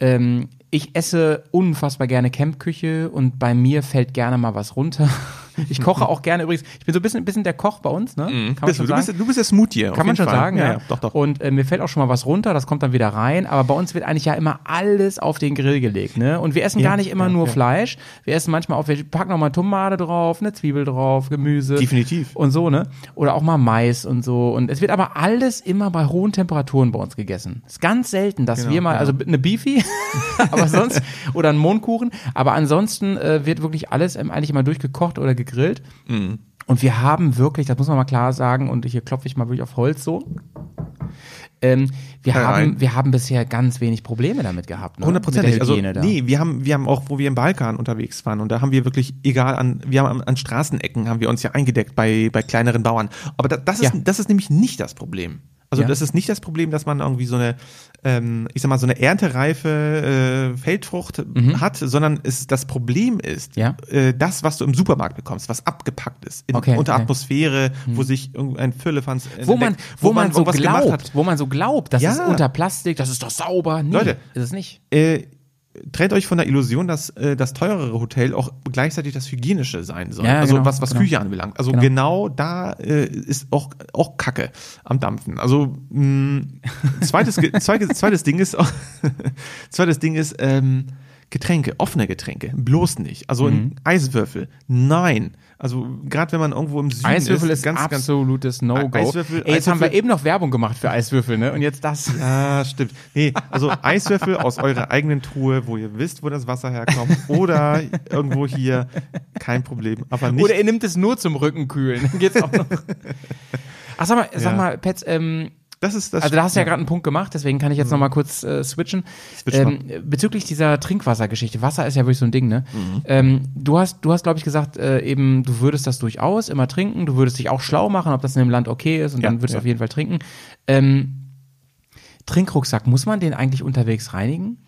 Ähm, ich esse unfassbar gerne Campküche und bei mir fällt gerne mal was runter. Ich koche auch gerne übrigens. Ich bin so ein bisschen, bisschen der Koch bei uns, ne? Kann man Mhm. Schon du, sagen. bist, du bist der Smoothie. Kann man schon Fall. sagen, ja. Doch, doch. Und äh, mir fällt auch schon mal was runter, das kommt dann wieder rein. Aber bei uns wird eigentlich ja immer alles auf den Grill gelegt, ne? Und wir essen Ja, gar nicht immer ja, nur ja. Fleisch. Wir essen manchmal auch, wir packen auch mal Tomate drauf, eine Zwiebel drauf, Gemüse. Definitiv. Und so, ne? Oder auch mal Mais und so. Und es wird aber alles immer bei hohen Temperaturen bei uns gegessen. Es ist ganz selten, dass Genau, wir mal, also eine Beefy, aber sonst, oder ein Mohnkuchen. Aber ansonsten äh, wird wirklich alles ähm, eigentlich immer durchgekocht oder gegrillt. Mhm. Und wir haben wirklich, das muss man mal klar sagen, und hier klopfe ich mal wirklich auf Holz so. Ähm, wir, haben, wir haben bisher ganz wenig Probleme damit gehabt. Ne? Also, da. nee, wir haben, wir haben auch, wo wir im Balkan unterwegs waren, und da haben wir wirklich, egal an, wir haben an, an Straßenecken haben wir uns ja eingedeckt bei, bei kleineren Bauern. Aber da, das ist, Ja. das ist nämlich nicht das Problem. Also Ja. das ist nicht das Problem, dass man irgendwie so eine, ähm, ich sag mal, so eine erntereife äh, Feldfrucht hat, sondern es, das Problem ist, Mhm. Ja. äh, das, was du im Supermarkt bekommst, was abgepackt ist, in, Okay, unter okay. Atmosphäre, wo sich irgendein Firlefanz wo man, entdeckt, wo, man, so glaubt, wo man so glaubt, das Ja. ist unter Plastik, das ist doch sauber. Nee, Leute. ist es nicht. äh, trennt euch von der Illusion, dass äh, das teurere Hotel auch gleichzeitig das hygienische sein soll. Ja, also genau, was, was genau. Küche anbelangt. Also Genau. genau, da äh, ist auch, auch Kacke am Dampfen. Also mh, zweites, Ge- zweites, zweites Ding ist, zweites Ding ist ähm, Getränke, offene Getränke, bloß nicht. Also Mhm. ein Eiswürfel, nein. Also gerade wenn man irgendwo im Süden Eiswürfel ist, ist ganz, ganz absolutes No-Go. Eiswürfel- Ey, jetzt haben wir eben noch Werbung gemacht für Eiswürfel, ne? Und jetzt das. Ja, stimmt. Nee, also Eiswürfel aus eurer eigenen Truhe, wo ihr wisst, wo das Wasser herkommt. Oder irgendwo hier, kein Problem. Aber nicht. Oder ihr nimmt es nur zum Rückenkühlen. Dann geht's auch noch. Ach, sag mal, sag Ja. mal, Pets, ähm, das ist das. Also da hast du ja gerade einen Punkt gemacht, deswegen kann ich jetzt noch mal kurz äh, switchen. Switch Ähm, bezüglich dieser Trinkwassergeschichte, Wasser ist ja wirklich so ein Ding, ne? Ähm, du hast, du hast, glaube ich, gesagt, äh, eben, du würdest das durchaus immer trinken, du würdest dich auch schlau machen, ob das in dem Land okay ist und Ja, dann würdest du ja. auf jeden Fall trinken. Ähm, Trinkrucksack, muss man den eigentlich unterwegs reinigen?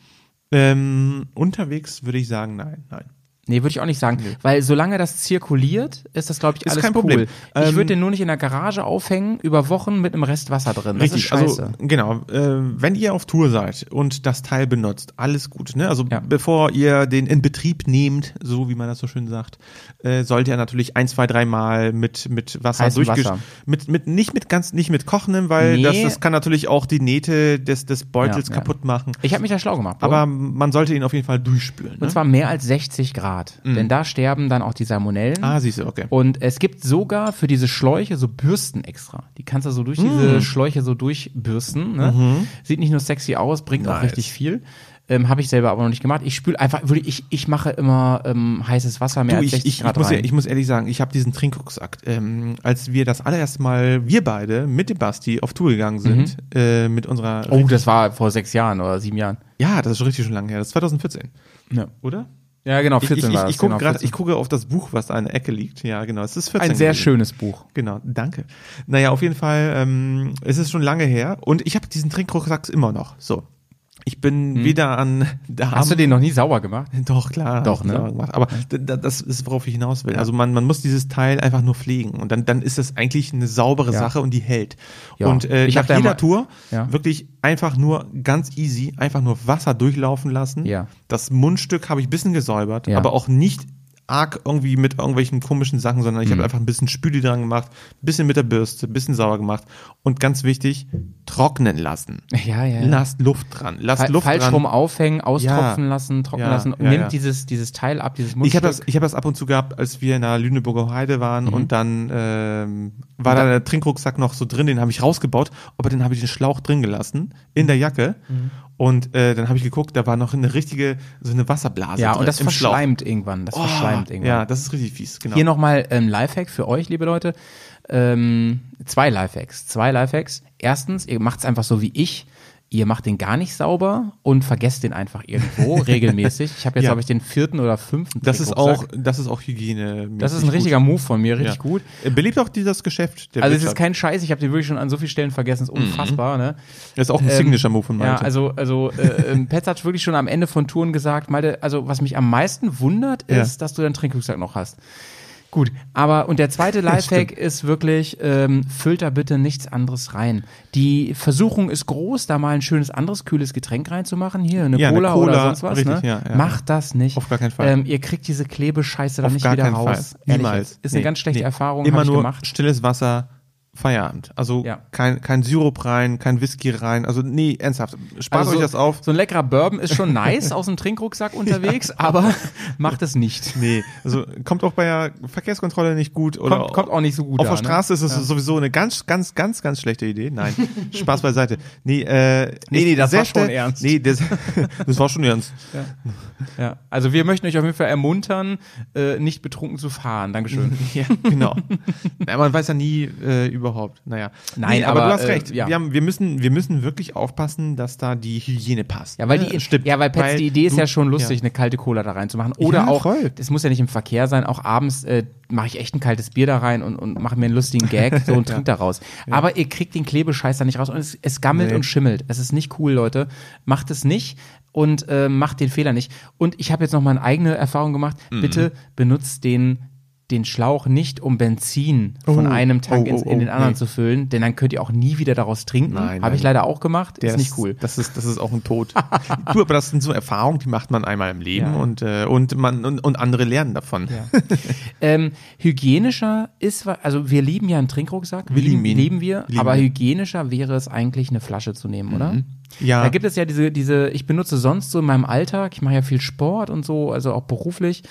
ähm, unterwegs würde ich sagen, nein, nein. Nee, würde ich auch nicht sagen. Weil solange das zirkuliert, ist das, glaube ich, Ist alles kein cool. Problem. Ich Ähm, würde den nur nicht in der Garage aufhängen, über Wochen mit einem Rest Wasser drin. Das ist scheiße. also genau, äh, wenn ihr auf Tour seid und das Teil benutzt, alles gut, ne? Also Ja. bevor ihr den in Betrieb nehmt, so wie man das so schön sagt, äh, sollt ihr natürlich ein, zwei, dreimal mit mit Wasser Heißem durchgesch Wasser. mit mit nicht mit ganz nicht mit kochendem, weil Nee. das, das kann natürlich auch die Nähte des des Beutels Ja, kaputt machen. ich habe mich da schlau gemacht. Bro. Aber man sollte ihn auf jeden Fall durchspülen. Und Ne? zwar mehr als 60 Grad. Denn da sterben dann auch die Salmonellen. Mhm. ah, siehst du, okay. Und es gibt sogar für diese Schläuche so Bürsten extra. Die kannst du so durch Mhm. diese Schläuche so durchbürsten. Ne? Sieht nicht nur sexy aus, bringt auch Nice. richtig viel. Ähm, Habe ich selber aber noch nicht gemacht. Ich spüle einfach, würde ich, ich mache immer ähm, heißes Wasser mehr Du, als ich, 60 ich, ich, Grad muss ja, rein. ich muss ehrlich sagen, ich habe diesen Trinkrucksack, ähm, als wir das allererste Mal, wir beide mit dem Basti auf Tour gegangen sind, äh, mit unserer, oh, das war vor sechs Jahren oder sieben Jahren. ja, das ist schon richtig schon lange her, das ist 2014, Ja, oder? ja genau, Ich, 14 ich, war ich, das, ich gucke genau, gerade, 14. ich gucke auf das Buch, was da in der Ecke liegt, ja, genau, es ist 14 Ein sehr gewesen. schönes Buch. Genau, danke. Naja, auf jeden Fall, ähm, es ist schon lange her und ich habe diesen Trinkrucksack immer noch, so. Ich bin wieder an Darm. Hm. Hast du den noch nie sauer gemacht? Doch, klar. Doch, ne? sauber. Aber das ist, worauf ich hinaus will. Also man, man muss dieses Teil einfach nur pflegen und dann, dann ist das eigentlich eine saubere Ja. Sache und die hält. Ja. Und äh, Ich nach jeder immer- Tour Ja. wirklich einfach nur ganz easy, einfach nur Wasser durchlaufen lassen. Ja. Das Mundstück habe ich ein bisschen gesäubert, aber auch nicht arg irgendwie mit irgendwelchen komischen Sachen, sondern ich Mhm. habe einfach ein bisschen Spüli dran gemacht, bisschen mit der Bürste, bisschen sauber gemacht und ganz wichtig, trocknen lassen. Ja, ja. ja. Lasst Luft dran. Lasst Fa- Luft falsch dran. rum aufhängen, austropfen Ja. lassen, trocknen Ja, lassen nimmt dieses dieses Teil ab, dieses Ich Mundstück. habe das, ich hab das ab und zu gehabt, als wir in der Lüneburger Heide waren und dann ähm, war da der Trinkrucksack noch so drin, den habe ich rausgebaut, aber den habe ich den Schlauch drin gelassen in der Jacke Und äh, dann habe ich geguckt, da war noch eine richtige, so eine Wasserblase Ja, und das im Schlauch. verschleimt irgendwann. Das Oh, verschleimt irgendwann. ja, das ist richtig fies, genau. Hier nochmal ähm, Lifehack für euch, liebe Leute. Ähm, zwei Lifehacks. Zwei Lifehacks. Erstens, ihr macht es einfach so wie ich. Ihr macht den gar nicht sauber und vergesst den einfach irgendwo regelmäßig. Ich habe jetzt, Ja. glaube ich, den vierten oder fünften. das ist auch, das ist auch Hygiene. Das ist ein richtiger Move von mir, richtig gut. Belebt auch dieses Geschäft. Der Also es ist kein Scheiß, ich habe den wirklich schon an so vielen Stellen vergessen, ist unfassbar, ne? das ist auch ein Ähm, Signature-Move von Ja, Malte. also, also äh, ähm, Petz hat wirklich schon am Ende von Touren gesagt, Malte, also was mich am meisten wundert, Ja. ist, dass du deinen Trinkrucksack noch hast. Gut, aber und der zweite Lifehack ist wirklich, ähm, füllt da bitte nichts anderes rein. Die Versuchung ist groß, da mal ein schönes anderes kühles Getränk reinzumachen, hier eine, Ja, eine Cola, oder Cola, sonst was. richtig, ne? ja, ja, Macht das nicht. Auf gar keinen Fall. Ähm, ihr kriegt diese Klebescheiße dann nicht wieder raus. Fall. Ehrlich Niemals. jetzt. Ist eine Nee, ganz schlechte nee. Erfahrung, Immer nur gemacht. stilles Wasser, Feierabend. Also Ja. kein, kein Sirup rein, kein Whisky rein. Also nee, ernsthaft. Spart Also euch das auf. So ein leckerer Bourbon ist schon nice aus dem Trinkrucksack unterwegs, aber macht es nicht. Nee, also kommt auch bei der Verkehrskontrolle nicht gut oder Kommt, kommt auch nicht so gut auf da, der Straße ist es sowieso eine ganz, ganz, ganz, ganz schlechte Idee. Nein, Spaß beiseite. Nee, äh, Nee, nee, das war schon ernst. Nee, das, das war schon ernst. Ne? Ja. Also wir möchten euch auf jeden Fall ermuntern, äh, nicht betrunken zu fahren. Dankeschön. Ja, genau. Na, man weiß ja nie äh, überhaupt. Naja. Nein, nee, aber, aber, du hast äh, recht. ja. Wir, haben, wir, müssen, wir müssen wirklich aufpassen, dass da die Hygiene passt. Ja, weil die, Ne? Stimmt. ja, weil Pets, die Idee ist du- ja schon lustig, ja. eine kalte Cola da reinzumachen. Oder Ja, auch, das muss ja nicht im Verkehr sein, auch abends äh, mache ich echt ein kaltes Bier da rein und, und mache mir einen lustigen Gag so und trink da raus. Aber ihr kriegt den Klebescheiß da nicht raus und es, es gammelt Nee. und schimmelt. Es ist nicht cool, Leute. Macht es nicht und äh, macht den Fehler nicht. Und ich habe jetzt noch mal eine eigene Erfahrung gemacht. Mhm. Bitte benutzt den den Schlauch nicht, um Benzin von Oh, einem Tank oh, oh, in den oh, anderen nee. zu füllen, denn dann könnt ihr auch nie wieder daraus trinken. Nein, Habe ich leider auch gemacht. Der ist nicht cool. Das ist, das ist auch ein Tod. du, aber das sind so Erfahrungen, die macht man einmal im Leben Ja. und, äh, und, man, und, und andere lernen davon. Ähm, hygienischer ist, also wir lieben ja einen Trinkrucksack, Wir lieben ihn. lieben wir, Lieben aber. Mhm. hygienischer wäre es eigentlich eine Flasche zu nehmen, oder? Ja. Da gibt es ja diese, diese, ich benutze sonst so in meinem Alltag, ich mache ja viel Sport und so, also auch beruflich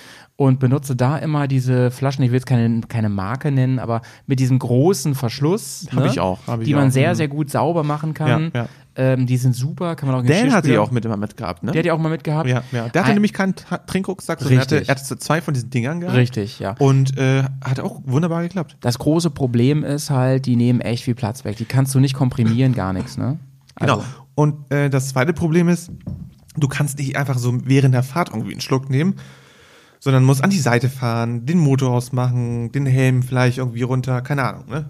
und benutze da immer diese Flaschen, ich will jetzt keine, keine Marke nennen, aber mit diesem großen Verschluss, ne, ich auch, ich die man auch, sehr, mhm. sehr gut sauber machen kann. Ja, ja. Ähm, die sind super, kann man auch Dan hat die auch mit immer mitgehabt, ne? Der hat die auch mal mitgehabt. ja, ja. Der hatte Ein- nämlich keinen Trinkrucksack, sondern er hatte, er hatte zwei von diesen Dingern gehabt. Richtig, ja. Und äh, hat auch wunderbar geklappt. Das große Problem ist halt, die nehmen echt viel Platz weg. Die kannst du nicht komprimieren, gar nichts, ne? Also, Genau. Und äh, das zweite Problem ist, du kannst nicht einfach so während der Fahrt irgendwie einen Schluck nehmen, sondern musst an die Seite fahren, den Motor ausmachen, den Helm vielleicht irgendwie runter, keine Ahnung, ne?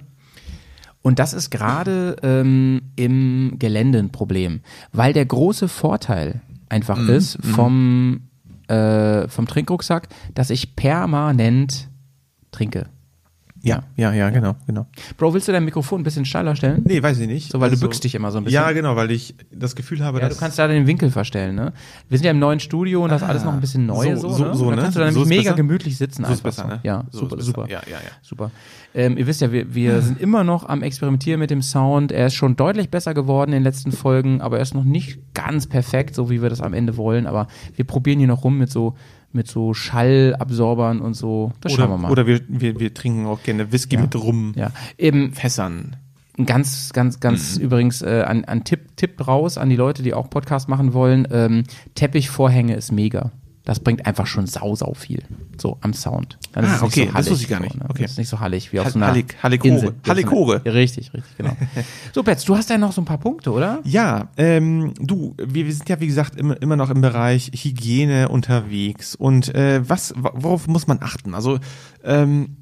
Und das ist gerade ähm, im Gelände ein Problem, weil der große Vorteil einfach Mhm. ist vom, äh, vom Trinkrucksack, dass ich permanent trinke. Ja, ja, ja, genau, genau. Bro, willst du dein Mikrofon ein bisschen steiler stellen? Nee, weiß ich nicht. So, weil du bückst dich immer so ein bisschen. Ja, genau, weil ich das Gefühl habe, Ja, dass du kannst da den Winkel verstellen, ne? Wir sind ja im neuen Studio und das ist alles noch ein bisschen neu so- so, so- ne? so, Und da ne? kannst du dann So nämlich mega besser? gemütlich sitzen So ist besser, ne? Ja, super, ist super. Ja, ja, ja. Super. Ähm, ihr wisst ja, wir, wir sind immer noch am Experimentieren mit dem Sound. Er ist schon deutlich besser geworden in den letzten Folgen, aber er ist noch nicht ganz perfekt, so wie wir das am Ende wollen. Aber wir probieren hier noch rum mit so, mit so Schallabsorbern und so. Das schauen wir oder, mal. oder wir, wir, wir trinken auch gerne Whisky mit Rum. ja. Eben, Fässern. ein ganz, ganz, ganz Mhm. übrigens äh, an, an Tipp, Tipp raus an die Leute, die auch Podcast machen wollen. Ähm, Teppichvorhänge ist mega. Das bringt einfach schon sau, sau viel. So am Sound. Dann Ah, okay, so das hallig, wusste ich gar nicht. So, ne? Okay. Das ist nicht so hallig wie auf Hall- so einer Hallig- Halligkore. Insel. Halligkore. Ja, richtig, richtig, genau. so, Betz, du hast ja noch so ein paar Punkte, oder? Ja, ähm, du, wir, wir sind ja wie gesagt immer, immer noch im Bereich Hygiene unterwegs und äh, was, wa- worauf muss man achten? Also ähm,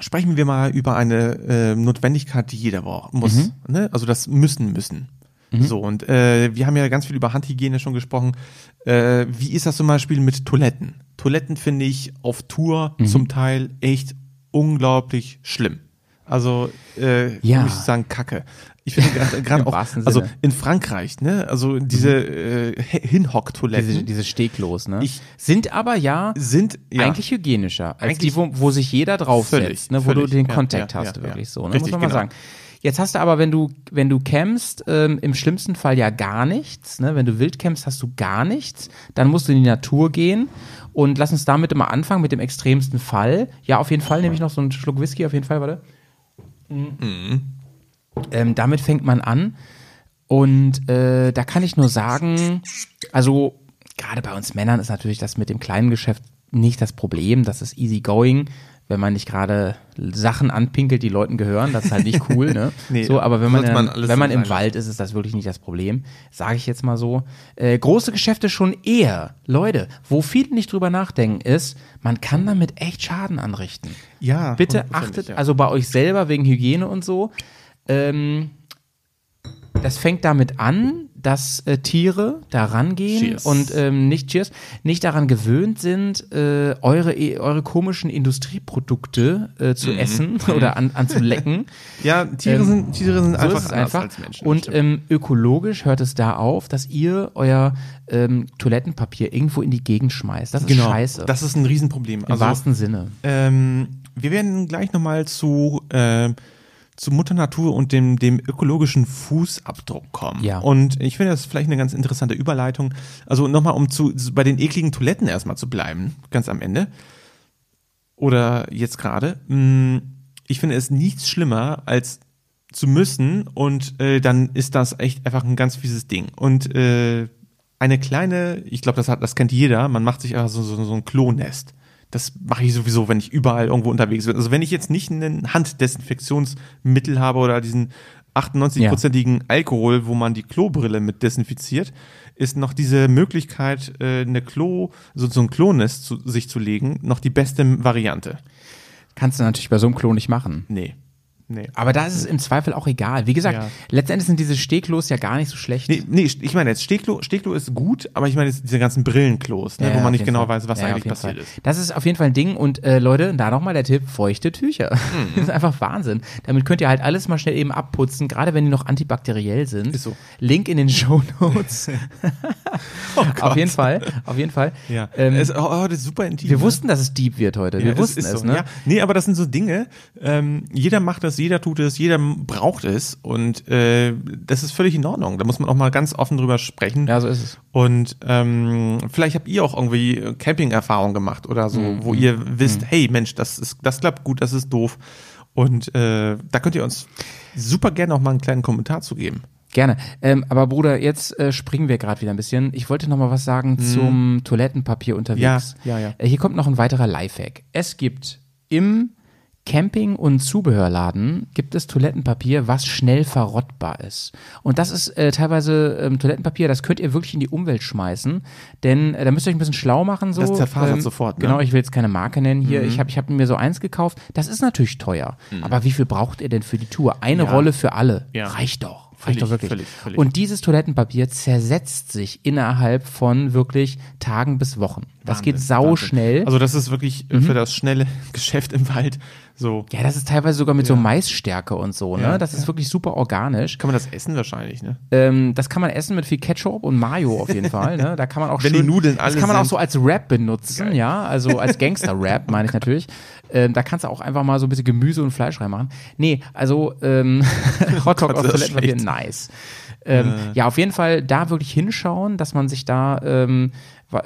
sprechen wir mal über eine äh, Notwendigkeit, die jeder braucht, muss. Ne? Also das müssen müssen. So und äh, wir haben ja ganz viel über Handhygiene schon gesprochen. Äh, wie ist das zum Beispiel mit Toiletten? Toiletten finde ich auf Tour zum Teil echt unglaublich schlimm. Also äh, Ja. muss ich sagen, Kacke. Ich finde gerade- auch, also in Frankreich, ne? Also diese äh, Hinhocktoiletten Diese, diese Steglos, ne? Ich- Sind aber ja, sind ja eigentlich hygienischer als Eigentlich- die, wo, wo sich jeder draufsetzt, Völlig, ne, wo du völlig. den Ja, Kontakt ja, hast, wirklich so, ne, Richtig, muss man mal genau. sagen. Jetzt hast du aber, wenn du, wenn du campst, ähm, im schlimmsten Fall ja gar nichts, ne? Wenn du wild campst, hast du gar nichts. Dann musst du in die Natur gehen. Und lass uns damit immer anfangen, mit dem extremsten Fall. Ja, auf jeden Fall nehme ich noch so einen Schluck Whisky, auf jeden Fall, warte. Mhm. Ähm, damit fängt man an. Und äh, da kann ich nur sagen, also gerade bei uns Männern ist natürlich das mit dem kleinen Geschäft nicht das Problem. Das ist easy going wenn man nicht gerade Sachen anpinkelt, die Leuten gehören, das ist halt nicht cool, ne? Nee, so, aber wenn man, man wenn man im. Wald ist, ist das wirklich nicht das Problem. Sage ich jetzt mal so. Äh, große Geschäfte schon eher. Leute, wo viele nicht drüber nachdenken, ist, man kann damit echt Schaden anrichten. Ja, Bitte achtet, ja. also bei euch selber wegen Hygiene und so. Ähm, das fängt damit an, dass äh, Tiere da rangehen Cheers. und ähm, nicht Cheers, nicht daran gewöhnt sind, äh, eure, eure komischen Industrieprodukte äh, Mhm. zu essen oder an, anzulecken. Ja, Tiere Ähm, sind, Tiere sind So einfach einfach. als Menschen. und ähm, ökologisch hört es da auf, dass ihr euer ähm, Toilettenpapier irgendwo in die Gegend schmeißt. Das ist scheiße. Genau. Das ist ein Riesenproblem. Im Also, wahrsten Sinne. ähm, wir werden gleich nochmal zu, äh, zu Mutter Natur und dem, dem ökologischen Fußabdruck kommen. Ja. Und ich finde das vielleicht eine ganz interessante Überleitung. Also nochmal, um zu, bei den ekligen Toiletten erstmal zu bleiben, ganz am Ende. Oder jetzt gerade. mh, Ich finde es nichts schlimmer, als zu müssen und äh, dann ist das echt einfach ein ganz fieses Ding. Und äh, eine kleine, ich glaube, das hat, das kennt jeder, man macht sich einfach so, so, so ein Klonest. Das mache ich sowieso, wenn ich überall irgendwo unterwegs bin. Also wenn ich jetzt nicht ein Handdesinfektionsmittel habe oder diesen 98-prozentigen Alkohol, wo man die Klobrille mit desinfiziert, ist noch diese Möglichkeit, äh, eine Klo, so, so ein Klonest zu, sich zu legen, noch die beste Variante. Kannst du natürlich bei so einem Klo nicht machen. Nee. Nee. Aber da ist es im Zweifel auch egal. Wie gesagt, Ja. letztendlich sind diese Stehklos ja gar nicht so schlecht. Nee, nee, ich meine jetzt Stehklo, Stehklo ist gut, aber ich meine jetzt diese ganzen Brillenklos, ne, Ja, wo man nicht genau Fall. weiß, was Ja, eigentlich passiert Fall. ist. Das ist auf jeden Fall ein Ding und äh, Leute, da nochmal der Tipp, feuchte Tücher. Mhm. Das ist einfach Wahnsinn. Damit könnt ihr halt alles mal schnell eben abputzen, gerade wenn die noch antibakteriell sind. Ist so. Link in den Show Notes. auf jeden Fall, auf jeden Fall. Oh Ja, Ähm, es, oh, oh, das ist super intim. wir ne? wussten, dass es deep wird heute. Wir wussten es, so, ne? Nee, aber das sind so Dinge, ähm, jeder macht das, jeder tut es, jeder braucht es und äh, das ist völlig in Ordnung. Da muss man auch mal ganz offen drüber sprechen. Ja, so ist es. Und ähm, vielleicht habt ihr auch irgendwie Camping-Erfahrung gemacht oder so, Mhm. wo ihr wisst, hey Mensch, das ist, das klappt gut, das ist doof. Und äh, da könnt ihr uns super gerne auch mal einen kleinen Kommentar zu geben. Gerne. Ähm, aber Bruder, jetzt äh, springen wir gerade wieder ein bisschen. Ich wollte noch mal was sagen zum Toilettenpapier unterwegs. Mhm. Ja, ja, ja. Äh, hier kommt noch ein weiterer Lifehack. Es gibt im Camping- und Zubehörladen gibt es Toilettenpapier, was schnell verrottbar ist. Und das ist äh, teilweise ähm, Toilettenpapier, das könnt ihr wirklich in die Umwelt schmeißen, denn äh, da müsst ihr euch ein bisschen schlau machen. So. Das zerfasert sofort, ne? Genau, ich will jetzt keine Marke nennen hier. Mhm. Ich habe ich hab mir so eins gekauft. Das ist natürlich teuer. Aber wie viel braucht ihr denn für die Tour? Eine Ja. Rolle für alle. Ja. Reicht doch. Völlig, Reicht doch wirklich. völlig, völlig. Und dieses Toilettenpapier zersetzt sich innerhalb von wirklich Tagen bis Wochen. Das Wahnsinn, geht sau Wahnsinn. schnell. Mhm. Also das ist wirklich äh, für das schnelle Geschäft im Wald so. ja, das ist teilweise sogar mit so Maisstärke und so, ne? Ja, das ist wirklich super organisch. Kann man das essen wahrscheinlich, ne? Ähm, das kann man essen mit viel Ketchup und Mayo auf jeden Fall, ne? Da kann man auch Wenn schön, die Nudeln Das alle kann man auch so als Rap benutzen, ja? Also als Gangster-Rap meine ich natürlich. Ähm, da kannst du auch einfach mal so ein bisschen Gemüse und Fleisch reinmachen. Nee, also ähm, Hotdog das ist Toilettenpapier, nice. Ähm, Ja, auf jeden Fall da wirklich hinschauen, dass man sich da, ähm,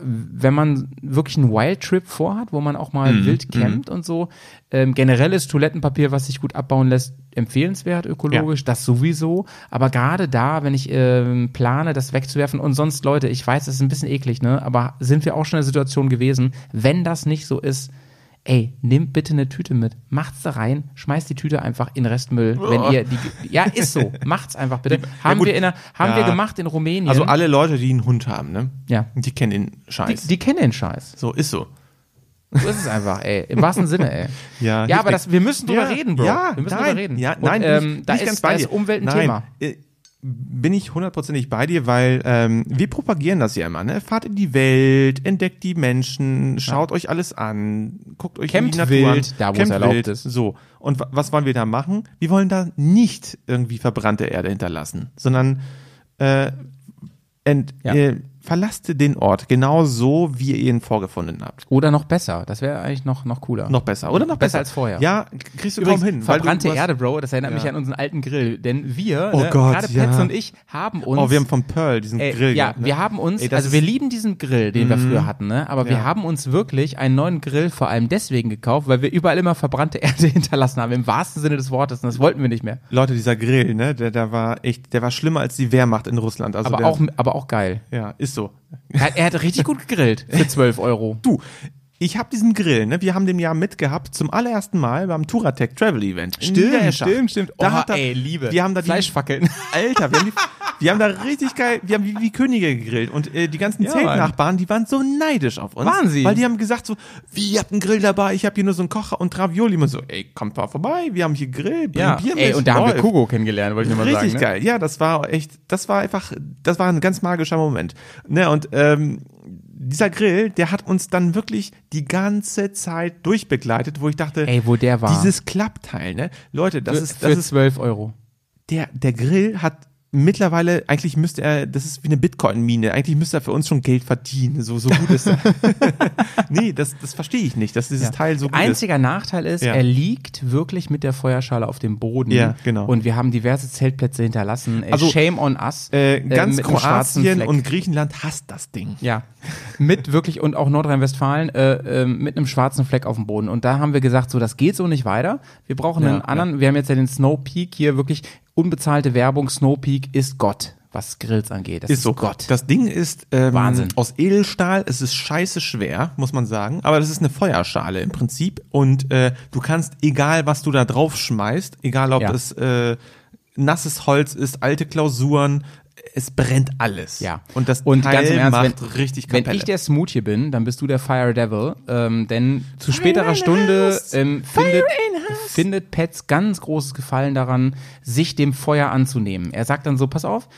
wenn man wirklich einen Wild-Trip vorhat, wo man auch mal Mhm, wild campt und so, ähm, generell ist Toilettenpapier, was sich gut abbauen lässt, empfehlenswert ökologisch, das sowieso. Aber gerade da, wenn ich ähm, plane, das wegzuwerfen und sonst, Leute, ich weiß, das ist ein bisschen eklig, ne? Aber sind wir auch schon in der Situation gewesen, wenn das nicht so ist, ey, nehmt bitte eine Tüte mit, macht's da rein, schmeißt die Tüte einfach in Restmüll, wenn ihr die, ja, ist so, macht's einfach bitte. Haben gut, wir in der, haben ja. wir gemacht in Rumänien. Also alle Leute, die einen Hund haben, ne? Ja. Die kennen den die, Scheiß. die kennen den Scheiß. so ist so. So ist es einfach, ey. Im wahrsten Sinne, ey. Ja, ja aber das, wir müssen drüber Ja, reden, Bro. Ja, wir müssen nein, drüber reden. Ja, Und, nein, ähm, bin ich, da, ist, ganz da ist. Umwelt ein nein, Thema. Bin ich hundertprozentig bei dir, weil ähm, wir propagieren das ja immer, ne? Fahrt in die Welt, entdeckt die Menschen, schaut euch alles an, guckt euch Campt die Natur wild, an. da wo es erlaubt wild. ist. So. Und wa- was wollen wir da machen? Wir wollen da nicht irgendwie verbrannte Erde hinterlassen, sondern äh, ent, Ja. äh, verlasst den Ort genau so, wie ihr ihn vorgefunden habt. Oder noch besser. Das wäre eigentlich noch, noch cooler. Noch besser, oder? Noch Besser als vorher. Ja, kriegst du Übrigens, kaum hin. verbrannte Erde, Bro, das erinnert mich Ja. an unseren alten Grill. Denn wir, Oh ne, Gott, gerade ja. Petz und ich, haben uns. Oh, wir haben von Pearl diesen Ey, Grill ja, gehabt, ne? wir haben uns, Ey, also wir lieben diesen Grill, den wir früher hatten, ne? aber wir Ja. haben uns wirklich einen neuen Grill vor allem deswegen gekauft, weil wir überall immer verbrannte Erde hinterlassen haben, im wahrsten Sinne des Wortes. Und das wollten wir nicht mehr. Leute, dieser Grill, ne, der, der war echt, der war schlimmer als die Wehrmacht in Russland. Also Aber der, auch, aber auch geil. ja, ist so. Er, hat- er hat richtig gut gegrillt für 12 Euro. Du, ich habe diesen Grill, ne, wir haben den ja mitgehabt zum allerersten Mal beim Touratec Travel Event. in Niedereschach. Da oh, hat er, ey, Liebe. Wir haben da die, Fleischfackeln. Alter, wir haben, die, wir haben da richtig geil, wir haben wie, wie Könige gegrillt und äh, die ganzen Ja, Zeltnachbarn, die waren so neidisch auf uns. Waren sie? Weil die haben gesagt so, wie, ihr habt einen Grill dabei, ich habe hier nur so einen Kocher und Ravioli. Und so, ey, kommt mal vorbei, wir haben hier Grill, bring Ja, Bier ey, mit, und da haben wir. Kugo kennengelernt, wollte ich nur mal Richtig sagen. Ne? geil. Ja, das war echt, das war einfach, das war ein ganz magischer Moment. Ne, und ähm, dieser Grill, der hat uns dann wirklich die ganze Zeit durchbegleitet, wo ich dachte, Ey, wo der war. dieses Klappteil, ne? Leute, das für, ist, das für ist, 12 Euro. der, der Grill hat mittlerweile, eigentlich müsste er, das ist wie eine Bitcoin-Mine, eigentlich müsste er für uns schon Geld verdienen, so, so gut ist er. nee, das, das verstehe ich nicht, dass dieses Teil so gut ist. Einziger Nachteil ist, Ja. er liegt wirklich mit der Feuerschale auf dem Boden. Ja, genau. Und wir haben diverse Zeltplätze hinterlassen. Ey, Also, shame on us. Äh, ganz mit einem schwarzen Kroatien und Griechenland hasst das Ding. Ja, mit wirklich und auch Nordrhein-Westfalen äh, ähm, mit einem schwarzen Fleck auf dem Boden. Und da haben wir gesagt, so das geht so nicht weiter. Wir brauchen Ja, einen anderen. Wir haben jetzt ja den Snow Peak hier wirklich unbezahlte Werbung. Snow Peak ist Gott, was Grills angeht. Das Ist so. Gott. Das Ding ist ähm, Wahnsinn. aus Edelstahl. Es ist scheiße schwer, muss man sagen. Aber das ist eine Feuerschale im Prinzip. Und äh, du kannst, egal was du da drauf schmeißt, egal ob Ja. es äh, nasses Holz ist, alte Klausuren, es brennt alles. Ja. Und das und Teil ganz im Ernst, macht wenn, richtig wenn Kapelle. ich der Smoothie bin, dann bist du der Fire Devil. Ähm, denn zu späterer Stunde ähm, findet, findet Pets ganz großes Gefallen daran, sich dem Feuer anzunehmen. Er sagt dann so, pass auf,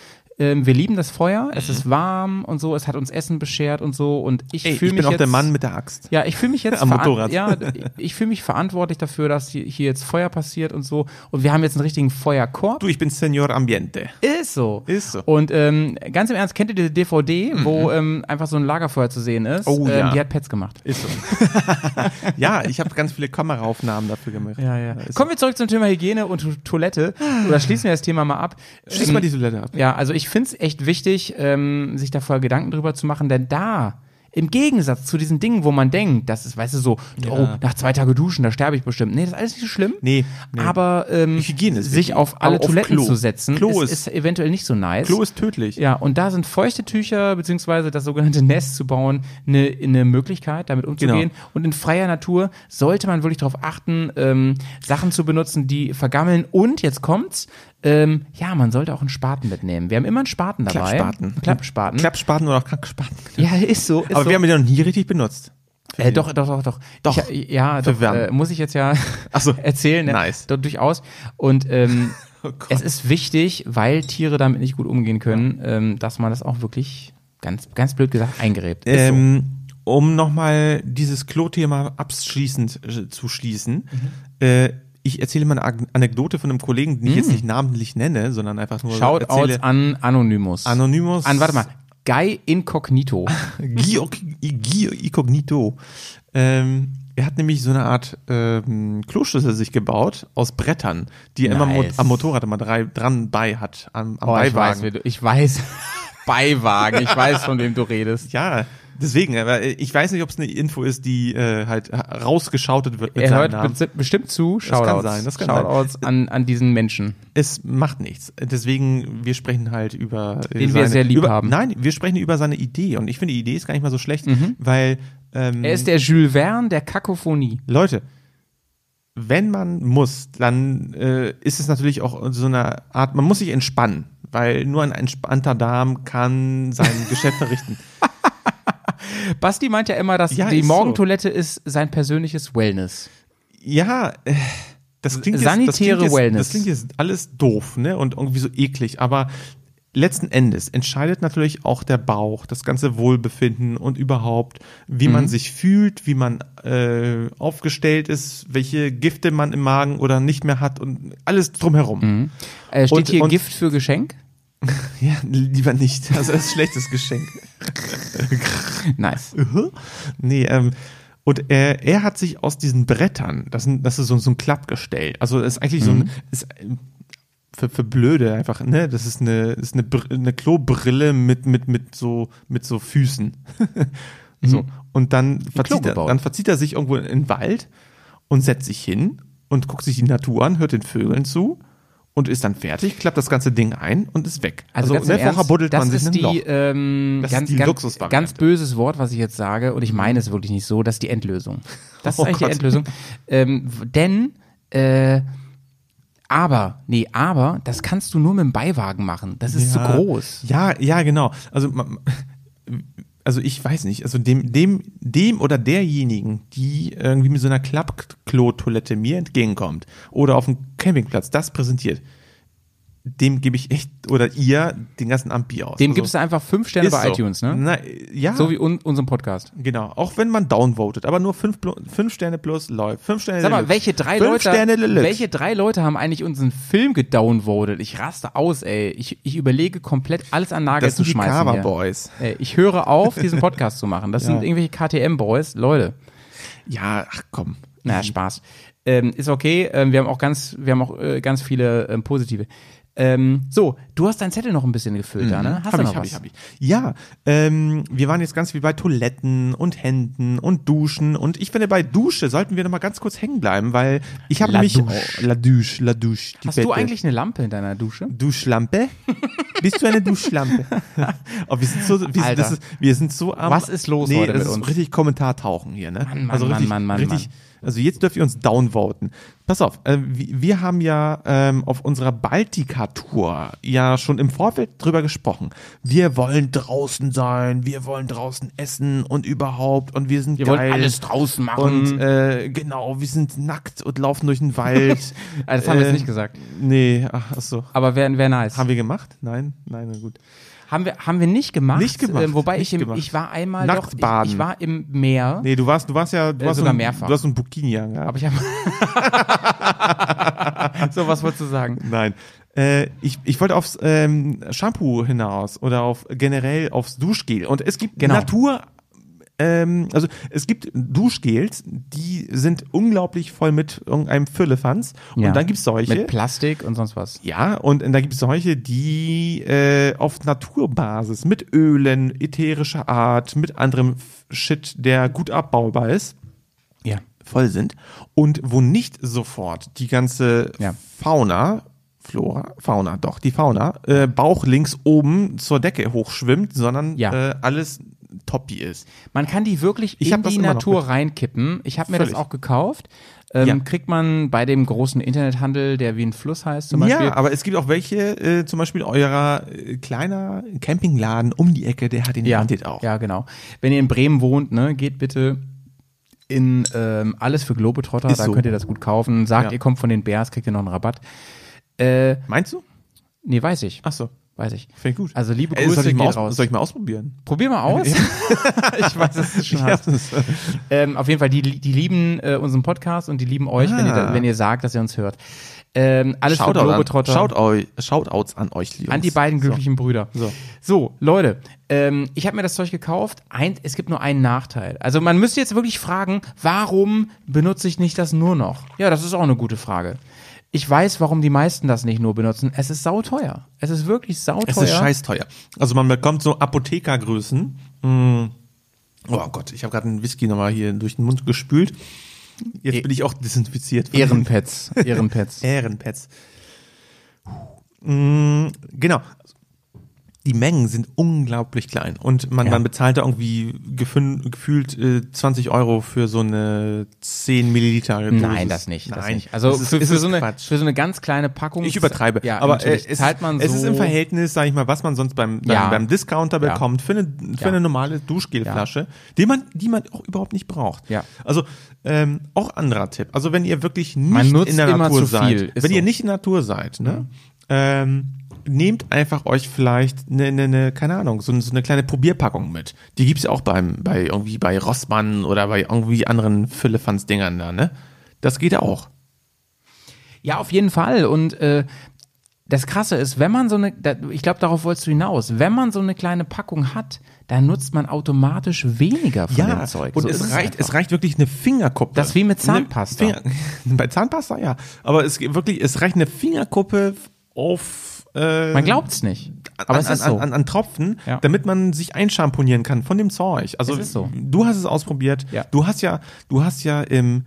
ähm, wir lieben das Feuer, es ist warm und so, es hat uns Essen beschert und so und ich fühle ich mich bin auch jetzt, der Mann mit der Axt. ja, ich fühle mich jetzt Am Motorrad. Ja, ich fühle mich verantwortlich dafür, dass hier jetzt Feuer passiert und so. Und wir haben jetzt einen richtigen Feuerkorb. Du, ich bin Senior Ambiente. Ist so. Ist so. Und ähm, ganz im Ernst, kennt ihr diese DVD, wo ähm, einfach so ein Lagerfeuer zu sehen ist? Oh, ähm, ja. Die hat Pets gemacht. Ist so. ja, ich habe ganz viele Kameraaufnahmen dafür gemacht. Ja, ja. Ist Kommen wir zurück zum Thema Hygiene und To- Toilette. Oder schließen wir das Thema mal ab. Schließ Ähm, mal die Toilette ab. Ja, also ich finde es echt wichtig, ähm, sich da vorher Gedanken drüber zu machen, denn da, im Gegensatz zu diesen Dingen, wo man denkt, das ist, weißt du, so, oh, nach zwei Tagen duschen, da sterbe ich bestimmt. Nee, das ist alles nicht so schlimm. Nee, nee. Aber ähm, sich auf alle auf Toiletten Klo. zu setzen, Klo ist, ist- eventuell nicht so nice. Klo ist tödlich. Ja, und da sind feuchte Tücher beziehungsweise das sogenannte Nest zu bauen eine, eine Möglichkeit, damit umzugehen. Genau. Und in freier Natur sollte man wirklich darauf achten, ähm, Sachen zu benutzen, die vergammeln. Und jetzt kommt's, ähm, ja, man sollte auch einen Spaten mitnehmen. Wir haben immer einen Spaten dabei. Klappspaten. Klappspaten. Klappspaten oder auch Klappspaten. ja, ist so. Ist Aber so. wir haben ihn noch nie richtig benutzt. Äh, doch, doch, doch, doch. Doch. Ich, ja, doch, äh, muss ich jetzt ja so. erzählen. Ne? Nice. Doch, durchaus. Und ähm, Oh es ist wichtig, weil Tiere damit nicht gut umgehen können, ähm, dass man das auch wirklich ganz, ganz blöd gesagt eingräbt. Ist so. Ähm, um nochmal dieses Klo-Thema abschließend äh, zu schließen, Mhm. Ich erzähle mal eine Anekdote von einem Kollegen, den ich jetzt nicht namentlich nenne, sondern einfach nur Mhm. Shoutouts an Anonymous. Anonymous. An, warte mal, Guy Incognito. Gio Incognito. Ähm, er hat nämlich so eine Art ähm, Kloschüssel sich gebaut aus Brettern, die er immer Nice. am Motorrad immer drei, dran bei hat, am, am Oh, ich weiß, Beiwagen. du, ich weiß, Beiwagen, ich weiß, von wem du redest. Ja, deswegen, aber ich weiß nicht, ob es eine Info ist, die äh, halt rausgeschautet wird mit Er hört Namen. besti- bestimmt zu. kann Shoutouts. sein, das kann Shoutouts an, an diesen Menschen. Es macht nichts. Deswegen, wir sprechen halt über äh, Den wir sehr lieb über, haben. Mhm. Nein, wir sprechen über seine Idee und ich finde die Idee ist gar nicht mal so schlecht, weil ähm, Er ist der Jules Verne der Kakophonie. Leute, wenn man muss, dann äh, ist es natürlich auch so eine Art, man muss sich entspannen, weil nur ein entspannter Darm kann sein Geschäft verrichten. Basti meint ja immer, dass Ja, die ist so. Morgentoilette ist sein persönliches Wellness. Ja, äh, das klingt jetzt, Sanitäre das klingt jetzt, Wellness. Das klingt jetzt alles doof, ne? Und irgendwie so eklig, aber letzten Endes entscheidet natürlich auch der Bauch, das ganze Wohlbefinden und überhaupt, wie Mhm. man sich fühlt, wie man äh, aufgestellt ist, welche Gifte man im Magen oder nicht mehr hat und alles drumherum. Äh, steht Und- hier und- Gift für Geschenk? Ja, lieber nicht. Also das ist ein schlechtes Geschenk. nice. Nee, ähm, und er, er hat sich aus diesen Brettern, das, sind, das ist so, so ein Klappgestell, also ist eigentlich so ein, ist, äh, für, für blöde einfach, ne? Das ist eine, ist eine, Br- eine Klobrille mit, mit, mit so, mit so Füßen. so. Und dann verzieht, er, dann verzieht er sich irgendwo in den Wald und setzt sich hin und guckt sich die Natur an, hört den Vögeln zu und ist dann fertig, klappt das ganze Ding ein und ist weg. Also, ganz ne, vorher buddelt das man sich ist ein die, Loch. ähm, Das ist ganz, die ganz, ganz böses Wort, was ich jetzt sage, und ich meine es wirklich nicht so, das ist die Endlösung. Das ist Oh eigentlich die Gott. Endlösung. Ähm, denn, äh, aber, nee, aber, das kannst du nur mit dem Beiwagen machen. Das ist Ja. zu groß. Ja, ja, genau. Also, ma- also ich weiß nicht, also dem, dem, dem oder derjenigen, die irgendwie mit so einer Klappklo-Toilette mir entgegenkommt oder auf dem Campingplatz das präsentiert, dem gebe ich echt, oder ihr, den ganzen Abend Bier aus. Dem Also, gibst du einfach fünf Sterne bei so. iTunes, ne? Na, ja. So wie un unserem Podcast. Genau, auch wenn man downvotet, aber nur fünf, fünf Sterne plus läuft. Fünf Sterne Sag mal, welche drei fünf Leute, Sterne welche drei Leute haben eigentlich unseren Film gedownvotet? Ich raste aus, ey. Ich, ich überlege komplett alles an Nagel Das zu sind die schmeißen. Cover hier. Boys. Ey, ich höre auf, diesen Podcast zu machen. Das sind irgendwelche KTM-Boys. Leute, Ja, ach komm. naja, Spaß. Ähm, ist okay. Ähm, wir haben auch ganz, wir haben auch äh, ganz viele ähm, positive. Ähm, so, du hast deinen Zettel noch ein bisschen gefüllt da, ne? Hast Hab du ich, noch hab was? ich, hab ich. Ja, ähm, wir waren jetzt ganz viel bei Toiletten und Händen und Duschen und ich finde bei Dusche sollten wir noch mal ganz kurz hängen bleiben, weil ich habe Douche. Oh, la Douche, la Douche. Die Hast du Bette. eigentlich eine Lampe in deiner Dusche? Duschlampe? Bist du eine Duschlampe? oh, wir sind so, wir, Alter. das ist, wir sind so am. Was ist los nee, heute das mit ist uns? richtig Kommentartauchen hier, ne? Mann, Mann, also Mann, richtig, Mann, Mann, richtig. Mann. Also jetzt dürft ihr uns downvoten. Pass auf, äh, wir, wir haben ja ähm, auf unserer Baltica-Tour ja schon im Vorfeld drüber gesprochen. Wir wollen draußen sein, wir wollen draußen essen und überhaupt und wir sind Wir geil. wollen alles draußen machen. Und äh, genau, wir sind nackt und laufen durch den Wald. Also, das haben wir Äh, jetzt nicht gesagt. Nee, ach, ach so. Aber wäre wär nice. Haben wir gemacht? Nein? Nein, na gut. Haben wir, haben wir nicht gemacht. Nicht gemacht, Ähm, wobei nicht ich, im, gemacht. ich war einmal Nackt doch, ich, ich war im Meer. Nee, du warst, du warst ja, du Äh, hast sogar so ein, mehrfach. Du hast so ein Bikini angehabt. Aber ich habe. so, was wolltest du sagen? Nein. Äh, ich, ich wollte aufs ähm, Shampoo hinaus oder auf generell aufs Duschgel. Und es gibt Genau. Natur, ähm, also es gibt Duschgels, die sind unglaublich voll mit irgendeinem Füllefanz. Und dann gibt's solche. Mit Plastik und sonst was. Ja, und da gibt es solche, die äh, auf Naturbasis mit Ölen, ätherischer Art, mit anderem Shit, der gut abbaubar ist, Ja. voll sind und wo nicht sofort die ganze Ja. Fauna, Flora, Fauna, doch, die Fauna, äh, Bauch links oben zur Decke hochschwimmt, sondern Ja. äh, alles Toppi ist. Man kann die wirklich Ich in die Natur reinkippen. Ich habe mir das auch gekauft. Ähm, Ja. Kriegt man bei dem großen Internethandel, der wie ein Fluss heißt zum Beispiel. Ja, aber es gibt auch welche, äh, zum Beispiel eurer äh, kleiner Campingladen um die Ecke, der hat den ja, garantiert auch. ja, genau. Wenn ihr in Bremen wohnt, ne, geht bitte in ähm, alles für Globetrotter, Ist da so. könnt ihr das gut kaufen. Sagt, Ja. ihr kommt von den Bears, kriegt ihr noch einen Rabatt. Äh, Meinst du? nee, weiß ich. Ach so. Weiß ich. Finde ich gut. Also liebe Ey, Grüße soll, ich mal raus. soll ich mal ausprobieren? Probier mal aus. ich weiß, dass du es schon hast. Ähm, auf jeden Fall, die, die lieben äh, unseren Podcast und die lieben euch, wenn, ihr, da, Ah. wenn ihr sagt, dass ihr uns hört. Ähm, alles für Shoutout an, Globetrotter. shout eu, Shoutouts an euch, Jungs. An die beiden glücklichen Brüder. So. So, Leute, ähm, ich habe mir das Zeug gekauft. Ein, es gibt nur einen Nachteil. Also man müsste jetzt wirklich fragen, warum benutze ich nicht das nur noch? Ja, das ist auch eine gute Frage. Ich weiß, warum die meisten das nicht nur benutzen. Es ist sauteuer. Es ist wirklich sauteuer. Es ist scheiß teuer. Also man bekommt so Apothekergrößen. Mm. Oh Gott, ich habe gerade einen Whisky nochmal hier durch den Mund gespült. Jetzt E- bin ich auch desinfiziert. Ehrenpets. Ehrenpets. Ehrenpets. Mm, genau. Die Mengen sind unglaublich klein und man, Ja. man bezahlt da irgendwie gefühlt äh, 20 Euro für so eine 10 Milliliter Dosis. Nein, das nicht. Das Nein, nicht. Also das ist- für, für, so eine, für so eine ganz kleine Packung. Ich übertreibe, Ja, aber äh, es, zahlt man so. es ist im Verhältnis, sage ich mal, was man sonst beim, beim, Ja. beim Discounter bekommt für eine, für eine normale Duschgelflasche, die man, die man auch überhaupt nicht braucht. Ja. Also ähm, auch anderer Tipp. Also wenn ihr wirklich nicht in der Natur seid, wenn ihr nicht in der Natur seid, ne, ähm, nehmt einfach euch vielleicht eine, eine, eine keine Ahnung, so, so eine kleine Probierpackung mit. Die gibt's ja auch beim, bei irgendwie bei Rossmann oder bei irgendwie anderen Füllefanz-Dingern da, ne? Das geht ja auch. Ja, auf jeden Fall. Und äh, das Krasse ist, wenn man so eine, ich glaube, darauf wolltest du hinaus, wenn man so eine kleine Packung hat, dann nutzt man automatisch weniger von dem Zeug. und So es reicht, es reicht wirklich eine Fingerkuppe. Das ist wie mit Zahnpasta. Finger, bei Zahnpasta, ja. Aber es wirklich, es reicht eine Fingerkuppe auf, äh, Man glaubt's nicht. Aber an, es ist an, so. an, an Tropfen, Ja. damit man sich einschamponieren kann von dem Zeug. Also so. du hast es ausprobiert. Ja. Du hast ja, du hast ja im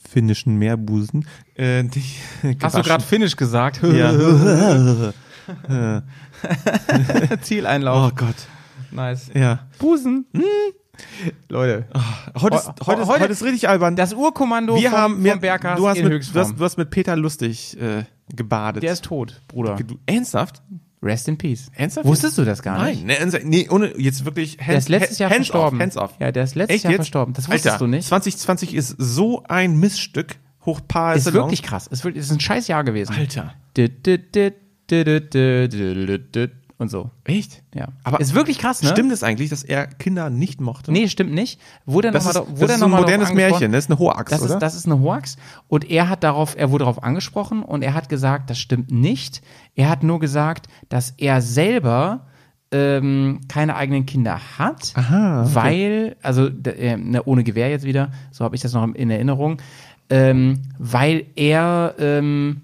finnischen Meerbusen äh, dich Hast du gerade Finnisch gesagt? Ja. Zieleinlauf. oh Gott. Nice. Ja. Busen. Leute. Heute ist, heute, ist, heute- ist richtig albern. Das Urkommando wir vom, haben, wir, vom Berghaus du, hast in mit, du, hast, du hast mit Peter Lustig äh, gebadet. Der ist tot, Bruder. du, ernsthaft? Rest in peace. Ernsthaft? Wusstest du das gar Nein, nicht? nee, ernsthaft- nee, ohne jetzt wirklich hands, Der ist letztes Jahr hands verstorben. Off, hands off. Ja, der ist letztes Echt Jahr jetzt? verstorben. Das wusstest Alter, du nicht. 2020 ist so ein Missstück. Hoch par Ist wirklich krass. Wirklich, ist ein scheiß Jahr gewesen. Alter. Und so. Echt? Ja. Aber ist wirklich krass, ne? Stimmt es eigentlich, dass er Kinder nicht mochte? Nee, stimmt nicht. Wurde Das nochmal ist, wurde das ist noch ein mal modernes Märchen, das ist eine Hoax, Das oder? ist, das ist eine Hoax. Und er hat darauf, er wurde darauf angesprochen und er hat gesagt, das stimmt nicht. Er hat nur gesagt, dass er selber ähm, keine eigenen Kinder hat, Aha, okay. weil, also äh, ne, ohne Gewehr jetzt wieder, so habe ich das noch in Erinnerung, ähm, weil er ähm,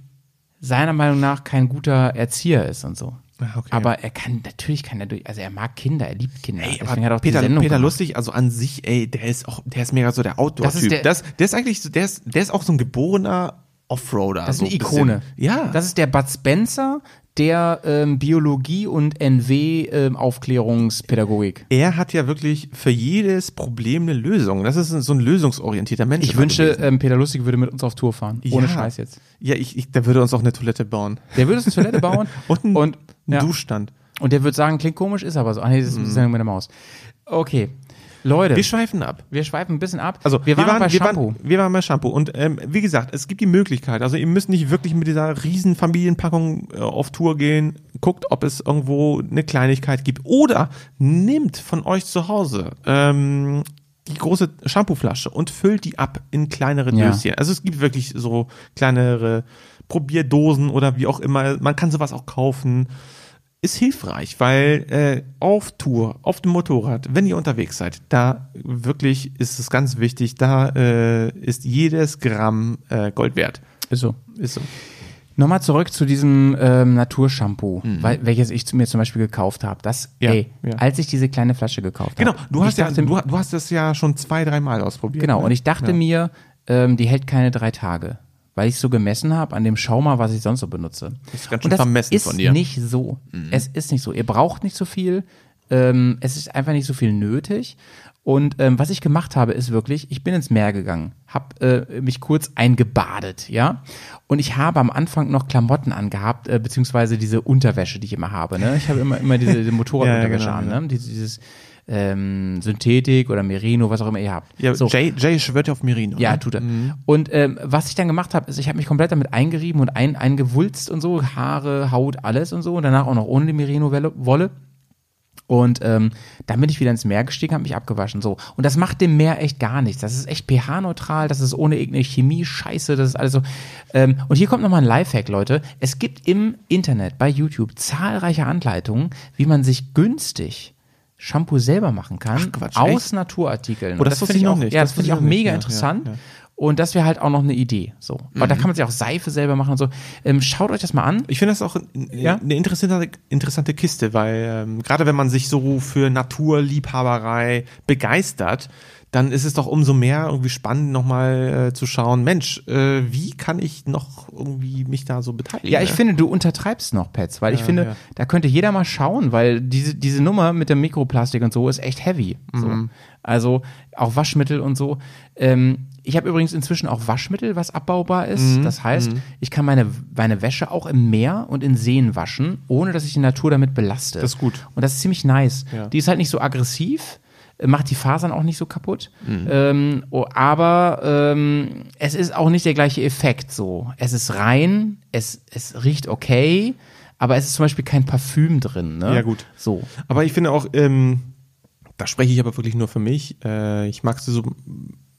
seiner Meinung nach kein guter Erzieher ist und so. Ah, okay. Aber er kann, natürlich kann er durch, also er mag Kinder, er liebt Kinder. Ey, Deswegen aber hat er auch die Peter, Sendung Peter gemacht. Lustig, also an sich, ey, der ist auch, der ist mega so der Das ist Outdoor-Typ. der- Das, der ist eigentlich so, der ist, der ist auch so ein geborener Offroader. Das ist so eine ein bisschen. Ikone. Ja. Das ist der Bud Spencer der ähm, Biologie und NW ähm, Aufklärungspädagogik. er hat ja wirklich für jedes Problem eine Lösung. Das ist so ein lösungsorientierter Mensch. Ich immer wünsche, gewesen. ähm, Peter Lustig würde mit uns auf Tour fahren. Ohne Ja. Scheiß jetzt. Ja, ich, ich, der würde uns auch eine Toilette bauen. Der würde uns eine Toilette bauen Und und, ein ja. Duschstand. und der würde sagen, klingt komisch, ist aber so. Ah, nee, das ist eine Sendung mit der Maus. Okay. Leute, Wir schweifen ab. wir schweifen ein bisschen ab. Also wir waren, noch bei wir Shampoo. Waren, wir waren bei Shampoo und ähm, wie gesagt, es gibt die Möglichkeit. Also ihr müsst nicht wirklich mit dieser riesen Familienpackung äh, auf Tour gehen. Guckt, ob es irgendwo eine Kleinigkeit gibt oder nehmt von euch zu Hause ähm, die große Shampooflasche und füllt die ab in kleinere Ja. Döschen. Also es gibt wirklich so kleinere Probierdosen oder wie auch immer. Man kann sowas auch kaufen. Ist hilfreich, weil äh, auf Tour, auf dem Motorrad, wenn ihr unterwegs seid, da wirklich ist es ganz wichtig, da äh, ist jedes Gramm äh, Gold wert. Ist so. Ist so. Nochmal zurück zu diesem ähm, Naturshampoo, weil, welches ich mir zum Beispiel gekauft habe. Das, Mhm. Ja, ey, ja. als ich diese kleine Flasche gekauft Genau, habe. du ich hast ja, dachte, du, du hast das ja schon zwei, dreimal ausprobiert. Genau, ne? und ich dachte Ja. mir, ähm, die hält keine drei Tage. Weil ich so gemessen habe an dem Schaumer, was ich sonst so benutze. Das ist ganz und schön vermessen ist von dir. Mhm. nicht so. Es ist nicht so. Ihr braucht nicht so viel. Ähm, es ist einfach nicht so viel nötig. Und ähm, was ich gemacht habe, ist wirklich, ich bin ins Meer gegangen, habe äh, mich kurz eingebadet, ja. Und ich habe am Anfang noch Klamotten angehabt, äh, beziehungsweise diese Unterwäsche, die ich immer habe. Ne? Ich habe immer, immer diese, diese Motorradunterwäsche Ja, ja, an, genau, ne? Dieses, dieses ähm, Synthetik oder Merino, was auch immer ihr habt. Ja, so. Jay, Jay schwört ja auf Merino. Ja, ne? tut er. Und ähm, was ich dann gemacht habe, ist, ich habe mich komplett damit eingerieben und ein, eingewulzt und so, Haare, Haut, alles und so. Und danach auch noch ohne die Merino-Wolle. Und ähm, dann bin ich wieder ins Meer gestiegen, habe mich abgewaschen. So. Und das macht dem Meer echt gar nichts. Das ist echt pH-neutral, das ist ohne irgendeine Chemie, Scheiße, das ist alles so. Ähm, und hier kommt nochmal ein Lifehack, Leute. Es gibt im Internet, bei YouTube, zahlreiche Anleitungen, wie man sich günstig Shampoo selber machen kann. Quatsch, aus Naturartikeln. Oh, das wusste finde ich auch, nicht. Ja, Das das finde ich auch nicht. mega Ja, interessant. ja, ja. Und das wäre halt auch noch eine Idee. So. Aber da kann man sich auch Seife selber machen und so. Ähm, schaut euch das mal an. Ich finde das auch Ja? eine interessante, interessante Kiste, weil ähm, gerade wenn man sich so für Naturliebhaberei begeistert, dann ist es doch umso mehr irgendwie spannend, nochmal äh, zu schauen, Mensch, äh, wie kann ich noch irgendwie mich da so beteiligen? Ja, ich ne? finde, du untertreibst noch, Pets, weil ich Ja, finde, ja. da könnte jeder mal schauen, weil diese, diese Nummer mit dem Mikroplastik und so ist echt heavy. So. Mhm. Also auch Waschmittel und so. Ähm, ich habe übrigens inzwischen auch Waschmittel, was abbaubar ist. Mhm. Das heißt, ich kann meine, meine Wäsche auch im Meer und in Seen waschen, ohne dass ich die Natur damit belaste. Das ist gut. Und das ist ziemlich nice. Ja. Die ist halt nicht so aggressiv, macht die Fasern auch nicht so kaputt. Mhm. Ähm, oh, aber ähm, es ist auch nicht der gleiche Effekt so. Es ist rein, es, es riecht okay, aber es ist zum Beispiel kein Parfüm drin. Ne? Ja, gut. So. Aber ich finde auch, ähm, da spreche ich aber wirklich nur für mich, äh, ich mag so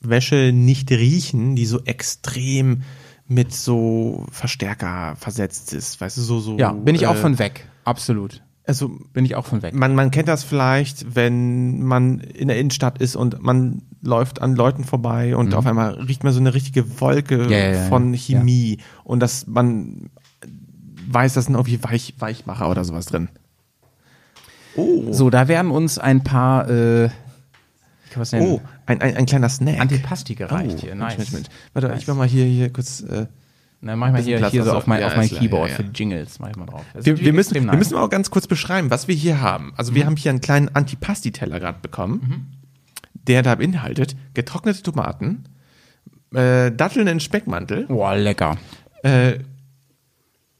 Wäsche nicht riechen, die so extrem mit so Verstärker versetzt ist, weißt du, so, so. Ja, bin ich auch äh, von weg. Absolut. Also, Bin ich auch von weg. man, man kennt das vielleicht, wenn man in der Innenstadt ist und man läuft an Leuten vorbei und auf einmal riecht man so eine richtige Wolke Mhm. Ja, ja, ja, von. Chemie und dass man weiß, da sind irgendwie Weich, Weichmacher oder sowas drin. Oh, So, da werden uns ein paar, äh, oh ein, ein, ein kleiner Snack. Antipasti gereicht oh, hier. Nice. Mensch, Mensch. Warte, Nice. ich mach mal hier, hier kurz. Äh, Na, mach ich mal Bisschen hier, Platz, hier so auf mein, ja, auf mein Keyboard ja, ja. für Jingles. Mach ich mal drauf. Das wir, wir, müssen, wir nice. müssen auch ganz kurz beschreiben, was wir hier haben. Also Mhm. wir haben hier einen kleinen Antipasti-Teller gerade bekommen, der da beinhaltet getrocknete Tomaten, äh, Datteln in Speckmantel, Boah, lecker. äh,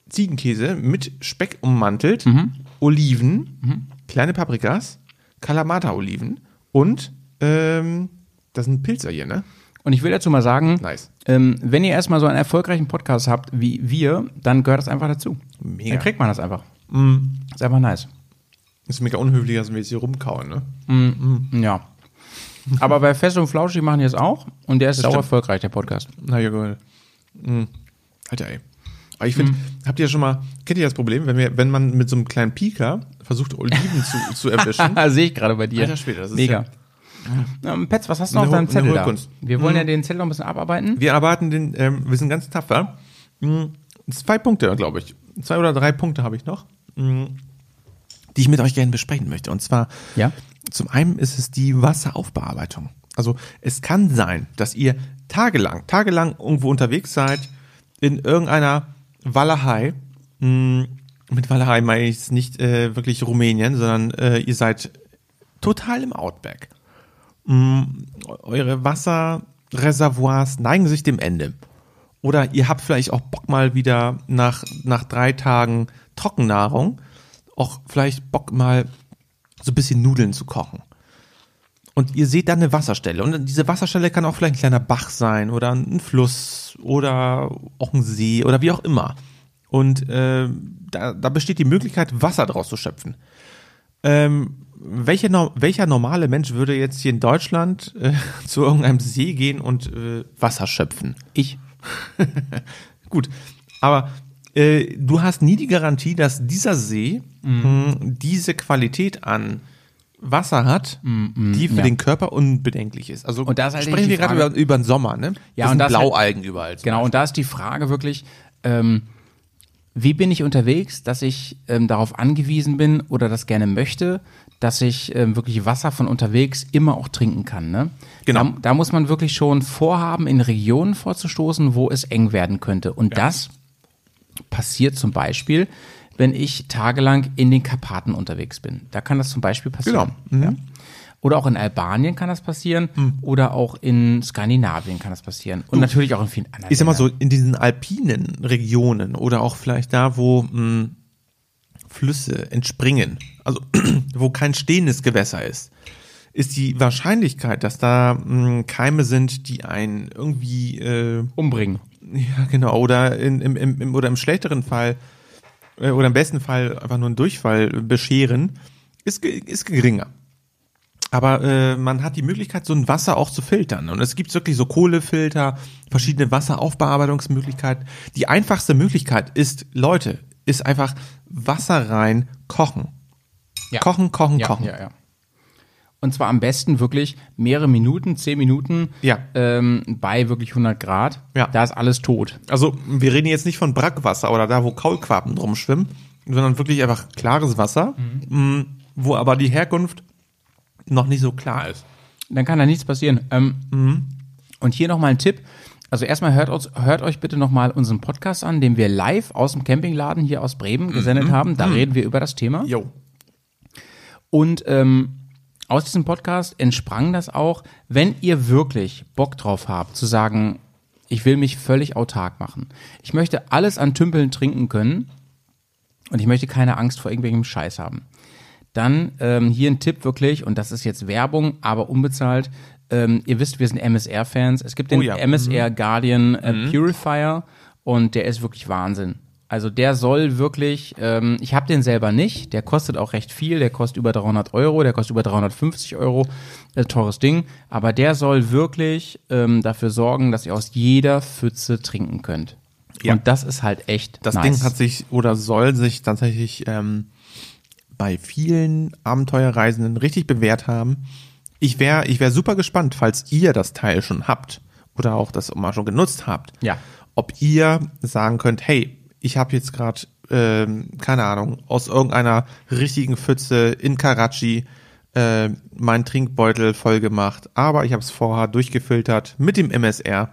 Ziegenkäse mit Speck ummantelt, Mhm. Oliven, kleine Paprikas, Kalamata-Oliven und ähm, das sind Pilzer hier, ne? Und ich will dazu mal sagen, Nice. ähm, wenn ihr erstmal so einen erfolgreichen Podcast habt wie wir, dann gehört das einfach dazu. Mega. Dann kriegt man das einfach. Mm. Ist einfach nice. Ist mega unhöflich, dass wir jetzt hier rumkauen, ne? Ja. Aber bei Fest und Flauschig machen die es auch und der ist sau stimmt. erfolgreich, der Podcast. Na ja, gut. Mhm. Alter, ey. Aber ich finde, habt ihr ja schon mal, kennt ihr das Problem, wenn, wir, wenn man mit so einem kleinen Pieker versucht, Oliven zu, zu erwischen? Sehe ich gerade bei dir. Alter Schwede, das ist Mega. Ähm, Petz, was hast du noch auf deinem Zettel da? Wir wollen ja den Zettel noch ein bisschen abarbeiten. Wir erwarten den, ähm, wir sind ganz tapfer. Mhm. Zwei Punkte, glaube ich. Zwei oder drei Punkte habe ich noch, mhm, die ich mit euch gerne besprechen möchte. Und zwar, Ja. zum einen ist es die Wasseraufbearbeitung. Also es kann sein, dass ihr tagelang, tagelang irgendwo unterwegs seid, in irgendeiner Walachei. Mh, Mit Walachei meine ich jetzt nicht äh, wirklich Rumänien, sondern äh, ihr seid total im Outback. Mh, eure Wasserreservoirs neigen sich dem Ende. Oder ihr habt vielleicht auch Bock mal wieder nach, nach drei Tagen Trockennahrung, auch vielleicht Bock mal so ein bisschen Nudeln zu kochen. Und ihr seht dann eine Wasserstelle. Und diese Wasserstelle kann auch vielleicht ein kleiner Bach sein oder ein Fluss oder auch ein See oder wie auch immer. Und äh, da, da besteht die Möglichkeit, Wasser draus zu schöpfen. Ähm, welcher, no- welcher normale Mensch würde jetzt hier in Deutschland äh, zu irgendeinem See gehen und äh, Wasser schöpfen? Ich. Gut, aber äh, du hast nie die Garantie, dass dieser See mh, diese Qualität an Wasser hat, die für ja. den Körper unbedenklich ist. Also Und da ist halt sprechen wir gerade über, über den Sommer, ne? Ja, das und sind das halt- Blaualgen überall. zum Genau, und da ist die Frage wirklich, ähm, wie bin ich unterwegs, dass ich ähm, darauf angewiesen bin oder das gerne möchte, dass ich ähm, wirklich Wasser von unterwegs immer auch trinken kann. Ne? Genau. Da, da muss man wirklich schon vorhaben, in Regionen vorzustoßen, wo es eng werden könnte. Und das passiert zum Beispiel, wenn ich tagelang in den Karpaten unterwegs bin. Da kann das zum Beispiel passieren. Genau. Mhm. Ja. Oder auch in Albanien kann das passieren. Oder auch in Skandinavien kann das passieren. Und natürlich auch in vielen anderen Ich sag mal so, in diesen alpinen Regionen oder auch vielleicht da, wo mh, Flüsse entspringen, also wo kein stehendes Gewässer ist, ist die Wahrscheinlichkeit, dass da mh, Keime sind, die einen irgendwie äh, Umbringen. ja genau oder in, im, im, oder im schlechteren Fall äh, oder im besten Fall einfach nur einen Durchfall bescheren, ist ist geringer. Aber äh, man hat die Möglichkeit, so ein Wasser auch zu filtern. Und es gibt wirklich so Kohlefilter, verschiedene Wasseraufbearbeitungsmöglichkeiten. Die einfachste Möglichkeit ist, Leute, ist einfach Wasser rein kochen. Ja. Kochen, kochen, Ja, kochen. ja, ja. Und zwar am besten wirklich mehrere Minuten, zehn Minuten Ja. ähm, bei wirklich 100 Grad. Ja. Da ist alles tot. Also wir reden jetzt nicht von Brackwasser oder da, wo Kaulquappen drum schwimmen, sondern wirklich einfach klares Wasser, mh, wo aber die Herkunft noch nicht so klar ist. Dann kann da nichts passieren. Ähm, Mhm. Und hier nochmal ein Tipp. Also erstmal hört, uns, hört euch bitte nochmal unseren Podcast an, den wir live aus dem Campingladen hier aus Bremen gesendet haben. Da reden wir über das Thema. Mhm. Jo. Und ähm, aus diesem Podcast entsprang das auch, wenn ihr wirklich Bock drauf habt, zu sagen, ich will mich völlig autark machen. Ich möchte alles an Tümpeln trinken können und ich möchte keine Angst vor irgendwelchem Scheiß haben. Dann ähm, hier ein Tipp wirklich, und das ist jetzt Werbung, aber unbezahlt. Ähm, ihr wisst, wir sind MSR-Fans. Es gibt den Oh ja. MSR Guardian äh, Purifier und der ist wirklich Wahnsinn. Also der soll wirklich, ähm, ich habe den selber nicht, der kostet auch recht viel, der kostet über 300 Euro, der kostet über 350 Euro, äh, teures Ding, aber der soll wirklich ähm, dafür sorgen, dass ihr aus jeder Pfütze trinken könnt. Ja. Und das ist halt echt Das nice. Ding hat sich oder soll sich tatsächlich ähm, bei vielen Abenteuerreisenden richtig bewährt haben. Ich wäre ich wär super gespannt, falls ihr das Teil schon habt oder auch das mal schon genutzt habt. Ja. Ob ihr sagen könnt, hey, ich habe jetzt gerade, ähm, keine Ahnung, aus irgendeiner richtigen Pfütze in Karachi äh, meinen Trinkbeutel voll gemacht, aber ich habe es vorher durchgefiltert mit dem MSR.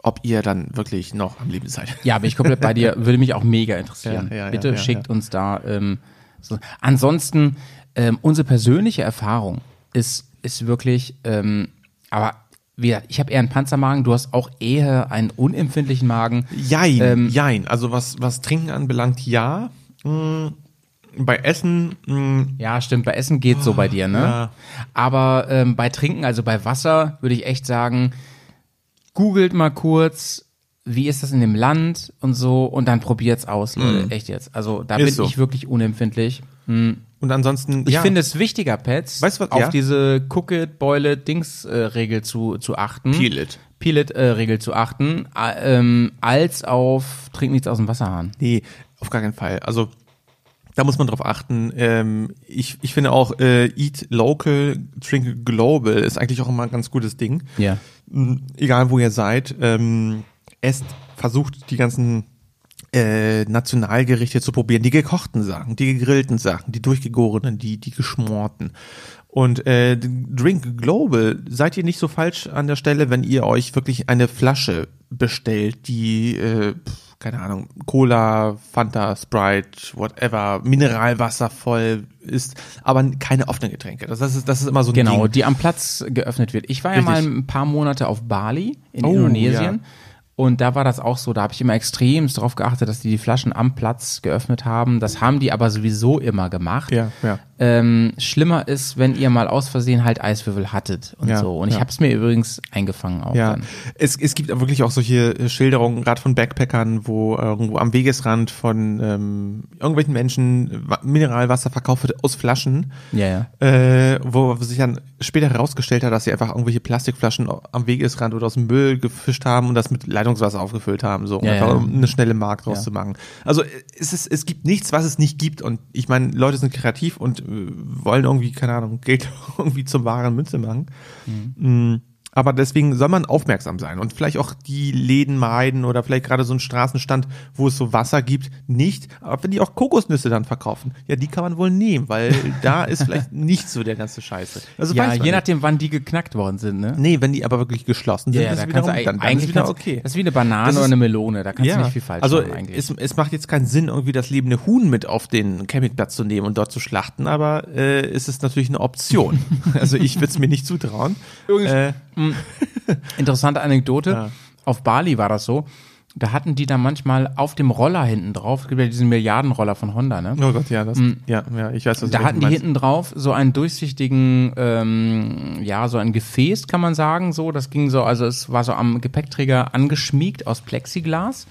Ob ihr dann wirklich noch am Leben seid. Ja, bin ich komplett bei dir. Würde mich auch mega interessieren. Ja, ja, Bitte ja, schickt uns da. Ähm, so. Ansonsten, ähm, unsere persönliche Erfahrung ist, ist wirklich, ähm, aber wie gesagt, ich habe eher einen Panzermagen, du hast auch eher einen unempfindlichen Magen. Jein, Ähm, jein. Also was, was Trinken anbelangt, ja. Mm, bei Essen, mm, Ja, stimmt, bei Essen geht's so bei dir, ne? ja. Aber ähm, bei Trinken, also bei Wasser, würde ich echt sagen, googelt mal kurz, wie ist das in dem Land und so und dann probiert's aus, Leute, echt jetzt. Also da Mhm. Ist bin so. ich wirklich unempfindlich. Und ansonsten, Ich ja, finde es wichtiger, Pets, Weißt was- auf ja? diese Cook-it-Boil-it-Dings-Regel zu, zu achten. Peel it. Peel-it-Regel zu achten, äh, ähm, als auf trink nichts aus dem Wasserhahn. nee, auf gar keinen Fall. Also da muss man drauf achten. Ähm, ich, ich finde auch äh, Eat Local, Drink Global ist eigentlich auch immer ein ganz gutes Ding. Ja. Mm, egal wo ihr seid, ähm, esst, versucht die ganzen äh, Nationalgerichte zu probieren, die gekochten Sachen, die gegrillten Sachen, die durchgegorenen, die, die geschmorten. Und äh, Drink Global, seid ihr nicht so falsch an der Stelle, wenn ihr euch wirklich eine Flasche bestellt, die, äh, keine Ahnung, Cola, Fanta, Sprite, whatever, Mineralwasser voll ist, aber keine offenen Getränke. Das ist, das ist immer so ein Genau, Ding. die am Platz geöffnet wird. Ich war ja Richtig. mal ein paar Monate auf Bali in Oh, Indonesien. ja. Und da war das auch so, da habe ich immer extremst darauf geachtet, dass die die Flaschen am Platz geöffnet haben. Das haben die aber sowieso immer gemacht. Ja, ja. Ähm, schlimmer ist, wenn ihr mal aus Versehen halt Eiswürfel hattet und Ja, so. Und ich ja. habe es mir übrigens eingefangen auch Ja, dann. es, es gibt wirklich auch solche äh, Schilderungen, gerade von Backpackern, wo irgendwo am Wegesrand von ähm, irgendwelchen Menschen Wa- Mineralwasser verkauft wird aus Flaschen, Ja, ja. äh, wo sich dann später herausgestellt hat, dass sie einfach irgendwelche Plastikflaschen am Wegesrand oder aus dem Müll gefischt haben und das mit Leitungswasser aufgefüllt haben, so Ja, einfach um eine schnelle Mark draus zu machen. Also äh, es, ist, es gibt nichts, was es nicht gibt und ich meine, Leute sind kreativ und äh, wollen irgendwie, keine Ahnung, Geld irgendwie zum wahren Münze machen. Mm, Aber deswegen soll man aufmerksam sein und vielleicht auch die Läden meiden oder vielleicht gerade so einen Straßenstand, wo es so Wasser gibt, nicht. Aber wenn die auch Kokosnüsse dann verkaufen, ja, die kann man wohl nehmen, weil da ist vielleicht nicht so der ganze Scheiße. Also Ja, je nicht. nachdem, wann die geknackt worden sind, ne? Nee, wenn die aber wirklich geschlossen sind, Ja, ja, ist da es kannst du wiederum, dann, dann eigentlich ist wieder okay. Das ist wie eine Banane ist- oder eine Melone, da kannst du nicht viel falsch also machen eigentlich. Es, es macht jetzt keinen Sinn, irgendwie das lebende Huhn mit auf den Campingplatz zu nehmen und dort zu schlachten, aber äh, es ist natürlich eine Option. also ich würde es mir nicht zutrauen. Äh, Interessante Anekdote. Ja. Auf Bali war das so. Da hatten die dann manchmal auf dem Roller hinten drauf, es gibt ja diesen Milliardenroller von Honda, ne? oh Gott, ja, das, ja, ja, ich weiß, was Da hatten die hinten drauf so einen durchsichtigen, ähm, ja, so ein Gefäß, kann man sagen, so. Das ging so, also es war so am Gepäckträger angeschmiegt aus Plexiglas.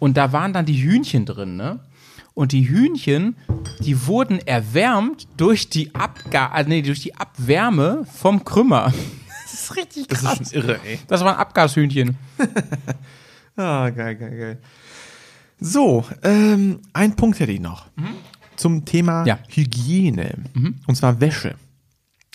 Und da waren dann die Hühnchen drin, ne? Und die Hühnchen, die wurden erwärmt durch die Abga äh, nee, durch die Abwärme vom Krümmer. Das ist richtig Das krass. ist schon irre, ey. Das waren Abgashühnchen. Ah, geil, geil, geil. So, ähm, ein Punkt hätte ich noch. Zum Thema Ja. Hygiene. Und zwar Wäsche.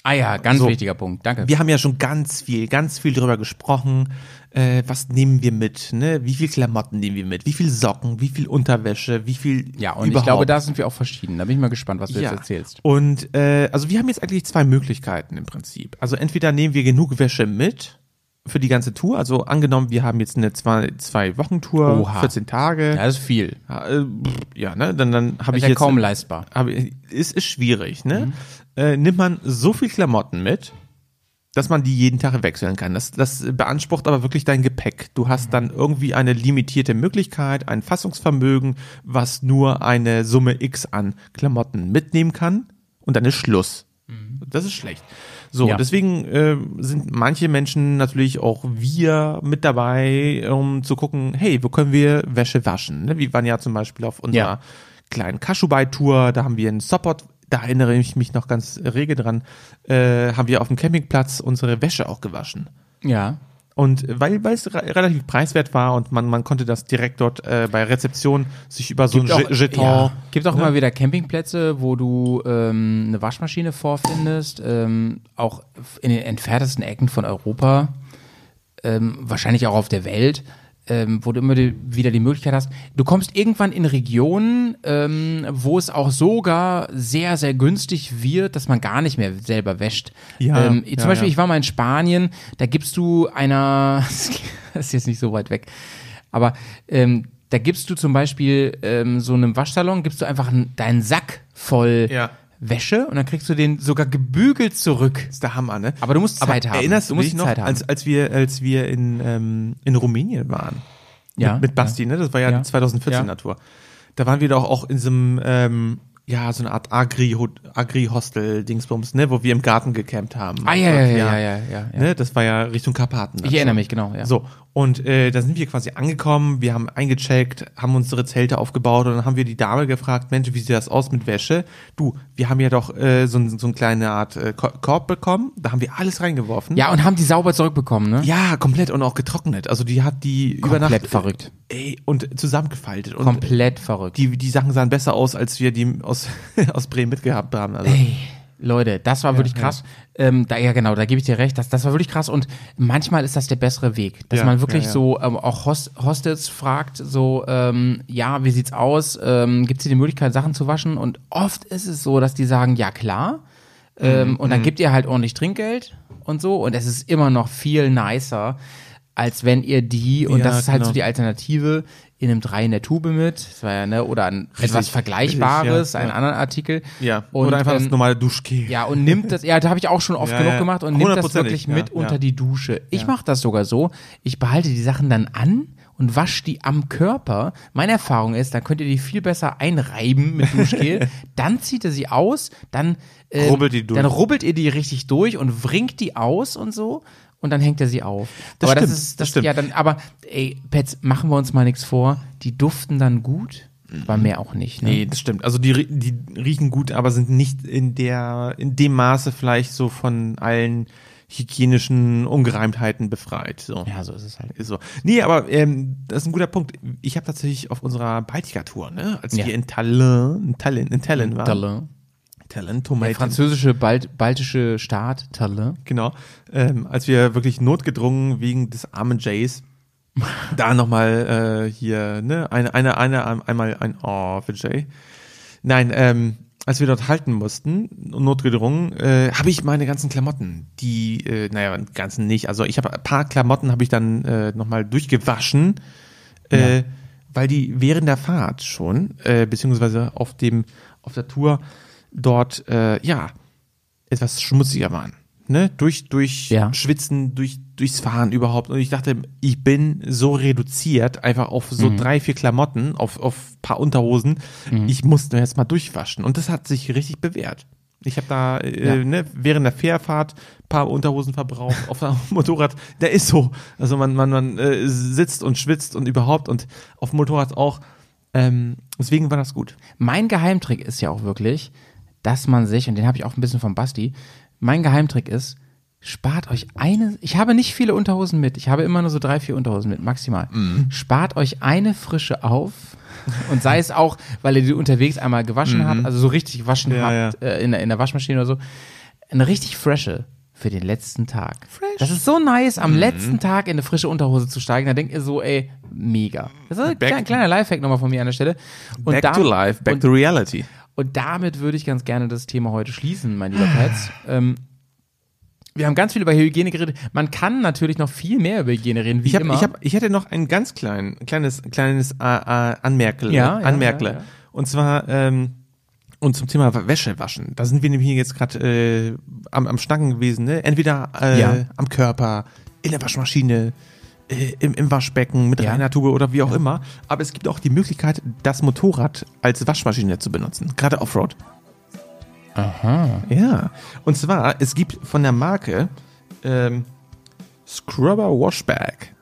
Ah ja, ganz So. wichtiger Punkt. Danke. Wir haben ja schon ganz viel, ganz viel drüber gesprochen. Äh, was nehmen wir mit? Ne? Wie viel Klamotten nehmen wir mit? Wie viel Socken? Wie viel Unterwäsche? Wie viel ja, und überhaupt? ich glaube, da sind wir auch verschieden. Da bin ich mal gespannt, was du ja. jetzt erzählst. Und äh, also wir haben jetzt eigentlich zwei Möglichkeiten im Prinzip. Also entweder nehmen wir genug Wäsche mit für die ganze Tour. Also angenommen, wir haben jetzt eine zwei, zwei Wochen Tour, Oha. 14 Tage. Ja, das ist viel. Ja, äh, ja, ne, dann, dann habe ich ist ja jetzt kaum leistbar. aber es ist schwierig, Mhm. Äh, nimmt man so viel Klamotten mit, dass man die jeden Tag wechseln kann. Das, das beansprucht aber wirklich dein Gepäck. Du hast dann irgendwie eine limitierte Möglichkeit, ein Fassungsvermögen, was nur eine Summe X an Klamotten mitnehmen kann und dann ist Schluss. Das ist schlecht. So, Ja. deswegen äh, sind manche Menschen natürlich auch wir mit dabei, um zu gucken, hey, wo können wir Wäsche waschen? Ne? Wir waren ja zum Beispiel auf unserer Ja. kleinen Kaschubai-Tour, da haben wir einen Support, da erinnere ich mich noch ganz rege dran, äh, haben wir auf dem Campingplatz unsere Wäsche auch gewaschen. Ja. Und weil, weil es re relativ preiswert war und man, man konnte das direkt dort äh, bei Rezeption sich über so ein auch, Je- Jeton. ja, gibt auch immer wieder Campingplätze, wo du ähm, eine Waschmaschine vorfindest, ähm, auch in den entferntesten Ecken von Europa, ähm, wahrscheinlich auch auf der Welt, ähm, wo du immer die, wieder die Möglichkeit hast. Du kommst irgendwann in Regionen, ähm, wo es auch sogar sehr, sehr günstig wird, dass man gar nicht mehr selber wäscht. Ja, ähm, ja, zum Beispiel, ja. ich war mal in Spanien, da gibst du einer, das ist jetzt nicht so weit weg, aber ähm, da gibst du zum Beispiel ähm, so einem Waschsalon, gibst du einfach deinen Sack voll Ja. Wäsche und dann kriegst du den sogar gebügelt zurück. Das ist der Hammer, ne? Aber du musst Zeit haben. Erinnerst Du du musst dich noch, Zeit haben. als, als wir, als wir in, ähm, in Rumänien waren? Ja, Mit, mit Basti, ne? Das war ja, Ja. die 2014 Ja. Tour. Da waren wir doch auch in so einem, ähm, ja, so eine Art Agri, Agri-Hostel-Dingsbums, ne? Wo wir im Garten gecampt haben. Ah, ja, ja, ja, ja, ja. Ne? Das war ja Richtung Karpaten. Ich erinnere mich, genau, ja. So, und äh, da sind wir quasi angekommen, wir haben eingecheckt, haben unsere Zelte aufgebaut und dann haben wir die Dame gefragt, Mensch, wie sieht das aus mit Wäsche? Du, wir haben ja doch äh, so, ein- so eine kleine Art äh, Ko- Korb bekommen, da haben wir alles reingeworfen. Ja, und haben die sauber zurückbekommen, ne? Ja, komplett und auch getrocknet. Also die hat die über Komplett Nacht verrückt. Ey, und zusammengefaltet. Und Komplett verrückt. die, die Sachen sahen besser aus, als wir die aus, aus Bremen mitgehabt haben. Also, Ey, Leute, das war wirklich krass. Ähm, da, ja, genau, da gebe ich dir recht. Das, das war wirklich krass. Und manchmal ist das der bessere Weg, dass Ja, man wirklich ja, ja. so ähm, auch Host, Hostels fragt, so, ähm, ja, wie sieht's aus? Ähm, Gibt es hier die Möglichkeit, Sachen zu waschen? Und oft ist es so, dass die sagen, ja klar. Ähm, Mhm, und dann gibt ihr halt ordentlich Trinkgeld und so. Und es ist immer noch viel nicer, als wenn ihr die, und Ja, das ist halt genau. so die Alternative, in einem Drei in der Tube mit, das war ja, ne, oder ein etwas Vergleichbares, ja, einen ja. anderen Artikel. ja. Und, Oder einfach das ähm, normale Duschgel. ja, und nimmt das, ja, da habe ich auch schon oft Ja, genug gemacht und nimmt das wirklich mit unter die Dusche. Ich mache das sogar so, ich behalte die Sachen dann an und wasche die am Körper. Meine Erfahrung ist, dann könnt ihr die viel besser einreiben mit Duschgel, dann zieht ihr sie aus, dann ähm, Rubbelt die durch. Dann rubbelt ihr die richtig durch und wringt die aus und so. Und dann hängt er sie auf. Das aber stimmt, das ist, das stimmt. ja dann, aber ey, Pets, machen wir uns mal nichts vor. Die duften dann gut, aber mehr auch nicht. Ne? Nee, das stimmt. Also die, die riechen gut, aber sind nicht in der, in dem Maße vielleicht so von allen hygienischen Ungereimtheiten befreit. So. Ja, so ist es halt. Ist so. Nee, aber ähm, das ist ein guter Punkt. Ich habe tatsächlich auf unserer Baltica-Tour, ne, als Ja. wir in Tallinn, in Tallinn, in Tallinn waren. Talin. Tallinn, Der französische Balt baltische Staat Talin. Genau. Ähm, als wir wirklich notgedrungen wegen des armen Jays da nochmal äh, hier, ne, eine, eine, eine, einmal ein Oh für Jay. Nein, ähm, als wir dort halten mussten, notgedrungen, äh, habe ich meine ganzen Klamotten, die, äh, naja, ganzen nicht, also ich habe ein paar Klamotten habe ich dann äh, nochmal durchgewaschen, äh, weil die während der Fahrt schon, äh, beziehungsweise auf dem, auf der Tour dort, äh, ja, etwas schmutziger waren. Ne? Durch, durch Ja. Schwitzen, durch, durchs Fahren überhaupt. Und ich dachte, ich bin so reduziert, einfach auf so Mhm. drei, vier Klamotten, auf, auf paar Unterhosen. Mhm. Ich musste jetzt mal durchwaschen. Und das hat sich richtig bewährt. Ich habe da äh, Ja. ne, während der Fährfahrt paar Unterhosen verbraucht auf dem Motorrad. Der ist so. Also man, man, man äh, sitzt und schwitzt und überhaupt und auf dem Motorrad auch. Ähm, deswegen war das gut. Mein Geheimtrick ist ja auch wirklich, dass man sich, und den habe ich auch ein bisschen vom Basti, mein Geheimtrick ist, spart euch eine, ich habe nicht viele Unterhosen mit, ich habe immer nur so drei, vier Unterhosen mit, maximal. Mhm. Spart euch eine frische auf und sei es auch, weil ihr die unterwegs einmal gewaschen habt, also so richtig gewaschen Mhm. Ja, habt Äh, in, der, in der Waschmaschine oder so, eine richtig frische für den letzten Tag. Fresh. Das ist so nice, Mhm. am letzten Tag in eine frische Unterhose zu steigen. Da denkt ihr so, ey, mega. Das ist ein Back- kleiner, kleiner Lifehack nochmal von mir an der Stelle. Und Back da- to life, back und, to reality. Und damit würde ich ganz gerne das Thema heute schließen, mein lieber Pets. Ähm, wir haben ganz viel über Hygiene geredet. Man kann natürlich noch viel mehr über Hygiene reden, wie Ich, hab, immer. ich, hab, ich hätte noch ein ganz klein, kleines, kleines äh, äh, Anmerkle, Ja, ja, Anmerkle. ja. Und zwar, ähm, und zum Thema Wäsche waschen. Da sind wir nämlich hier jetzt gerade äh, am, am Schnacken gewesen. Ne? Entweder äh, am Körper, in der Waschmaschine, im, im Waschbecken, mit Ja. reiner Tube oder wie auch immer. Aber es gibt auch die Möglichkeit, das Motorrad als Waschmaschine zu benutzen. Gerade Offroad. Aha. Ja. Und zwar, es gibt von der Marke ähm, Scrubber Washbag.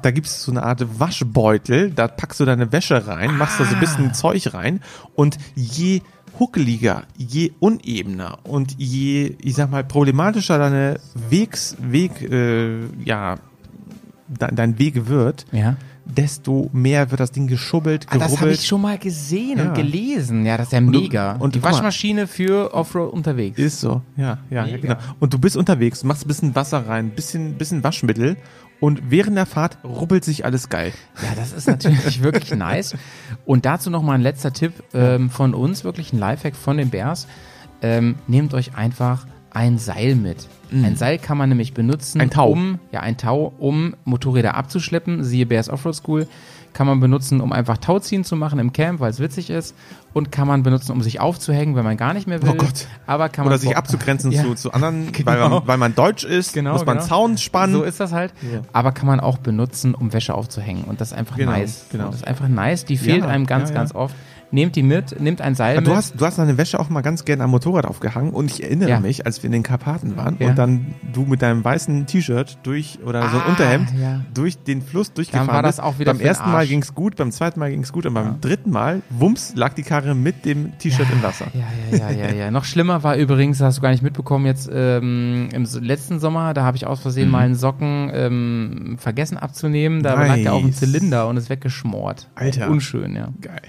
Da gibt es so eine Art Waschbeutel, da packst du deine Wäsche rein, machst da so ein bisschen Zeug rein und je huckeliger, je unebener und je, ich sag mal, problematischer deine Wegs, Weg, äh, ja, dein Weg wird, Ja. desto mehr wird das Ding geschubbelt, Ah, das habe gerubbelt. ich schon mal gesehen Ja. und gelesen. Ja, das ist ja du- mega. und die guck mal. Waschmaschine für Offroad unterwegs. Ist so, ja, ja, ja, genau. Und du bist unterwegs, machst ein bisschen Wasser rein, bisschen, bisschen Waschmittel und während der Fahrt rubbelt sich alles geil. Ja, das ist natürlich wirklich nice. Und dazu noch mal ein letzter Tipp ähm, von uns, wirklich ein Lifehack von den Bears. Ähm, nehmt euch einfach ein Seil mit. Ein Seil kann man nämlich benutzen, Mhm. Ein Tau. um ja ein Tau, um Motorräder abzuschleppen. Siehe Bears Offroad School kann man benutzen, um einfach Tauziehen zu machen im Camp, weil es witzig ist. Und kann man benutzen, um sich aufzuhängen, wenn man gar nicht mehr will. Oh Gott. Aber kann man Oder sich abzugrenzen Ja. zu, zu anderen, weil, man, weil man deutsch ist, Genau, muss man genau. Zaun spannen. So ist das halt. Aber kann man auch benutzen, um Wäsche aufzuhängen. Und das ist einfach Genau, nice. genau. Das ist einfach nice. Die fehlt Ja, einem ganz, ja, ja. ganz oft. Nehmt die mit, nehmt ein Seil Ja, mit. du, hast, du hast deine Wäsche auch mal ganz gerne am Motorrad aufgehangen und ich erinnere Ja. mich, als wir in den Karpaten waren Ja. und dann du mit deinem weißen T-Shirt durch oder so ein Ah, Unterhemd ja. durch den Fluss durchgefahren Dann war das auch wieder Beim ersten Mal ging's gut, beim zweiten Mal ging's gut und beim dritten Mal, wumms, lag die Karre mit dem T-Shirt im Wasser. Ja, ja, ja, ja, ja. Noch schlimmer war übrigens, das hast du gar nicht mitbekommen, jetzt ähm, im letzten Sommer, da habe ich aus Versehen mal einen Socken ähm, vergessen abzunehmen. Da lag der auf dem Nice. Zylinder und ist weggeschmort. Alter. Unschön, ja. Geil.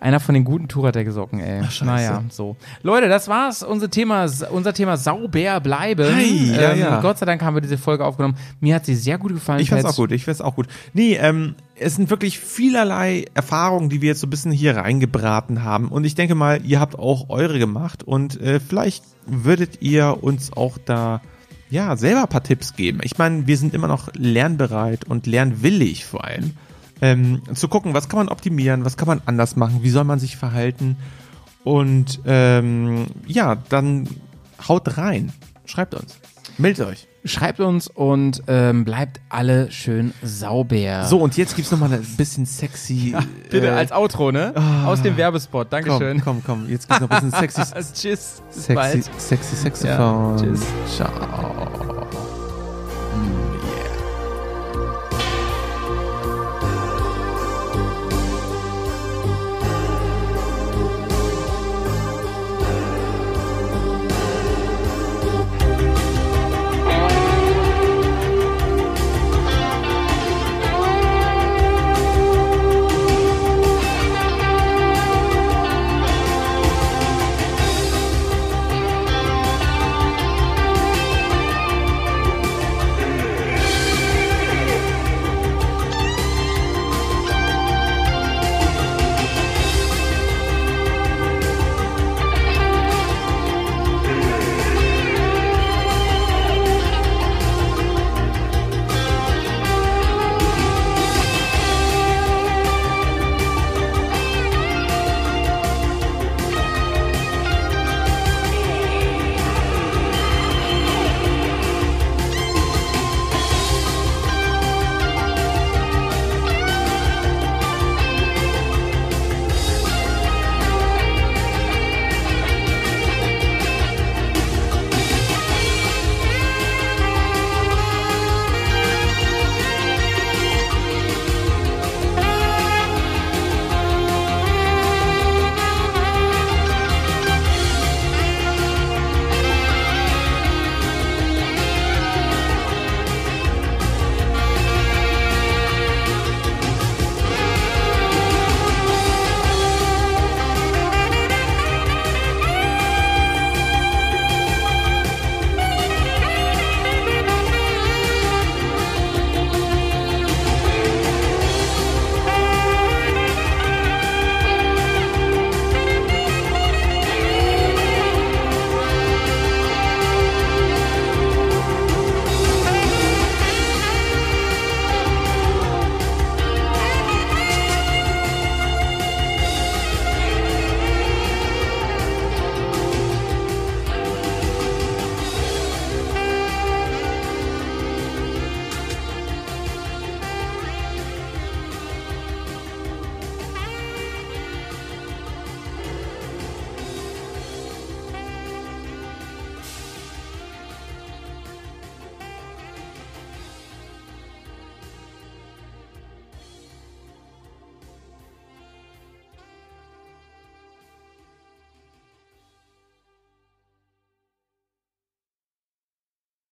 Einer von den guten Touradecke-Socken, ey. scheiße. naja, so. Leute, das war's. Unser Thema, unser Thema sauber bleiben. Ähm, Hi, ja, ja. Gott sei Dank haben wir diese Folge aufgenommen. Mir hat sie sehr gut gefallen. Ich fand's auch gut, ich find's auch gut. Nee, ähm, es sind wirklich vielerlei Erfahrungen, die wir jetzt so ein bisschen hier reingebraten haben. Und ich denke mal, ihr habt auch eure gemacht und äh, vielleicht würdet ihr uns auch da ja selber ein paar Tipps geben. Ich meine, wir sind immer noch lernbereit und lernwillig vor allem. Ähm, zu gucken, was kann man optimieren, was kann man anders machen, wie soll man sich verhalten. Und ähm, ja, dann haut rein. Schreibt uns. Meldet euch. Schreibt uns und ähm, bleibt alle schön sauber. So, und jetzt gibt's noch mal ein bisschen sexy. Bitte äh, als Outro, ne? Aus dem Werbespot. komm, Dankeschön. komm, komm. Jetzt gibt's noch ein bisschen sexy, Tschüss. Sexy, bald. sexy Saxophon. Ja, tschüss. Ciao.